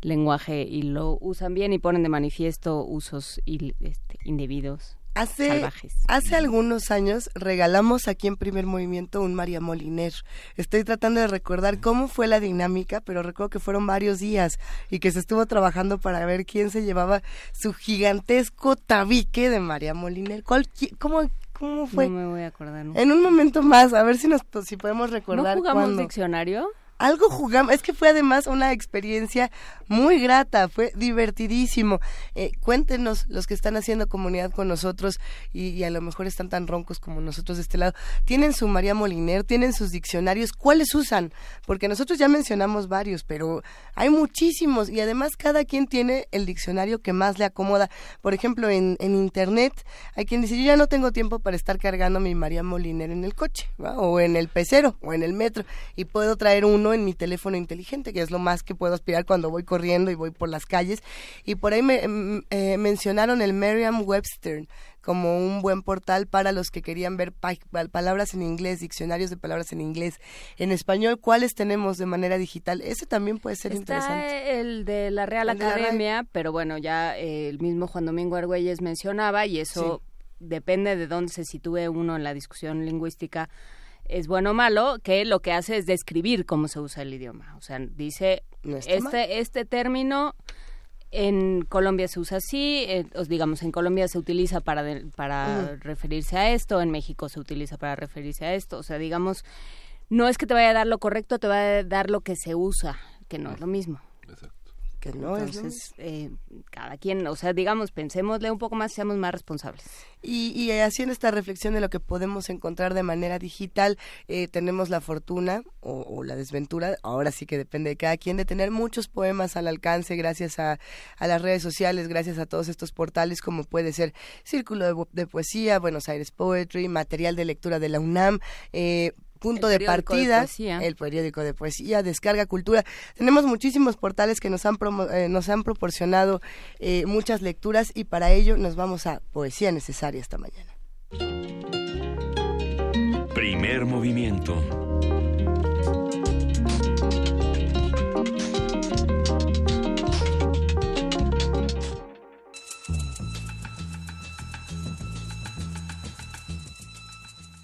lenguaje y lo usan bien y ponen de manifiesto usos il- este, indebidos Hace, salvajes. hace algunos años regalamos aquí en Primer Movimiento un María Moliner. Estoy tratando de recordar cómo fue la dinámica, pero recuerdo que fueron varios días y que se estuvo trabajando para ver quién se llevaba su gigantesco tabique de María Moliner. ¿Cuál, qui- cómo, ¿Cómo fue? No me voy a acordar. ¿no? En un momento más, a ver si nos si podemos ¿No recordar jugamos cuándo. diccionario? Algo jugamos, es que fue además una experiencia muy grata, fue divertidísimo. Eh, cuéntenos los que están haciendo comunidad con nosotros y, a lo mejor están tan roncos como nosotros de este lado. ¿Tienen su María Moliner? ¿Tienen sus diccionarios? ¿Cuáles usan? Porque nosotros ya mencionamos varios, pero hay muchísimos y además cada quien tiene el diccionario que más le acomoda. Por ejemplo, en, en Internet hay quien dice, yo ya no tengo tiempo para estar cargando mi María Moliner en el coche, ¿va? o en el pecero, o en el metro, y puedo traer uno en mi teléfono inteligente, que es lo más que puedo aspirar cuando voy corriendo y voy por las calles. Y por ahí me mm, eh, mencionaron el Merriam-Webster como un buen portal para los que querían ver pa- palabras en inglés, diccionarios de palabras en inglés. En español, ¿cuáles tenemos de manera digital? Ese también puede ser interesante. Está el de la Real El de la RAE. Academia, pero bueno, ya eh, el mismo Juan Domingo Argüelles mencionaba y eso depende de dónde se sitúe uno en la discusión lingüística. Es bueno o malo, que lo que hace es describir cómo se usa el idioma. O sea, dice, mal. este, este término en Colombia se usa así, eh, os digamos, en Colombia se utiliza para, de- para referirse a esto, en México se utiliza para referirse a esto. O sea, digamos, no es que te vaya a dar lo correcto, te va a dar lo que se usa, que no es lo mismo. Que no es lo Entonces, eh, cada quien, o sea, digamos, pensémosle un poco más, seamos más responsables. Y, y haciendo esta reflexión de lo que podemos encontrar de manera digital, eh, tenemos la fortuna o, o la desventura, ahora sí que depende de cada quien, de tener muchos poemas al alcance gracias a, a las redes sociales, gracias a todos estos portales como puede ser Círculo de, de Poesía, Buenos Aires Poetry, material de lectura de la UNAM, eh, punto El de periódico de partida, poesía. el periódico de poesía, Descarga Cultura. Tenemos muchísimos portales que nos han, promo- eh, nos han proporcionado eh, muchas lecturas y para ello nos vamos a Poesía Necesaria esta mañana. Primer movimiento.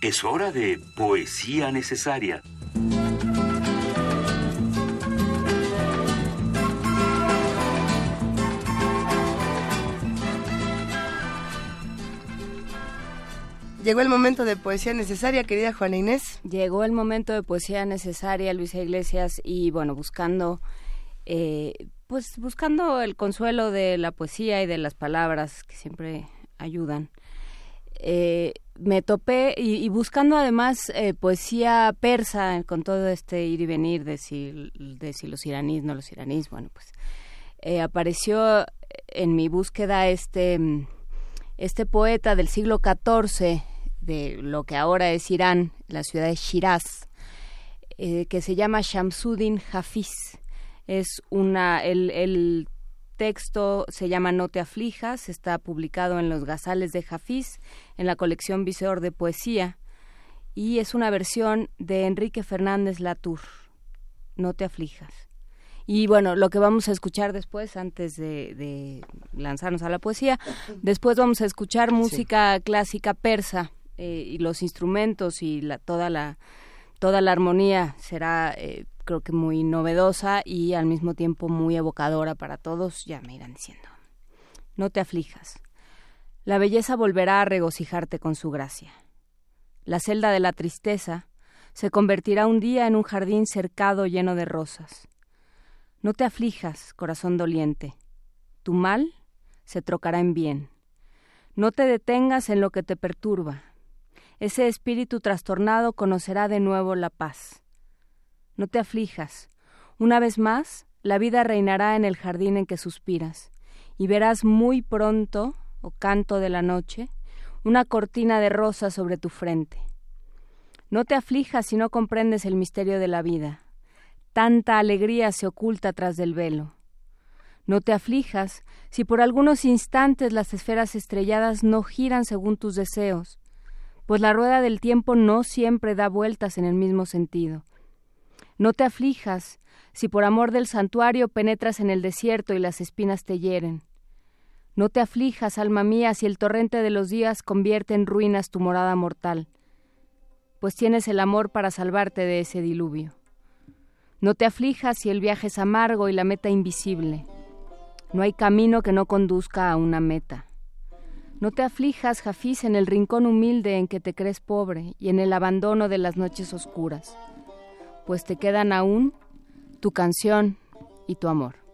Es hora de poesía necesaria. Llegó el momento de poesía necesaria, querida Juana Inés. Llegó el momento de poesía necesaria, Luisa Iglesias, y bueno, buscando, eh, pues buscando el consuelo de la poesía y de las palabras que siempre ayudan. Eh, me topé y, buscando además eh, poesía persa con todo este ir y venir de si, los iraníes, no los iraníes, bueno, pues eh, apareció en mi búsqueda este, este poeta del siglo XIV, de lo que ahora es Irán, la ciudad de Shiraz, eh, que se llama Shamsuddin Hafiz. Es una, el, el texto se llama No te aflijas, está publicado en los Gazales de Hafiz, en la colección Viseor de Poesía, y es una versión de Enrique Fernández Latour. No te aflijas. Y bueno, lo que vamos a escuchar después, antes de, de lanzarnos a la poesía, después vamos a escuchar música clásica persa eh, y los instrumentos y la, toda la toda la armonía será eh, creo que muy novedosa y al mismo tiempo muy evocadora para todos, ya me irán diciendo. No te aflijas. La belleza volverá a regocijarte con su gracia. La celda de la tristeza se convertirá un día en un jardín cercado lleno de rosas. No te aflijas, corazón doliente. Tu mal se trocará en bien. No te detengas en lo que te perturba. Ese espíritu trastornado conocerá de nuevo la paz. No te aflijas. Una vez más, la vida reinará en el jardín en que suspiras, y verás muy pronto, o canto de la noche, una cortina de rosas sobre tu frente. No te aflijas si no comprendes el misterio de la vida. Tanta alegría se oculta tras del velo. No te aflijas si por algunos instantes las esferas estrelladas no giran según tus deseos, pues la rueda del tiempo no siempre da vueltas en el mismo sentido. No te aflijas si por amor del santuario penetras en el desierto y las espinas te hieren. No te aflijas, alma mía, si el torrente de los días convierte en ruinas tu morada mortal, pues tienes el amor para salvarte de ese diluvio. No te aflijas si el viaje es amargo y la meta invisible. No hay camino que no conduzca a una meta. No te aflijas, Jafís, en el rincón humilde en que te crees pobre y en el abandono de las noches oscuras, pues te quedan aún tu canción y tu amor.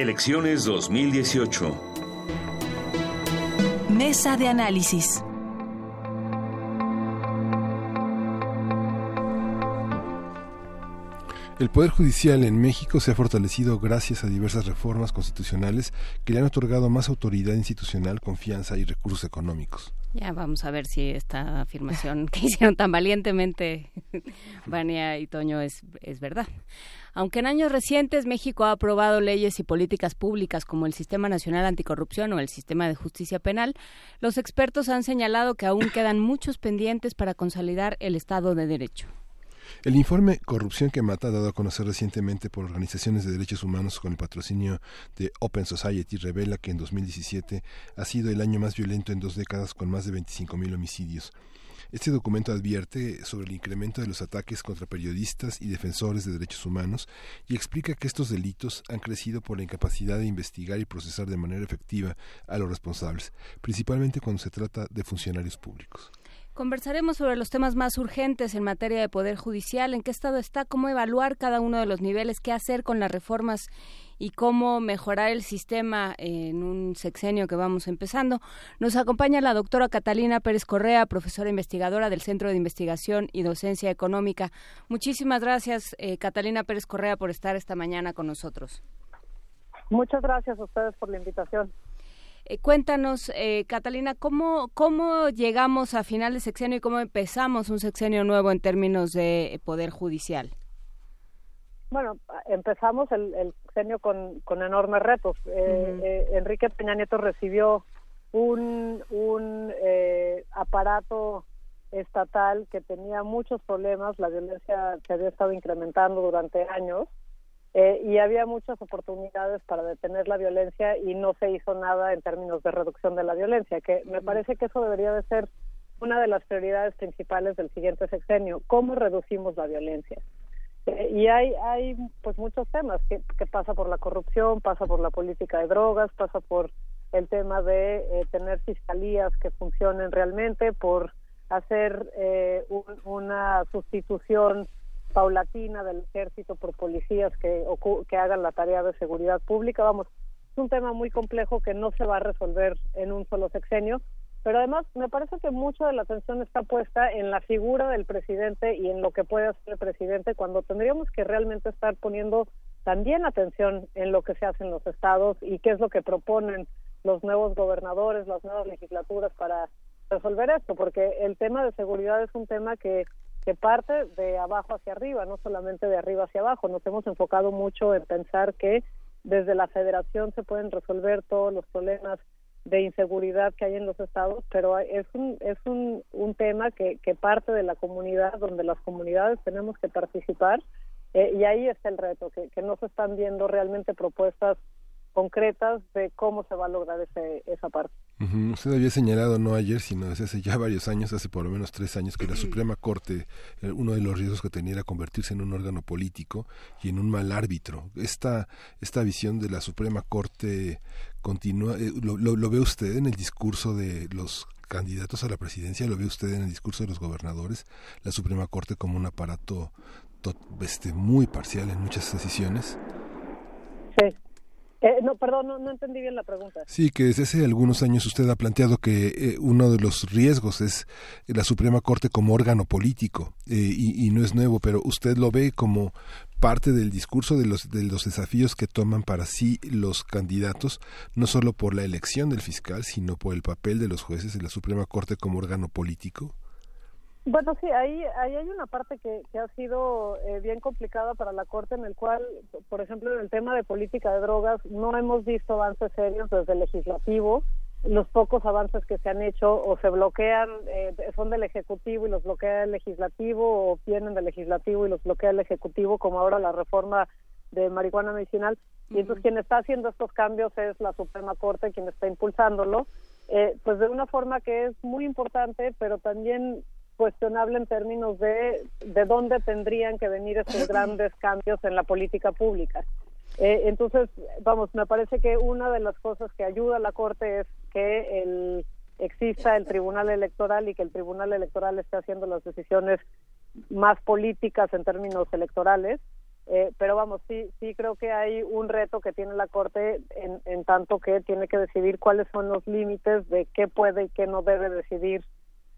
Elecciones 2018. Mesa de análisis. El Poder Judicial en México se ha fortalecido gracias a diversas reformas constitucionales que le han otorgado más autoridad institucional, confianza y recursos económicos. Ya vamos a ver si esta afirmación que hicieron tan valientemente Vania y Toño es, es verdad. Aunque en años recientes México ha aprobado leyes y políticas públicas como el Sistema Nacional Anticorrupción o el Sistema de Justicia Penal, los expertos han señalado que aún quedan muchos pendientes para consolidar el Estado de Derecho. El informe Corrupción que Mata, dado a conocer recientemente por organizaciones de derechos humanos con el patrocinio de Open Society, revela que en 2017 ha sido el año más violento en dos décadas con más de 25.000 homicidios. Este documento advierte sobre el incremento de los ataques contra periodistas y defensores de derechos humanos y explica que estos delitos han crecido por la incapacidad de investigar y procesar de manera efectiva a los responsables, principalmente cuando se trata de funcionarios públicos. Conversaremos sobre los temas más urgentes en materia de poder judicial, en qué estado está, cómo evaluar cada uno de los niveles, qué hacer con las reformas y cómo mejorar el sistema en un sexenio que vamos empezando. Nos acompaña la doctora Catalina Pérez Correa, profesora investigadora del Centro de Investigación y Docencia Económica. Muchísimas gracias, eh, Catalina Pérez Correa, por estar esta mañana con nosotros. Muchas gracias a ustedes por la invitación. Eh, cuéntanos, eh, Catalina, ¿cómo, ¿cómo llegamos a final de sexenio y cómo empezamos un sexenio nuevo en términos de poder judicial? Bueno, empezamos el, el sexenio con, con enormes retos. Eh, eh, Enrique Peña Nieto recibió un, un aparato estatal que tenía muchos problemas, la violencia se había estado incrementando durante años eh, y había muchas oportunidades para detener la violencia y no se hizo nada en términos de reducción de la violencia, que me parece que eso debería de ser una de las prioridades principales del siguiente sexenio, cómo reducimos la violencia. Eh, y hay, hay pues muchos temas que, que pasa por la corrupción, pasa por la política de drogas, pasa por el tema de eh, tener fiscalías que funcionen realmente, por hacer eh, un- una sustitución paulatina del ejército por policías que, que hagan la tarea de seguridad pública. Vamos, es un tema muy complejo que no se va a resolver en un solo sexenio, pero además me parece que mucha de la atención está puesta en la figura del presidente y en lo que puede hacer el presidente cuando tendríamos que realmente estar poniendo también atención en lo que se hace en los estados y qué es lo que proponen los nuevos gobernadores, las nuevas legislaturas para resolver esto, porque el tema de seguridad es un tema que, que parte de abajo hacia arriba, no solamente de arriba hacia abajo. Nos hemos enfocado mucho en pensar que desde la federación se pueden resolver todos los problemas de inseguridad que hay en los estados, pero es un, es un, un tema que, que parte de la comunidad, donde las comunidades tenemos que participar, eh, y ahí está el reto, que, que no se están viendo realmente propuestas concretas de cómo se va a lograr ese, esa parte. Usted había señalado no ayer, sino desde hace ya varios años, hace por lo menos tres años, que la Suprema Corte, eh, uno de los riesgos que tenía era convertirse en un órgano político y en un mal árbitro. Esta, esta visión de la Suprema Corte continúa, eh, lo, lo- lo ve usted en el discurso de los candidatos a la presidencia, lo ve usted en el discurso de los gobernadores, la Suprema Corte como un aparato to- este, muy parcial en muchas decisiones. Sí. Eh, no, perdón, no, entendí bien la pregunta. Sí, que desde hace algunos años usted ha planteado que eh, uno de los riesgos es la Suprema Corte como órgano político eh, y, y no es nuevo, pero usted lo ve como parte del discurso de los, de los desafíos que toman para sí los candidatos, no solo por la elección del fiscal, sino por el papel de los jueces de la Suprema Corte como órgano político. Bueno, sí, ahí, ahí hay una parte que, que ha sido eh, bien complicada para la Corte, en el cual, por ejemplo, en el tema de política de drogas, no hemos visto avances serios desde el legislativo. Los pocos avances que se han hecho o se bloquean, eh, son del Ejecutivo y los bloquea el Legislativo, o vienen del Legislativo y los bloquea el Ejecutivo, como ahora la reforma de marihuana medicinal. Y entonces quien está haciendo estos cambios es la Suprema Corte, quien está impulsándolo, eh, pues de una forma que es muy importante, pero también cuestionable en términos de de dónde tendrían que venir estos grandes cambios en la política pública. Eh, entonces, vamos, me parece que una de las cosas que ayuda a la Corte es que el, exista el Tribunal Electoral y que el Tribunal Electoral esté haciendo las decisiones más políticas en términos electorales. Eh, pero vamos, sí, sí creo que hay un reto que tiene la Corte en, en tanto que tiene que decidir cuáles son los límites de qué puede y qué no debe decidir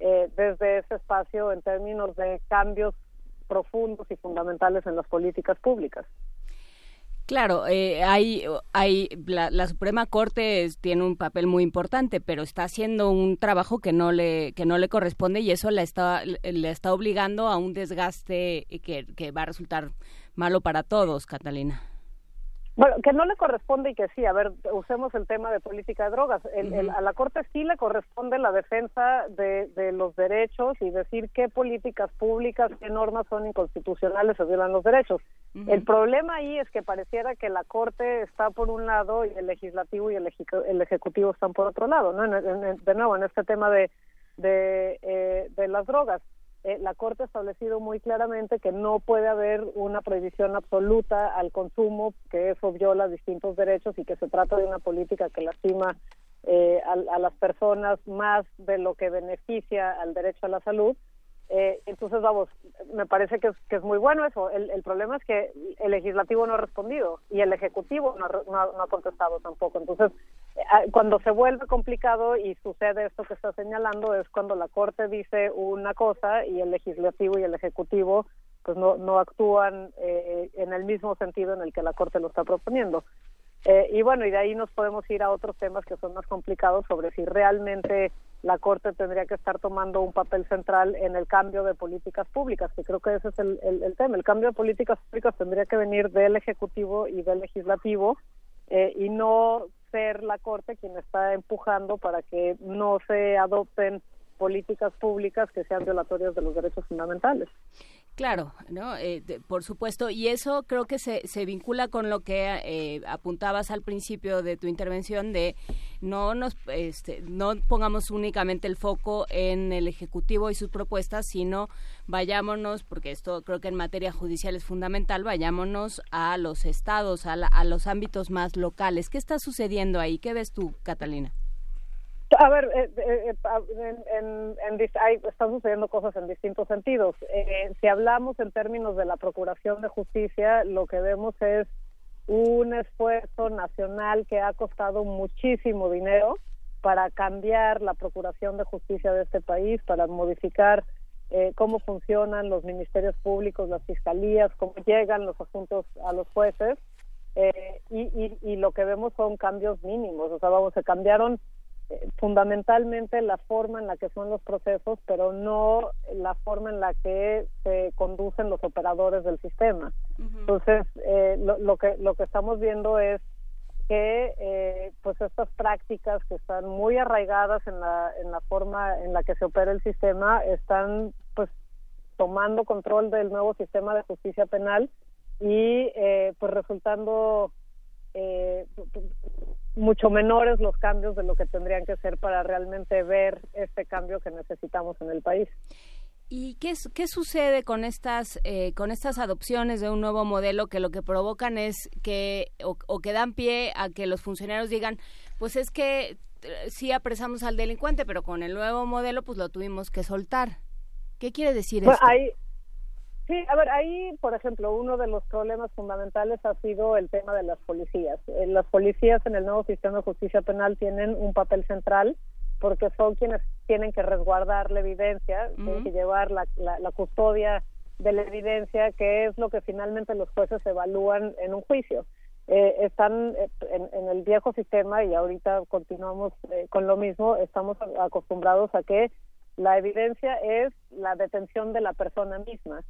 eh, desde ese espacio en términos de cambios profundos y fundamentales en las políticas públicas. Claro, eh, hay, hay la, la Suprema Corte es- tiene un papel muy importante, pero está haciendo un trabajo que no le que no le corresponde y eso la está le está obligando a un desgaste que, que va a resultar malo para todos, Catalina. Bueno, que no le corresponde y que sí, a ver, usemos el tema de política de drogas. El- el- a la Corte sí le corresponde la defensa de, de los derechos y decir qué políticas públicas, qué normas son inconstitucionales o violan los derechos. El problema ahí es que pareciera que la Corte está por un lado y el legislativo y el, ejecu- el ejecutivo están por otro lado, ¿no? En- en- en- de nuevo, en este tema de, de, eh, de las drogas. Eh, la Corte ha establecido muy claramente que no puede haber una prohibición absoluta al consumo, que eso viola distintos derechos y que se trata de una política que lastima eh, a, a las personas más de lo que beneficia al derecho a la salud. Eh, entonces, vamos, me parece que es, que es muy bueno eso. El, el problema es que el legislativo no ha respondido y el ejecutivo no, no no ha contestado tampoco. Entonces, cuando se vuelve complicado y sucede esto que está señalando es cuando la Corte dice una cosa y el legislativo y el ejecutivo pues no, no actúan eh, en el mismo sentido en el que la Corte lo está proponiendo. Eh, y bueno, y de ahí nos podemos ir a otros temas que son más complicados sobre si realmente la Corte tendría que estar tomando un papel central en el cambio de políticas públicas, que creo que ese es el, el- el tema. El cambio de políticas públicas tendría que venir del Ejecutivo y del Legislativo eh, y no ser la Corte quien está empujando para que no se adopten políticas públicas que sean violatorias de los derechos fundamentales. Claro, ¿no? Eh, de- por supuesto, y eso creo que se, se vincula con lo que eh, apuntabas al principio de tu intervención de no nos este, no pongamos únicamente el foco en el ejecutivo y sus propuestas, sino vayámonos, porque esto creo que en materia judicial es fundamental, vayámonos a los estados, a, la- a los ámbitos más locales. ¿Qué está sucediendo ahí? ¿Qué ves tú, Catalina? A ver, eh, eh, eh, en, hay- están sucediendo cosas en distintos sentidos. Eh, si hablamos en términos de la Procuración de Justicia, lo que vemos es un esfuerzo nacional que ha costado muchísimo dinero para cambiar la Procuración de Justicia de este país, para modificar eh, cómo funcionan los ministerios públicos, las fiscalías, cómo llegan los asuntos a los jueces. Eh, y, y, lo que vemos son cambios mínimos, o sea, vamos, se cambiaron fundamentalmente la forma en la que son los procesos, pero no la forma en la que se conducen los operadores del sistema. Entonces, eh, lo, lo que lo que estamos viendo es que eh, pues estas prácticas que están muy arraigadas en la en la forma en la que se opera el sistema están pues tomando control del nuevo sistema de justicia penal y eh, pues resultando eh, mucho menores los cambios de lo que tendrían que ser para realmente ver este cambio que necesitamos en el país. ¿Y qué, qué sucede con estas, eh, con estas adopciones de un nuevo modelo que lo que provocan es que, o, o que dan pie a que los funcionarios digan, pues es que eh, sí apresamos al delincuente, pero con el nuevo modelo pues lo tuvimos que soltar? ¿Qué quiere decir Bueno, esto? ahí, sí, a ver, ahí, por ejemplo, uno de los problemas fundamentales ha sido el tema de las policías. Eh, Las policías en el nuevo sistema de justicia penal tienen un papel central porque son quienes tienen que resguardar la evidencia, tienen que llevar la, la, la custodia de la evidencia, que es lo que finalmente los jueces evalúan en un juicio. Eh, están eh, en, en el viejo sistema y ahorita continuamos eh, con lo mismo, estamos acostumbrados a que la evidencia es la detención de la persona misma.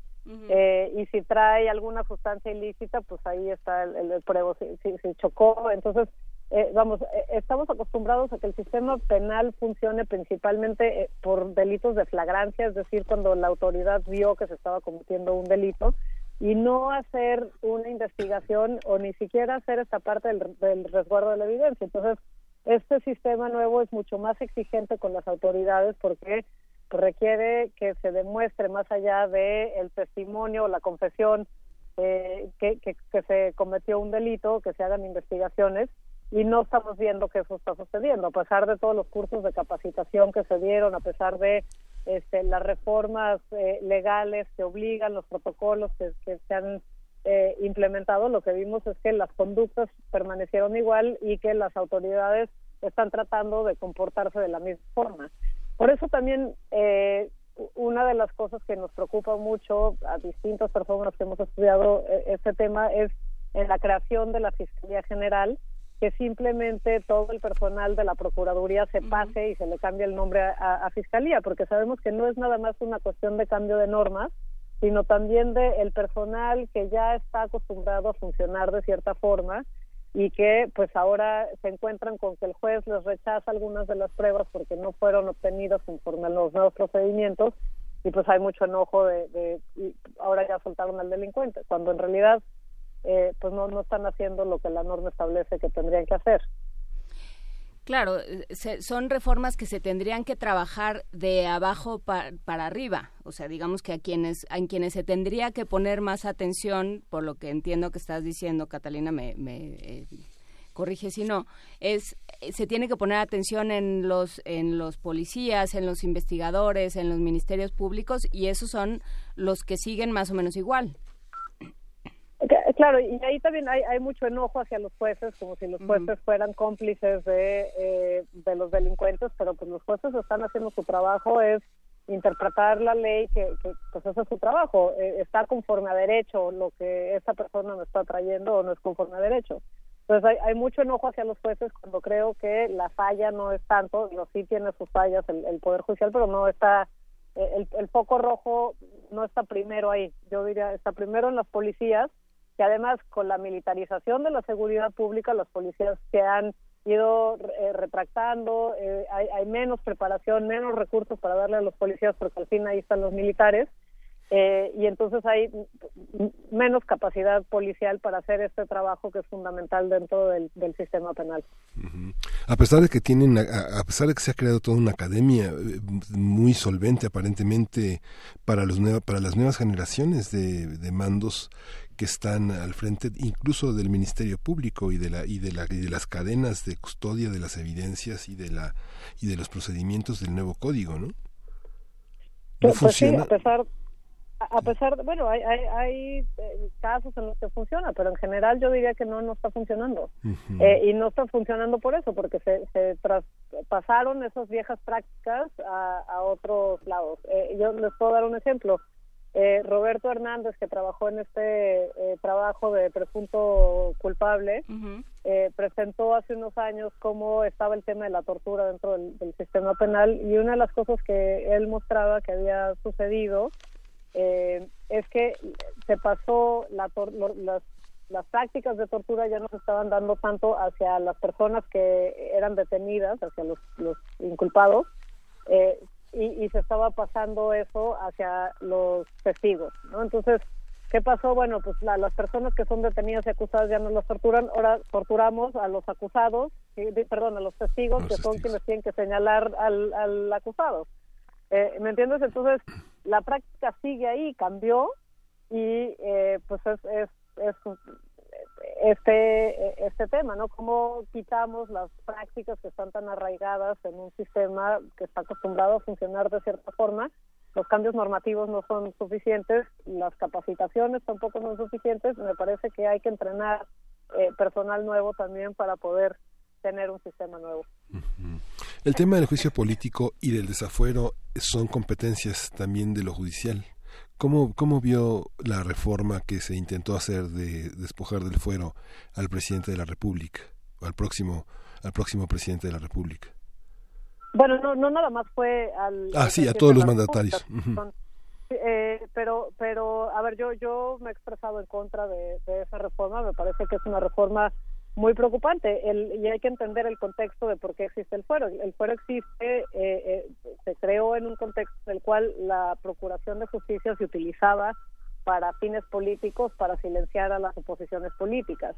Eh, y si trae alguna sustancia ilícita, pues ahí está el, el, el pruebo, si, si, si chocó. Entonces, eh, vamos, eh, estamos acostumbrados a que el sistema penal funcione principalmente eh, por delitos de flagrancia, es decir, cuando la autoridad vio que se estaba cometiendo un delito, y no hacer una investigación o ni siquiera hacer esta parte del, del resguardo de la evidencia. Entonces, este sistema nuevo es mucho más exigente con las autoridades porque requiere que se demuestre más allá de el testimonio o la confesión eh, que, que, que se cometió un delito, que se hagan investigaciones y no estamos viendo que eso está sucediendo. A pesar de todos los cursos de capacitación que se dieron, a pesar de este, las reformas eh, legales que obligan los protocolos que, que se han eh, implementado, lo que vimos es que las conductas permanecieron igual y que las autoridades están tratando de comportarse de la misma forma. Por eso también eh, una de las cosas que nos preocupa mucho a distintas personas que hemos estudiado eh, este tema es en la creación de la Fiscalía General, que simplemente todo el personal de la Procuraduría se pase y se le cambie el nombre a, a Fiscalía, porque sabemos que no es nada más una cuestión de cambio de normas, sino también de el personal que ya está acostumbrado a funcionar de cierta forma y que pues ahora se encuentran con que el juez les rechaza algunas de las pruebas porque no fueron obtenidas conforme a los nuevos procedimientos y pues hay mucho enojo de, de y ahora ya soltaron al delincuente cuando en realidad eh, pues no no están haciendo lo que la norma establece que tendrían que hacer Claro, eh, se- son reformas que se tendrían que trabajar de abajo pa- para arriba. O sea, digamos que a quienes, a quienes se tendría que poner más atención, por lo que entiendo que estás diciendo, Catalina, me, eh, corrige si no, es eh, se tiene que poner atención en los en los policías, en los investigadores, en los ministerios públicos y esos son los que siguen más o menos igual. Que- Claro, y ahí también hay, hay mucho enojo hacia los jueces, como si los jueces fueran cómplices de, eh, de los delincuentes, pero pues los jueces están haciendo su trabajo, es interpretar la ley, que, que pues ese es su trabajo, eh, está conforme a derecho lo que esa persona me está trayendo o no es conforme a derecho. Entonces hay, hay mucho enojo hacia los jueces cuando creo que la falla no es tanto, digo, sí tiene sus fallas el, el Poder Judicial, pero no está, eh, el, el foco rojo no está primero ahí, yo diría, está primero en las policías, que además con la militarización de la seguridad pública, las policías se han ido eh, retractando, eh, hay, hay menos preparación, menos recursos para darle a los policías, porque al fin ahí están los militares, eh, y entonces hay menos capacidad policial para hacer este trabajo que es fundamental dentro del, sistema penal. A pesar de que tienen, a, a pesar de que se ha creado toda una academia muy solvente aparentemente para los para las nuevas generaciones de mandos que están al frente incluso del Ministerio Público y de la y de la y de las cadenas de custodia de las evidencias y de la y de los procedimientos del nuevo código, ¿no? No Pues sí, funciona. a pesar, a a pesar, de- bueno, hay, hay, hay eh, casos en los que funciona, pero en general yo diría que no, no está funcionando. Eh, y no está funcionando por eso, porque se, se traspasaron esas viejas prácticas a, a otros lados. Eh, yo les puedo dar un ejemplo. Eh, Roberto Hernández, que trabajó en este eh, trabajo de presunto culpable, eh, presentó hace unos años cómo estaba el tema de la tortura dentro del, del sistema penal y una de las cosas que él mostraba que había sucedido eh, es que se pasó la tor- lo- las, las prácticas de tortura ya no se estaban dando tanto hacia las personas que eran detenidas, hacia los, los inculpados, eh, y, y se estaba pasando eso hacia los testigos, ¿no? Entonces, ¿qué pasó? Bueno, pues la- las personas que son detenidas y acusadas ya no las torturan, ahora torturamos a los acusados, de- perdón, a los testigos, que son quienes tienen que señalar al, al acusado. Eh, ¿Me entiendes? Entonces, la práctica sigue ahí, cambió, y eh, pues es, es, es este este tema, ¿no? Cómo quitamos las prácticas que están tan arraigadas en un sistema que está acostumbrado a funcionar de cierta forma. Los cambios normativos no son suficientes, las capacitaciones tampoco son suficientes. Me parece que hay que entrenar eh, personal nuevo también para poder tener un sistema nuevo. El tema del juicio político y del desafuero son competencias también de lo judicial. ¿Cómo, ¿Cómo vio la reforma que se intentó hacer de despojar del fuero al presidente de la República, al próximo, al próximo presidente de la República? Bueno, no, no nada más fue al... Ah, sí, a todos los mandatarios. Eh, pero, pero, a ver, yo, yo me he expresado en contra de, de esa reforma. Me parece que es una reforma muy preocupante el, y hay que entender el contexto de por qué existe el fuero. El fuero existe, eh, eh, se creó en un contexto en el cual la Procuración de Justicia se utilizaba para fines políticos, para silenciar a las oposiciones políticas.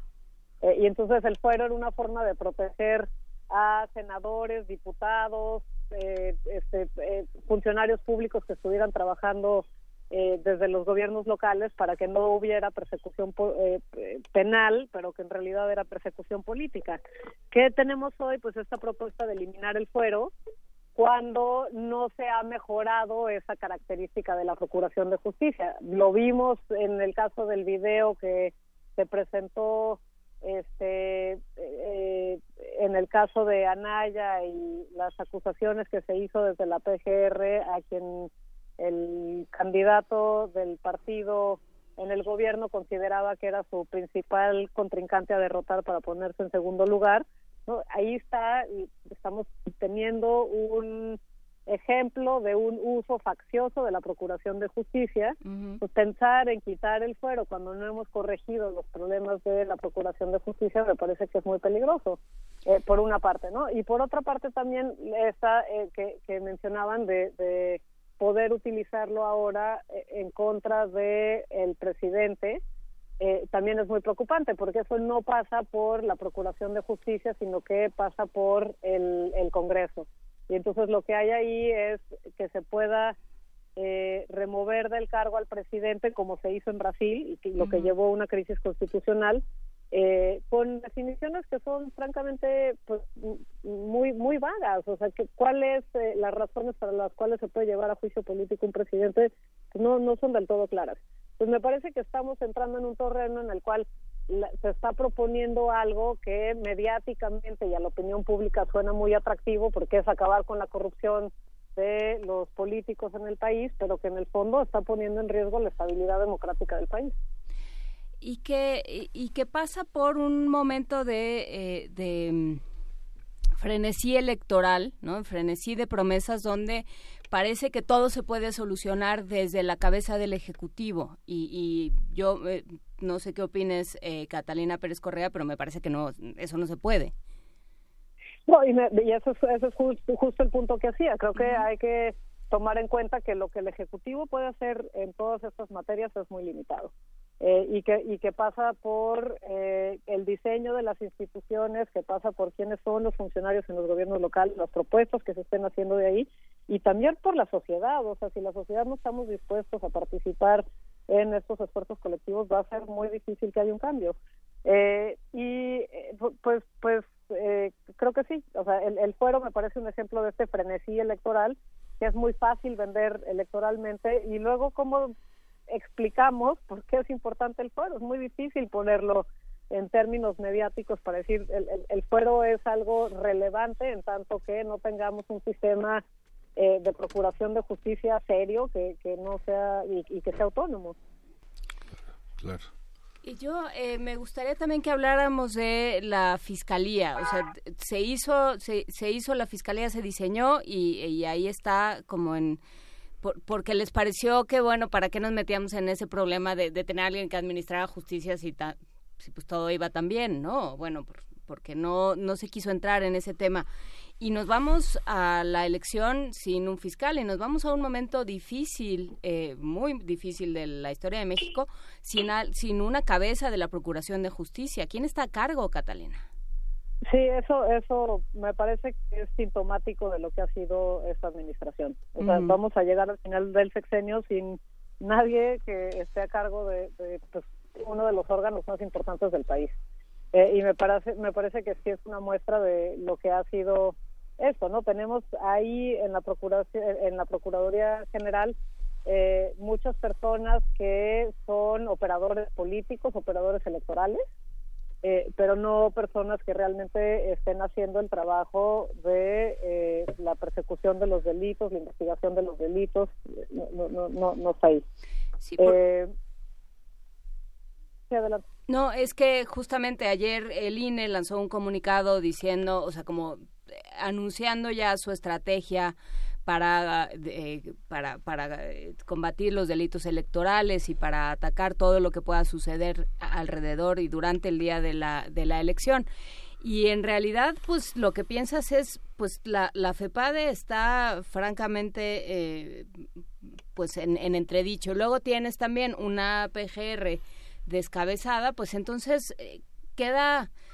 Eh, y entonces el fuero era una forma de proteger a senadores, diputados, eh, este, eh, funcionarios públicos que estuvieran trabajando eh, desde los gobiernos locales para que no hubiera persecución eh, eh, penal, pero que en realidad era persecución política. ¿Qué tenemos hoy? Pues esta propuesta de eliminar el fuero cuando no se ha mejorado esa característica de la Procuración de Justicia. Lo vimos en el caso del video que se presentó este eh, en el caso de Anaya y las acusaciones que se hizo desde la PGR a quien el candidato del partido en el gobierno consideraba que era su principal contrincante a derrotar para ponerse en segundo lugar ¿no? ahí está estamos teniendo un ejemplo de un uso faccioso de la Procuración de Justicia, pues pensar en quitar el fuero cuando no hemos corregido los problemas de la Procuración de Justicia me parece que es muy peligroso, eh, por una parte, ¿no? Y por otra parte también esta eh, que, que mencionaban de, de poder utilizarlo ahora eh, en contra de el presidente, eh, también es muy preocupante porque eso no pasa por la Procuración de Justicia, sino que pasa por el, el Congreso. Y entonces lo que hay ahí es que se pueda eh, remover del cargo al presidente como se hizo en Brasil y que- lo que llevó a una crisis constitucional eh, con definiciones que son francamente pues muy muy vagas. O sea que cuáles eh, las razones para las cuales se puede llevar a juicio político un presidente pues, no no son del todo claras. Pues me parece que estamos entrando en un terreno en el cual la- se está proponiendo algo que mediáticamente y a la opinión pública suena muy atractivo porque es acabar con la corrupción de los políticos en el país, pero que en el fondo está poniendo en riesgo la estabilidad democrática del país. Y que y, y que pasa por un momento de, eh, de mm, frenesí electoral, ¿no? Frenesí de promesas donde parece que todo se puede solucionar desde la cabeza del ejecutivo y, y yo eh, no sé qué opines eh, Catalina Pérez Correa, pero me parece que no eso no se puede. No, y, me- y eso, es, eso es justo el punto que hacía. Creo que hay que tomar en cuenta que lo que el Ejecutivo puede hacer en todas estas materias es muy limitado. Eh, y que y que pasa por eh, el diseño de las instituciones, que pasa por quiénes son los funcionarios en los gobiernos locales, las propuestas que se estén haciendo de ahí, y también por la sociedad. O sea, si la sociedad no estamos dispuestos a participar en estos esfuerzos colectivos, va a ser muy difícil que haya un cambio. Eh, y eh, pu- pues pues eh, creo que sí. O sea, el, el fuero me parece un ejemplo de este frenesí electoral que es muy fácil vender electoralmente y luego cómo explicamos por qué es importante el fuero. Es muy difícil ponerlo en términos mediáticos para decir el, el, el fuero es algo relevante en tanto que no tengamos un sistema eh, de procuración de justicia serio que, que no sea y, y que sea autónomo. Claro. Y yo eh, me gustaría también que habláramos de la fiscalía. O sea, se hizo, se, se hizo la fiscalía, se diseñó y, y ahí está como en por- porque les pareció que bueno, ¿para qué nos metíamos en ese problema de, tener a alguien que administrara justicia si, ta- si pues todo iba tan bien, ¿no? Bueno, por- porque no no se quiso entrar en ese tema. Y nos vamos a la elección sin un fiscal y nos vamos a un momento difícil, eh, muy difícil de la historia de México, sin, sin una cabeza de la Procuración de Justicia. ¿Quién está a cargo, Catalina? Sí, eso, eso me parece que es sintomático de lo que ha sido esta administración. O sea, Ujú. vamos a llegar al final del sexenio sin nadie que esté a cargo de, de, pues, uno de los órganos más importantes del país. Eh, y me parece, me parece que sí es una muestra de lo que ha sido esto, ¿no? Tenemos ahí en la procuración, en la Procuraduría General eh, muchas personas que son operadores políticos, operadores electorales, eh, pero no personas que realmente estén haciendo el trabajo de eh, la persecución de los delitos, la investigación de los delitos, no, no, no, no, no está ahí. Sí, por- Eh, sí, adelante. No, es que justamente ayer el INE lanzó un comunicado diciendo, o sea, como eh, anunciando ya su estrategia para, eh, para, para eh, combatir los delitos electorales y para atacar todo lo que pueda suceder alrededor y durante el día de la, de la elección. Y en realidad, pues lo que piensas es, pues la, la FEPADE está francamente, eh, pues en, en entredicho. Luego tienes también una PGR descabezada, pues entonces eh, queda que-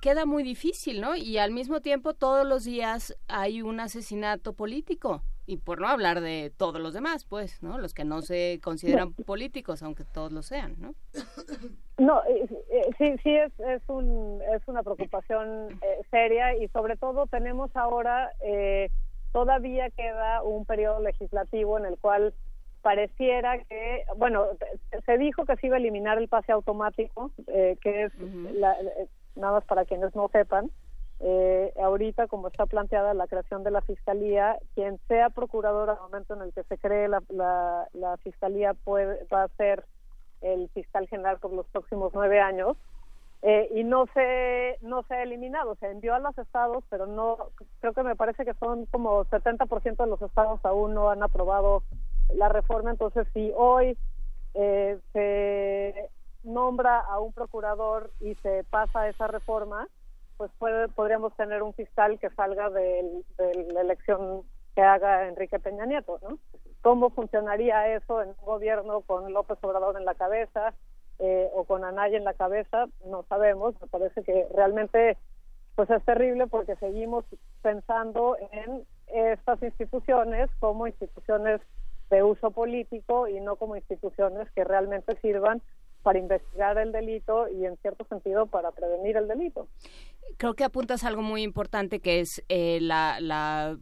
queda muy difícil, ¿no? Y al mismo tiempo todos los días hay un asesinato político y por no hablar de todos los demás, pues, ¿no? Los que no se consideran políticos, aunque todos lo sean, ¿no? No, eh, eh, sí, sí es, es, un, es una preocupación eh, seria y sobre todo tenemos ahora, eh, todavía queda un periodo legislativo en el cual pareciera que, bueno, se dijo que se iba a eliminar el pase automático, eh, que es, la- nada más para quienes no sepan, eh, ahorita como está planteada la creación de la fiscalía, quien sea procurador al momento en el que se cree la, la, la fiscalía puede, va a ser el fiscal general por los próximos nueve años eh, y no se no se ha eliminado, se envió a los estados, pero no creo que me parece que son como 70% de los estados aún no han aprobado la reforma, entonces si hoy eh, se nombra a un procurador y se pasa esa reforma, pues puede, podríamos tener un fiscal que salga de la elección que haga Enrique Peña Nieto, ¿no? ¿Cómo funcionaría eso en un gobierno con López Obrador en la cabeza eh, o con Anaya en la cabeza? No sabemos. Me parece que realmente pues es terrible porque seguimos pensando en estas instituciones como instituciones de uso político y no como instituciones que realmente sirvan para investigar el delito y en cierto sentido para prevenir el delito. Creo que apuntas algo muy importante que es eh, la, la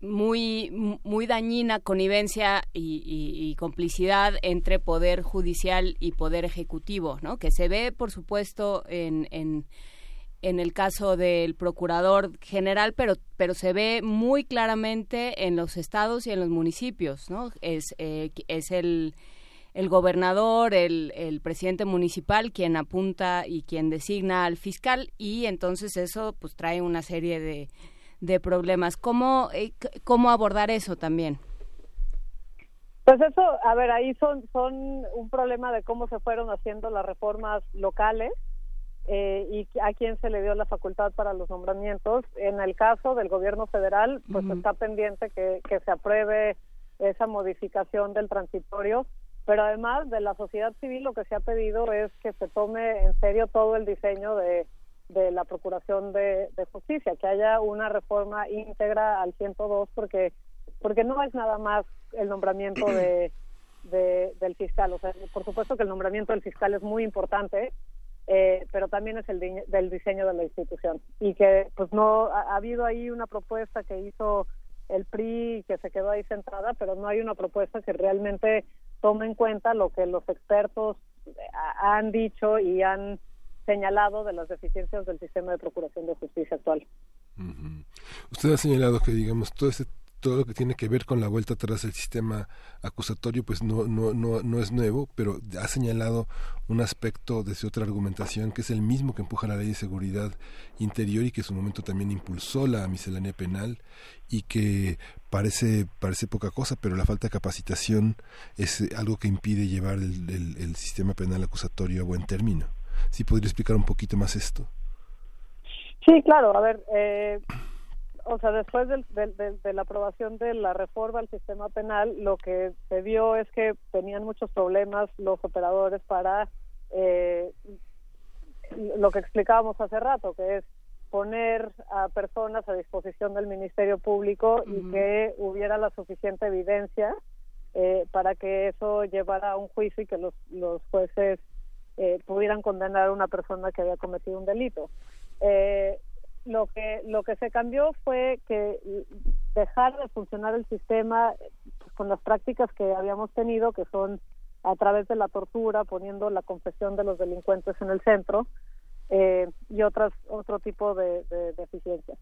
muy muy dañina connivencia y, y- complicidad entre poder judicial y poder ejecutivo, ¿no? Que se ve, por supuesto, en, en en el caso del procurador general, pero pero se ve muy claramente en los estados y en los municipios, ¿no? Es eh, es el el gobernador, el, el presidente municipal quien apunta y quien designa al fiscal y entonces eso pues trae una serie de, de problemas. ¿Cómo, eh, ¿Cómo abordar eso también? Pues eso, a ver, ahí son, son un problema de cómo se fueron haciendo las reformas locales eh, y a quién se le dio la facultad para los nombramientos. En el caso del gobierno federal, pues Ujú. está pendiente que, que se apruebe esa modificación del transitorio, pero además de la sociedad civil lo que se ha pedido es que se tome en serio todo el diseño de, de la Procuración de, de Justicia, que haya una reforma íntegra al 102, porque porque no es nada más el nombramiento de, de- del fiscal. O sea, por supuesto que el nombramiento del fiscal es muy importante, eh, pero también es el del diseño de la institución. Y que pues no ha, ha habido ahí una propuesta que hizo el PRI que se quedó ahí sentada, pero no hay una propuesta que realmente tome en cuenta lo que los expertos ha- han dicho y han señalado de las deficiencias del sistema de procuración de justicia actual. Usted ha señalado que, digamos, todo ese todo lo que tiene que ver con la vuelta atrás del sistema acusatorio, pues no, no, no, no es nuevo, pero ha señalado un aspecto desde otra argumentación que es el mismo que empuja la ley de seguridad interior y que en su momento también impulsó la miscelánea penal y que parece, parece poca cosa, pero la falta de capacitación es eh, algo que impide llevar el, el- sistema penal acusatorio a buen término. ¿Sí podría explicar un poquito más esto? Sí, claro. A ver, eh, o sea, después del- del- de la aprobación de la reforma al sistema penal, lo que se vio es que tenían muchos problemas los operadores para eh, lo que explicábamos hace rato, que es poner a personas a disposición del Ministerio Público y que hubiera la suficiente evidencia eh, para que eso llevara a un juicio y que los, los jueces eh, pudieran condenar a una persona que había cometido un delito. Eh, lo que lo que se cambió fue que dejar de funcionar el sistema pues, con las prácticas que habíamos tenido, que son a través de la tortura, poniendo la confesión de los delincuentes en el centro eh, y otras otro tipo de, de deficiencias.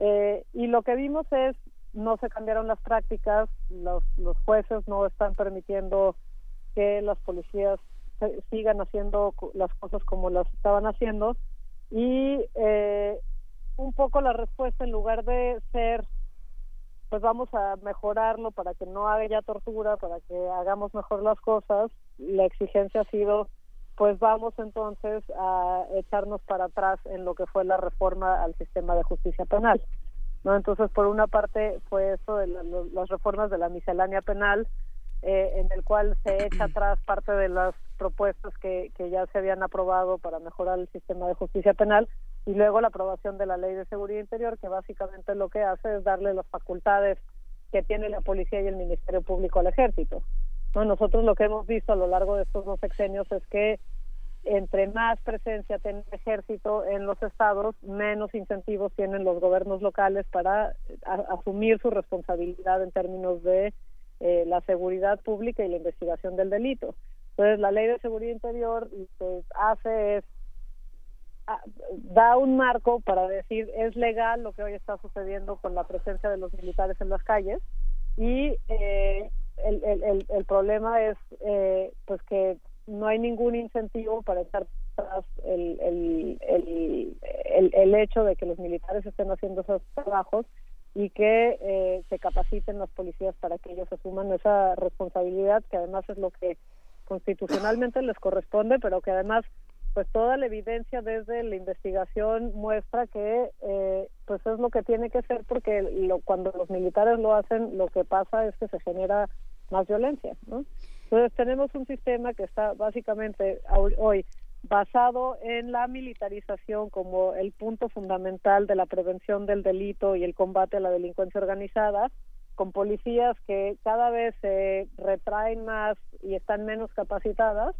Eh, y lo que vimos es no se cambiaron las prácticas, los, los jueces no están permitiendo que las policías sigan haciendo las cosas como las estaban haciendo y eh, un poco la respuesta en lugar de ser pues vamos a mejorarlo para que no haya tortura, para que hagamos mejor las cosas, la exigencia ha sido pues vamos entonces a echarnos para atrás en lo que fue la reforma al sistema de justicia penal. ¿no? Entonces, por una parte fue eso de la- las reformas de la miscelánea penal, eh, en el cual se echa atrás parte de las propuestas que, que ya se habían aprobado para mejorar el sistema de justicia penal y luego la aprobación de la ley de seguridad interior que básicamente lo que hace es darle las facultades que tiene la policía y el ministerio público al ejército ¿no? nosotros lo que hemos visto a lo largo de estos dos sexenios es que entre más presencia tiene el ejército en los estados, menos incentivos tienen los gobiernos locales para a- asumir su responsabilidad en términos de eh, la seguridad pública y la investigación del delito. Entonces, la ley de seguridad interior lo que hace es ah, da un marco para decir es legal lo que hoy está sucediendo con la presencia de los militares en las calles y eh, el, el, el, el problema es eh, pues que no hay ningún incentivo para echar tras el, el, el, el, el hecho de que los militares estén haciendo esos trabajos y que eh, se capaciten los policías para que ellos asuman esa responsabilidad que además es lo que constitucionalmente les corresponde, pero que además pues toda la evidencia desde la investigación muestra que eh, pues es lo que tiene que ser porque lo, cuando los militares lo hacen lo que pasa es que se genera más violencia ¿no? entonces tenemos un sistema que está básicamente hoy basado en la militarización como el punto fundamental de la prevención del delito y el combate a la delincuencia organizada con policías que cada vez se retraen más y están menos capacitadas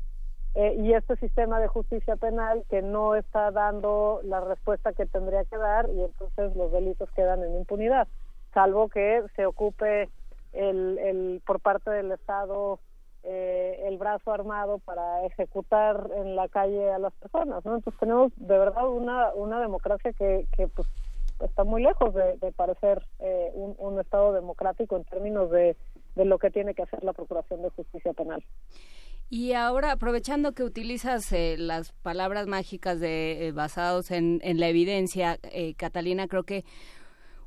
eh, y este sistema de justicia penal que no está dando la respuesta que tendría que dar y entonces los delitos quedan en impunidad, salvo que se ocupe el, el por parte del Estado eh, el brazo armado para ejecutar en la calle a las personas, ¿no? Entonces tenemos de verdad una una democracia que, que pues está muy lejos de, de parecer eh, un, un Estado democrático en términos de, de lo que tiene que hacer la Procuración de Justicia Penal. Y ahora, aprovechando que utilizas eh, las palabras mágicas de eh, basados en, la evidencia, eh, Catalina, creo que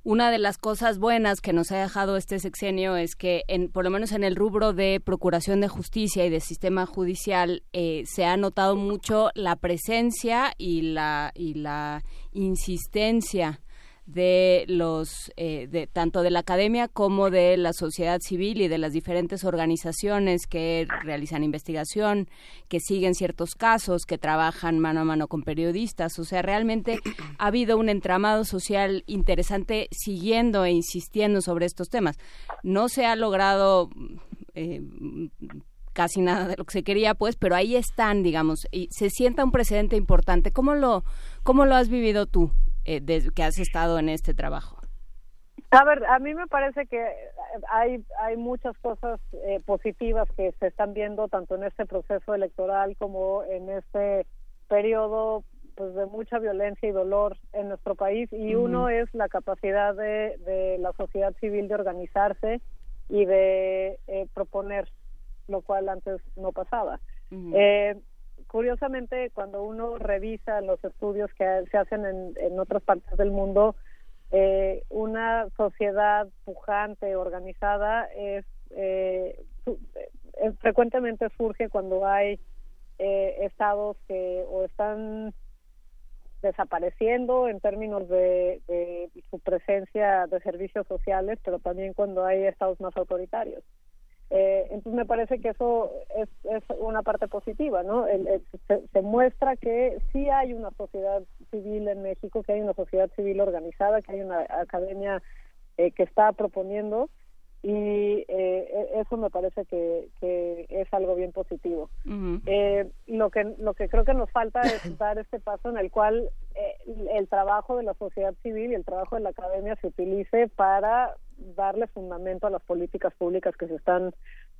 una de las cosas buenas que nos ha dejado este sexenio es que, en, por lo menos en el rubro de procuración de justicia y de sistema judicial, eh, se ha notado mucho la presencia y la, y la insistencia de los eh, de tanto de la academia como de la sociedad civil y de las diferentes organizaciones que realizan investigación, que siguen ciertos casos, que trabajan mano a mano con periodistas, o sea, realmente ha habido un entramado social interesante siguiendo e insistiendo sobre estos temas. No se ha logrado eh, casi nada de lo que se quería, pues, pero ahí están, digamos, y se sienta un precedente importante. ¿Cómo lo, cómo lo has vivido tú, eh, desde que has estado en este trabajo? A ver, a mí me parece que hay hay muchas cosas eh, positivas que se están viendo tanto en este proceso electoral como en este periodo pues de mucha violencia y dolor en nuestro país y uno es la capacidad de, de la sociedad civil de organizarse y de eh, proponer lo cual antes no pasaba. Eh, curiosamente, cuando uno revisa los estudios que se hacen en, en otras partes del mundo, eh, una sociedad pujante, organizada, es, eh, eh, frecuentemente surge cuando hay eh, estados que o están desapareciendo en términos de, de su presencia de servicios sociales, pero también cuando hay estados más autoritarios. Eh, entonces me parece que eso es, es una parte positiva, ¿no? El- el- se, se muestra que sí hay una sociedad civil en México, que hay una sociedad civil organizada, que hay una academia eh, que está proponiendo y eh, e- eso me parece que, que es algo bien positivo. Eh, lo que lo que creo que nos falta es dar este paso en el cual eh, el trabajo de la sociedad civil y el trabajo de la academia se utilice para darle fundamento a las políticas públicas que se están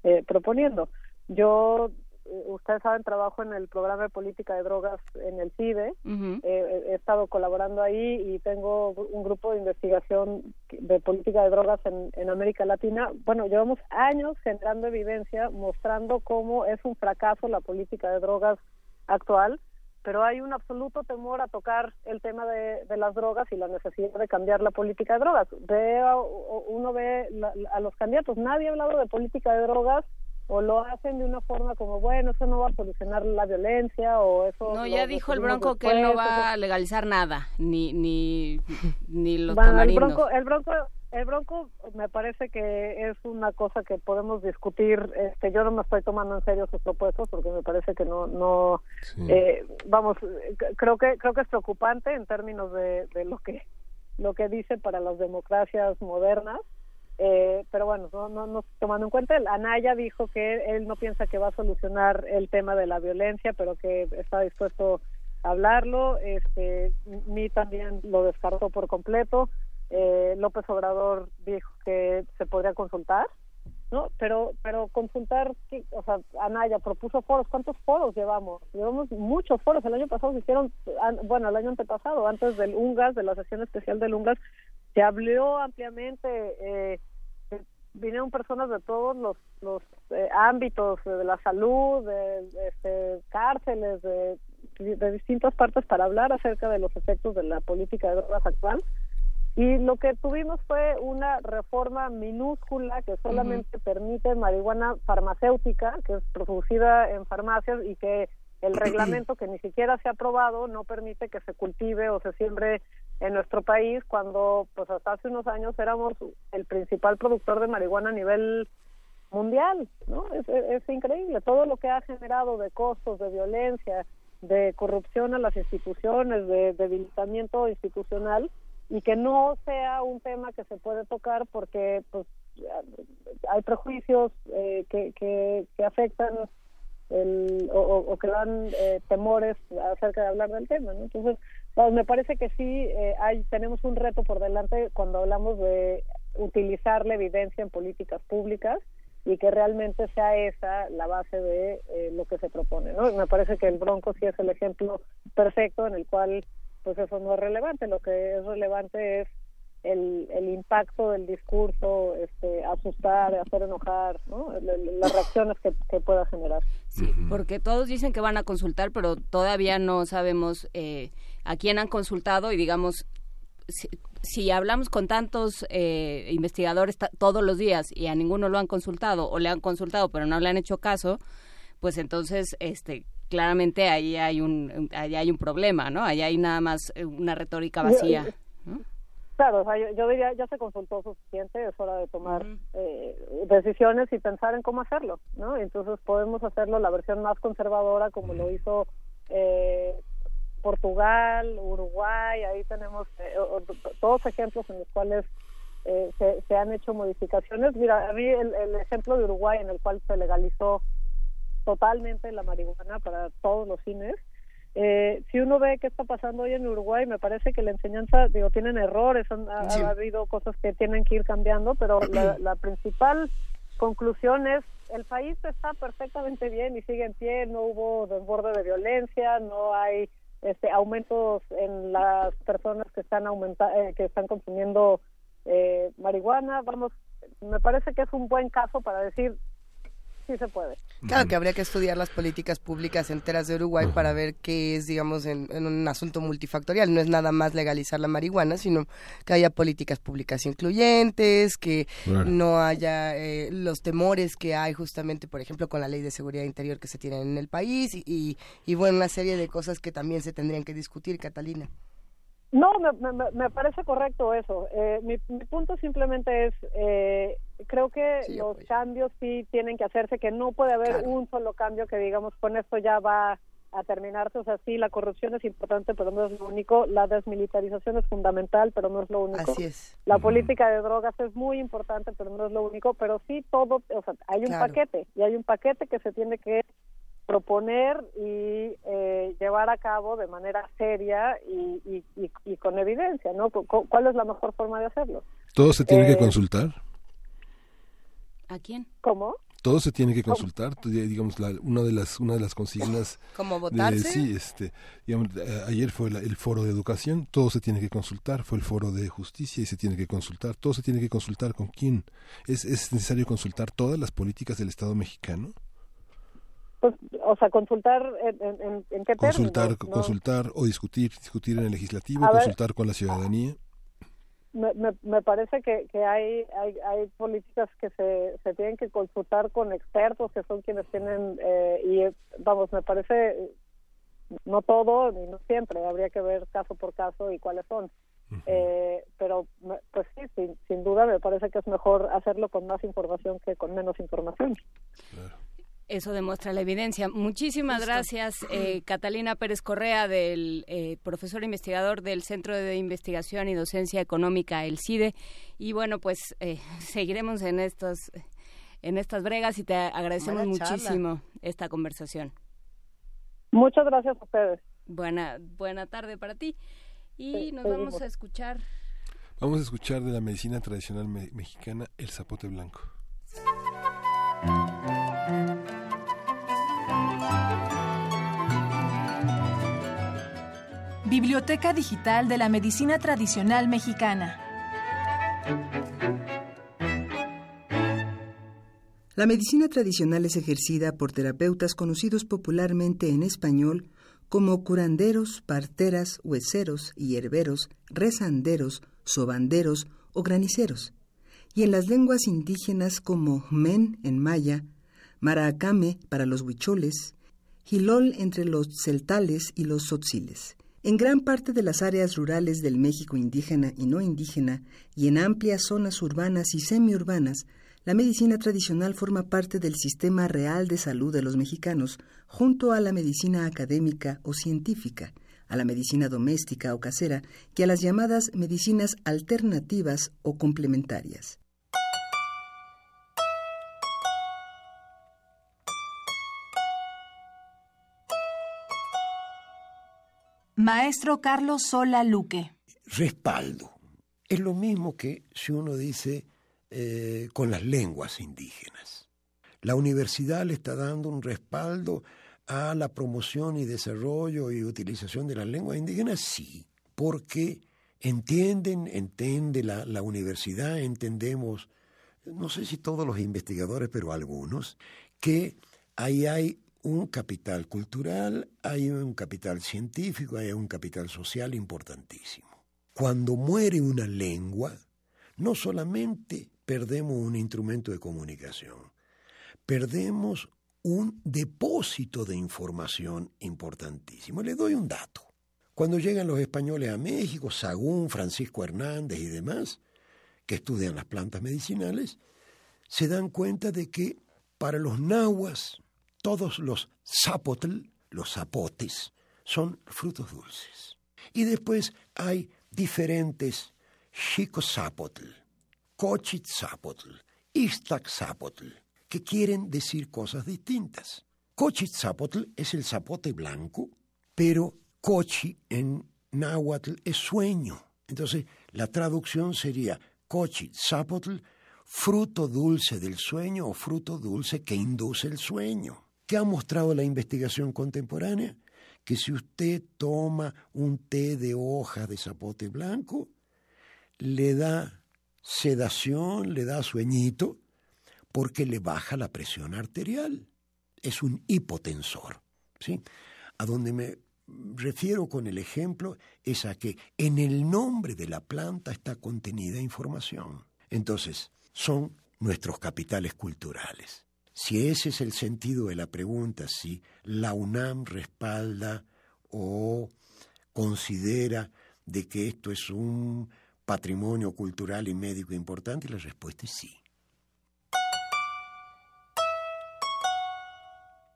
eh, proponiendo. Yo, eh, ustedes saben, trabajo en el programa de política de drogas en el CIDE. Eh, he estado colaborando ahí y tengo un grupo de investigación de política de drogas en, en América Latina. Bueno, llevamos años generando evidencia mostrando cómo es un fracaso la política de drogas actual, pero hay un absoluto temor a tocar el tema de, de las drogas y la necesidad de cambiar la política de drogas. Ve a- o- uno ve la- a los candidatos, nadie ha hablado de política de drogas o lo hacen de una forma como, bueno, eso no va a solucionar la violencia o eso... No, ya dijo el Bronco que él no va a legalizar nada, ni ni ni los Bueno, el bronco, el bronco, el bronco me parece que es una cosa que podemos discutir. Este, yo no me estoy tomando en serio sus propuestas porque me parece que no, no, eh, vamos, creo que creo que es preocupante en términos de, de lo que lo que dice para las democracias modernas. Eh, pero bueno, no, no, no tomando en cuenta, el Anaya dijo que él no piensa que va a solucionar el tema de la violencia, pero que está dispuesto a hablarlo. Este, mí también lo descartó por completo. Eh, López Obrador dijo que se podría consultar, ¿no? Pero, pero consultar, o sea, Anaya propuso foros. ¿Cuántos foros llevamos? Llevamos muchos foros. El año pasado se hicieron, bueno, el año antepasado, antes del UNGAS, de la sesión especial del UNGAS, se habló ampliamente. Eh, eh, vinieron personas de todos los, eh, ámbitos, eh, de la salud, de, de, este, cárceles, de de distintas partes para hablar acerca de los efectos de la política de drogas actual. Y lo que tuvimos fue una reforma minúscula que solamente permite marihuana farmacéutica, que es producida en farmacias y que el reglamento que ni siquiera se ha aprobado no permite que se cultive o se siembre en nuestro país cuando pues hasta hace unos años éramos el principal productor de marihuana a nivel mundial, ¿no? Es, es- es increíble todo lo que ha generado de costos, de violencia, de corrupción a las instituciones, de debilitamiento institucional y que no sea un tema que se puede tocar porque pues hay prejuicios eh, que, que, que afectan el, o, que dan eh, temores acerca de hablar del tema. ¿no? Entonces, pues, me parece que sí eh, hay tenemos un reto por delante cuando hablamos de utilizar la evidencia en políticas públicas y que realmente sea esa la base de eh, lo que se propone. ¿no? Me parece que el Bronco sí es el ejemplo perfecto en el cual pues eso no es relevante. Lo que es relevante es el, el impacto del discurso, este, asustar, hacer enojar, ¿no? Las reacciones que, que pueda generar. Sí, porque todos dicen que van a consultar, pero todavía no sabemos eh, a quién han consultado y digamos, si, si hablamos con tantos eh, investigadores todos los días y a ninguno lo han consultado o le han consultado pero no le han hecho caso, pues entonces este claramente ahí hay un ahí hay un problema, ¿no? Ahí hay nada más eh, una retórica vacía. Claro, o sea, yo, yo diría, ya se consultó suficiente, es hora de tomar eh, decisiones y pensar en cómo hacerlo, ¿no? Entonces podemos hacerlo la versión más conservadora como lo hizo eh, Portugal, Uruguay, ahí tenemos eh, todos ejemplos en los cuales eh, se, se han hecho modificaciones. Mira, a mí el, el ejemplo de Uruguay en el cual se legalizó totalmente la marihuana para todos los fines. Eh, si uno ve qué está pasando hoy en Uruguay, me parece que la enseñanza, digo, tienen errores, han, ha, Sí. ha habido cosas que tienen que ir cambiando, pero la, la principal conclusión es el país está perfectamente bien y sigue en pie, no hubo desborde de violencia, no hay este aumentos en las personas que están aumenta eh, que están consumiendo eh, marihuana, vamos, me parece que es un buen caso para decir sí se puede. Claro que habría que estudiar las políticas públicas enteras de Uruguay para ver qué es, digamos, en, en un asunto multifactorial. No es nada más legalizar la marihuana, sino que haya políticas públicas incluyentes, que Claro. no haya eh, los temores que hay justamente, por ejemplo, con la ley de seguridad interior que se tiene en el país y, y, y, bueno, una serie de cosas que también se tendrían que discutir, Catalina. No, me, me, me parece correcto eso. Eh, mi, mi punto simplemente es, eh, creo que los cambios sí tienen que hacerse, que no puede haber un solo cambio que digamos con esto ya va a terminarse. O sea, sí, la corrupción es importante, pero no es lo único. La desmilitarización es fundamental, pero no es lo único. Así es. La política de drogas es muy importante, pero no es lo único. Pero sí todo, o sea, hay un Claro. paquete y hay un paquete que se tiene que proponer y eh, llevar a cabo de manera seria y, y, y, y con evidencia, ¿no? Cu- cu- ¿Cuál es la mejor forma de hacerlo? Todo se tiene Eh, que consultar. ¿A quién? ¿Cómo? Todo se tiene que consultar, digamos la, una de las una de las consignas ¿Cómo de- votarse? sí, este, digamos, eh, ayer fue la- el foro de educación, todo se tiene que consultar, fue el foro de justicia y se tiene que consultar, todo se tiene que consultar con quién. Es es necesario consultar todas las políticas del Estado mexicano, Pues, o sea, consultar en, en, qué consultar términos, ¿no? consultar o discutir, discutir en el legislativo, A ver. consultar con la ciudadanía. Me, me, me parece que, que hay, hay hay políticas que se, se tienen que consultar con expertos que son quienes tienen eh, y vamos me parece no todo ni no siempre habría que ver caso por caso y cuáles son. Eh, pero pues sí sin, sin duda me parece que es mejor hacerlo con más información que con menos información Eso demuestra la evidencia. Muchísimas Justo. gracias, eh, Catalina Pérez Correa, del eh, profesor investigador del Centro de Investigación y Docencia Económica, el CIDE. Y bueno, pues eh, seguiremos en estos en estas bregas y te agradecemos Buena charla. muchísimo esta conversación. muchas gracias a ustedes Buena buena tarde para ti. Y Sí, nos seguimos. vamos a escuchar Vamos a escuchar de la medicina tradicional me- mexicana el zapote blanco. Biblioteca Digital de la Medicina Tradicional Mexicana. La medicina tradicional es ejercida por terapeutas conocidos popularmente en español como curanderos, parteras, hueseros, hierberos, rezanderos, sobanderos o graniceros, y en las lenguas indígenas como men en maya, maracame para los huicholes, Gilol entre los celtales y los tzotziles. En gran parte de las áreas rurales del México indígena y no indígena, y en amplias zonas urbanas y semiurbanas, la medicina tradicional forma parte del sistema real de salud de los mexicanos, junto a la medicina académica o científica, a la medicina doméstica o casera, que a las llamadas medicinas alternativas o complementarias. Maestro Carlos Sola Luque. Respaldo. Es lo mismo que si uno dice eh, con las lenguas indígenas. La universidad le está dando un respaldo a la promoción y desarrollo y utilización de las lenguas indígenas, sí, porque entienden, entiende la, la universidad, entendemos, no sé si todos los investigadores, pero algunos, que ahí hay un capital cultural, hay un capital científico, hay un capital social importantísimo. Cuando muere una lengua, no solamente perdemos un instrumento de comunicación, perdemos un depósito de información importantísimo. Le doy un dato. Cuando llegan los españoles a México, Sagún, Francisco Hernández y demás, que estudian las plantas medicinales, se dan cuenta de que para los nahuas todos los zapotl, los zapotes, son frutos dulces. Y después hay diferentes zapotl, cochitzapotl, zapotl, que quieren decir cosas distintas. Cochitzapotl es el zapote blanco, pero cochi en náhuatl es sueño. Entonces, la traducción sería cochitzapotl, fruto dulce del sueño o fruto dulce que induce el sueño. ¿Qué ha mostrado la investigación contemporánea? Que si usted toma un té de hoja de zapote blanco, le da sedación, le da sueñito, porque le baja la presión arterial. Es un hipotensor. ¿sí? A donde me refiero con el ejemplo es a que en el nombre de la planta está contenida información. Entonces, son nuestros capitales culturales. Si ese es el sentido de la pregunta, si la UNAM respalda o considera de que esto es un patrimonio cultural y médico importante, la respuesta es sí.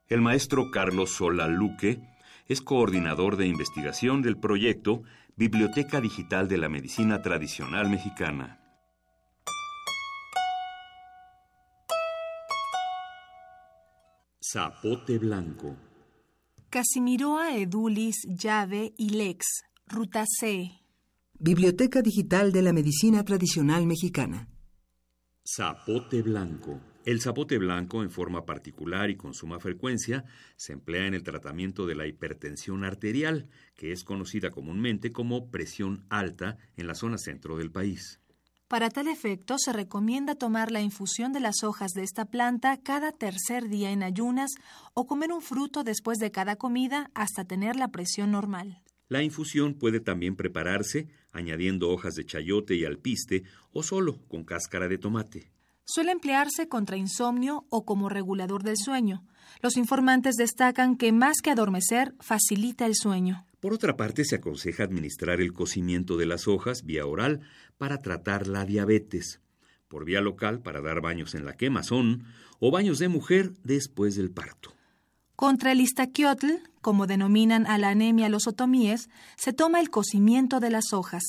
El maestro Carlos Sola Luque es coordinador de investigación del proyecto Biblioteca Digital de la Medicina Tradicional Mexicana. Zapote Blanco. Casimiroa edulis llave y lex, ruta C. Biblioteca Digital de la Medicina Tradicional Mexicana. Zapote Blanco. El zapote blanco, en forma particular y con suma frecuencia, se emplea en el tratamiento de la hipertensión arterial, que es conocida comúnmente como presión alta en la zona centro del país. Para tal efecto, se recomienda tomar la infusión de las hojas de esta planta cada tercer día en ayunas o comer un fruto después de cada comida hasta tener la presión normal. La infusión puede también prepararse añadiendo hojas de chayote y alpiste o solo con cáscara de tomate. Suele emplearse contra insomnio o como regulador del sueño. Los informantes destacan que más que adormecer, facilita el sueño. Por otra parte, se aconseja administrar el cocimiento de las hojas vía oral para tratar la diabetes, por vía local para dar baños en la quemazón o baños de mujer después del parto. Contra el istaquiotl, como denominan a la anemia los otomíes, se toma el cocimiento de las hojas.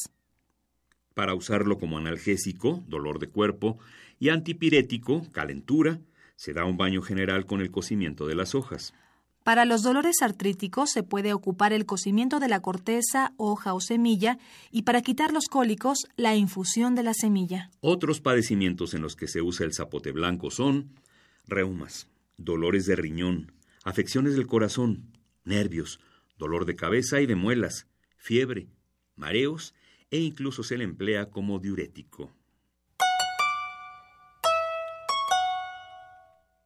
Para usarlo como analgésico, dolor de cuerpo, y antipirético, calentura, se da un baño general con el cocimiento de las hojas. Para los dolores artríticos se puede ocupar el cocimiento de la corteza, hoja o semilla y para quitar los cólicos, la infusión de la semilla. Otros padecimientos en los que se usa el zapote blanco son reumas, dolores de riñón, afecciones del corazón, nervios, dolor de cabeza y de muelas, fiebre, mareos e incluso se le emplea como diurético.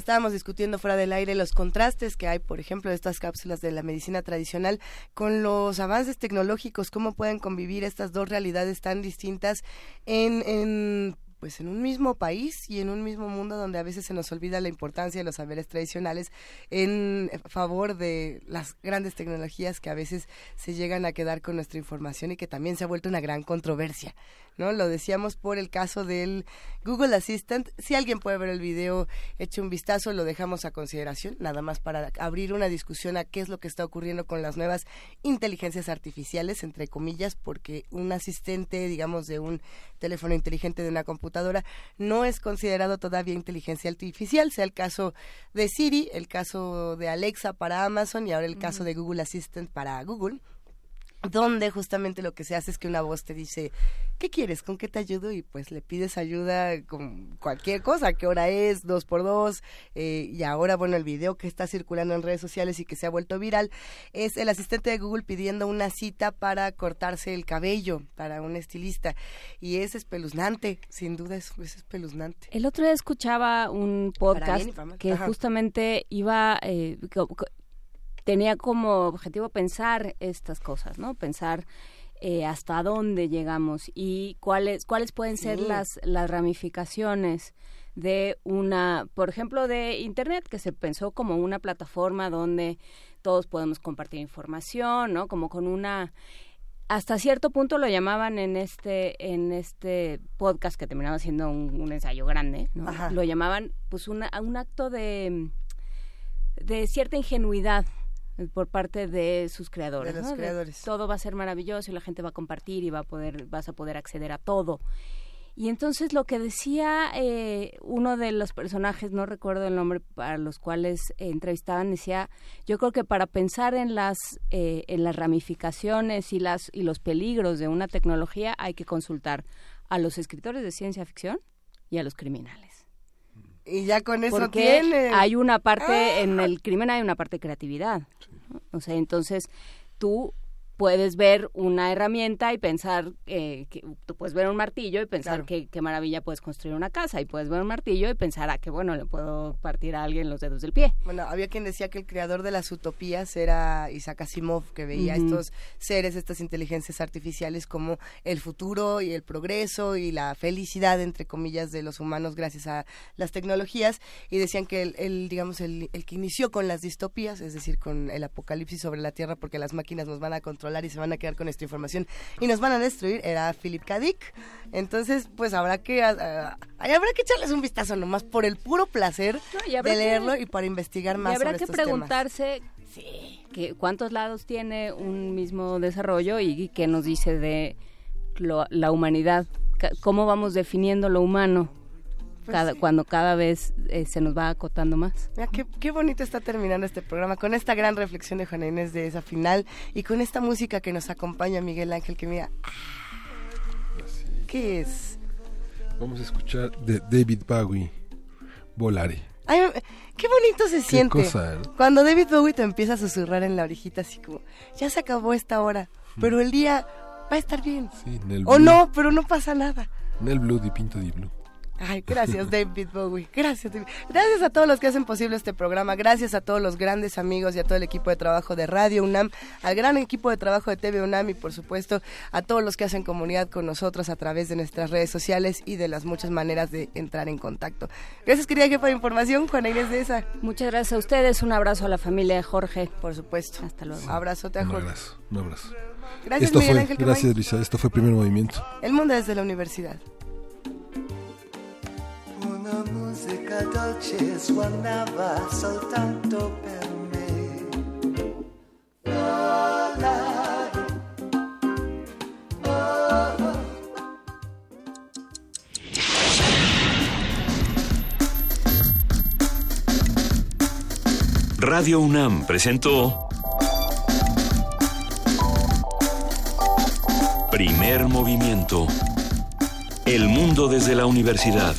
Estábamos discutiendo fuera del aire los contrastes que hay, por ejemplo, de estas cápsulas de la medicina tradicional con los avances tecnológicos, cómo pueden convivir estas dos realidades tan distintas en, en pues en un mismo país y en un mismo mundo donde a veces se nos olvida la importancia de los saberes tradicionales en favor de las grandes tecnologías que a veces se llegan a quedar con nuestra información y que también se ha vuelto una gran controversia. ¿No? Lo decíamos por el caso del Google Assistant. Si alguien puede ver el video, eche un vistazo, lo dejamos a consideración, nada más para abrir una discusión a qué es lo que está ocurriendo con las nuevas inteligencias artificiales, entre comillas, porque un asistente, digamos, de un teléfono inteligente de una computadora no es considerado todavía inteligencia artificial, sea el caso de Siri, el caso de Alexa para Amazon y ahora el caso de Google Assistant para Google donde justamente lo que se hace es que una voz te dice, ¿qué quieres? ¿Con qué te ayudo? Y pues le pides ayuda con cualquier cosa, ¿qué hora es? Dos por dos. Eh, y ahora, bueno, el video que está circulando en redes sociales y que se ha vuelto viral es el asistente de Google pidiendo una cita para cortarse el cabello para un estilista. Y es espeluznante, sin duda es, es espeluznante. El otro día escuchaba un podcast bien que Ajá. justamente iba, eh, tenía como objetivo pensar estas cosas, ¿no? Pensar eh, hasta dónde llegamos y cuáles cuáles pueden ser Sí. las las ramificaciones de una, por ejemplo, de Internet, que se pensó como una plataforma donde todos podemos compartir información, ¿no? Como con una hasta cierto punto lo llamaban en este en este podcast que terminaba siendo un, un ensayo grande, ¿no? Lo llamaban pues una, un acto de de cierta ingenuidad por parte de sus creadores, De los ¿no? creadores. todo va a ser maravilloso y la gente va a compartir y va a poder vas a poder acceder a todo. Y entonces lo que decía eh, uno de los personajes, no recuerdo el nombre, para los cuales eh, entrevistaban, decía, yo creo que para pensar en las eh, en las ramificaciones y las y los peligros de una tecnología hay que consultar a los escritores de ciencia ficción y a los criminales. Y ya con eso Porque tiene. hay una parte, Ah. en el crimen hay una parte de creatividad. ¿no? O sea, entonces tú puedes ver una herramienta y pensar, eh, que tú puedes ver un martillo y pensar Claro. que qué maravilla puedes construir una casa y puedes ver un martillo y pensar, ah, qué bueno, le puedo partir a alguien los dedos del pie. Bueno, había quien decía que el creador de las utopías era Isaac Asimov, que veía estos seres, estas inteligencias artificiales como el futuro y el progreso y la felicidad, entre comillas, de los humanos gracias a las tecnologías. Y decían que el, el, digamos, el, el que inició con las distopías, es decir, con el apocalipsis sobre la Tierra, porque las máquinas nos van a controlar y se van a quedar con esta información y nos van a destruir, era Philip K. Dick. Entonces, pues habrá que, ah, habrá que echarles un vistazo nomás por el puro placer y de que- leerlo y para investigar más y habrá sobre que estos temas. preguntarse que cuántos lados tiene un mismo desarrollo y qué nos dice de lo- la humanidad, cómo vamos definiendo lo humano Pues cada, sí. cuando cada vez eh, se nos va acotando más. Mira, qué, qué bonito está terminando este programa con esta gran reflexión de Juana Inés de esa final y con esta música que nos acompaña Miguel Ángel, que mira, ¿qué es? Vamos a escuchar de David Bowie, Volare. Ay, qué bonito se siente cosa, ¿no? cuando David Bowie te empieza a susurrar en la orejita así como, ya se acabó esta hora, pero el día va a estar bien. Sí, en el O blue- no, pero no pasa nada. Nel Blue di Pinto di Blue. Ay, gracias David Bowie, gracias David. Gracias a todos los que hacen posible este programa, gracias a todos los grandes amigos y a todo el equipo de trabajo de Radio UNAM, al gran equipo de trabajo de TV UNAM y por supuesto a todos los que hacen comunidad con nosotros a través de nuestras redes sociales y de las muchas maneras de entrar en contacto. Gracias querida jefa de información, Juana Inés de esa. Muchas gracias a ustedes, un abrazo a la familia de Jorge. Por supuesto. Hasta luego. Abrazote a Un Jorge. abrazo, un abrazo. Gracias Esto Miguel fue, Ángel gracias. Luisa, esto fue Primer Movimiento. El mundo desde la universidad. Una musica dolce suonava soltanto per me. Radio UNAM presentó Primer movimiento. El mundo desde la universidad.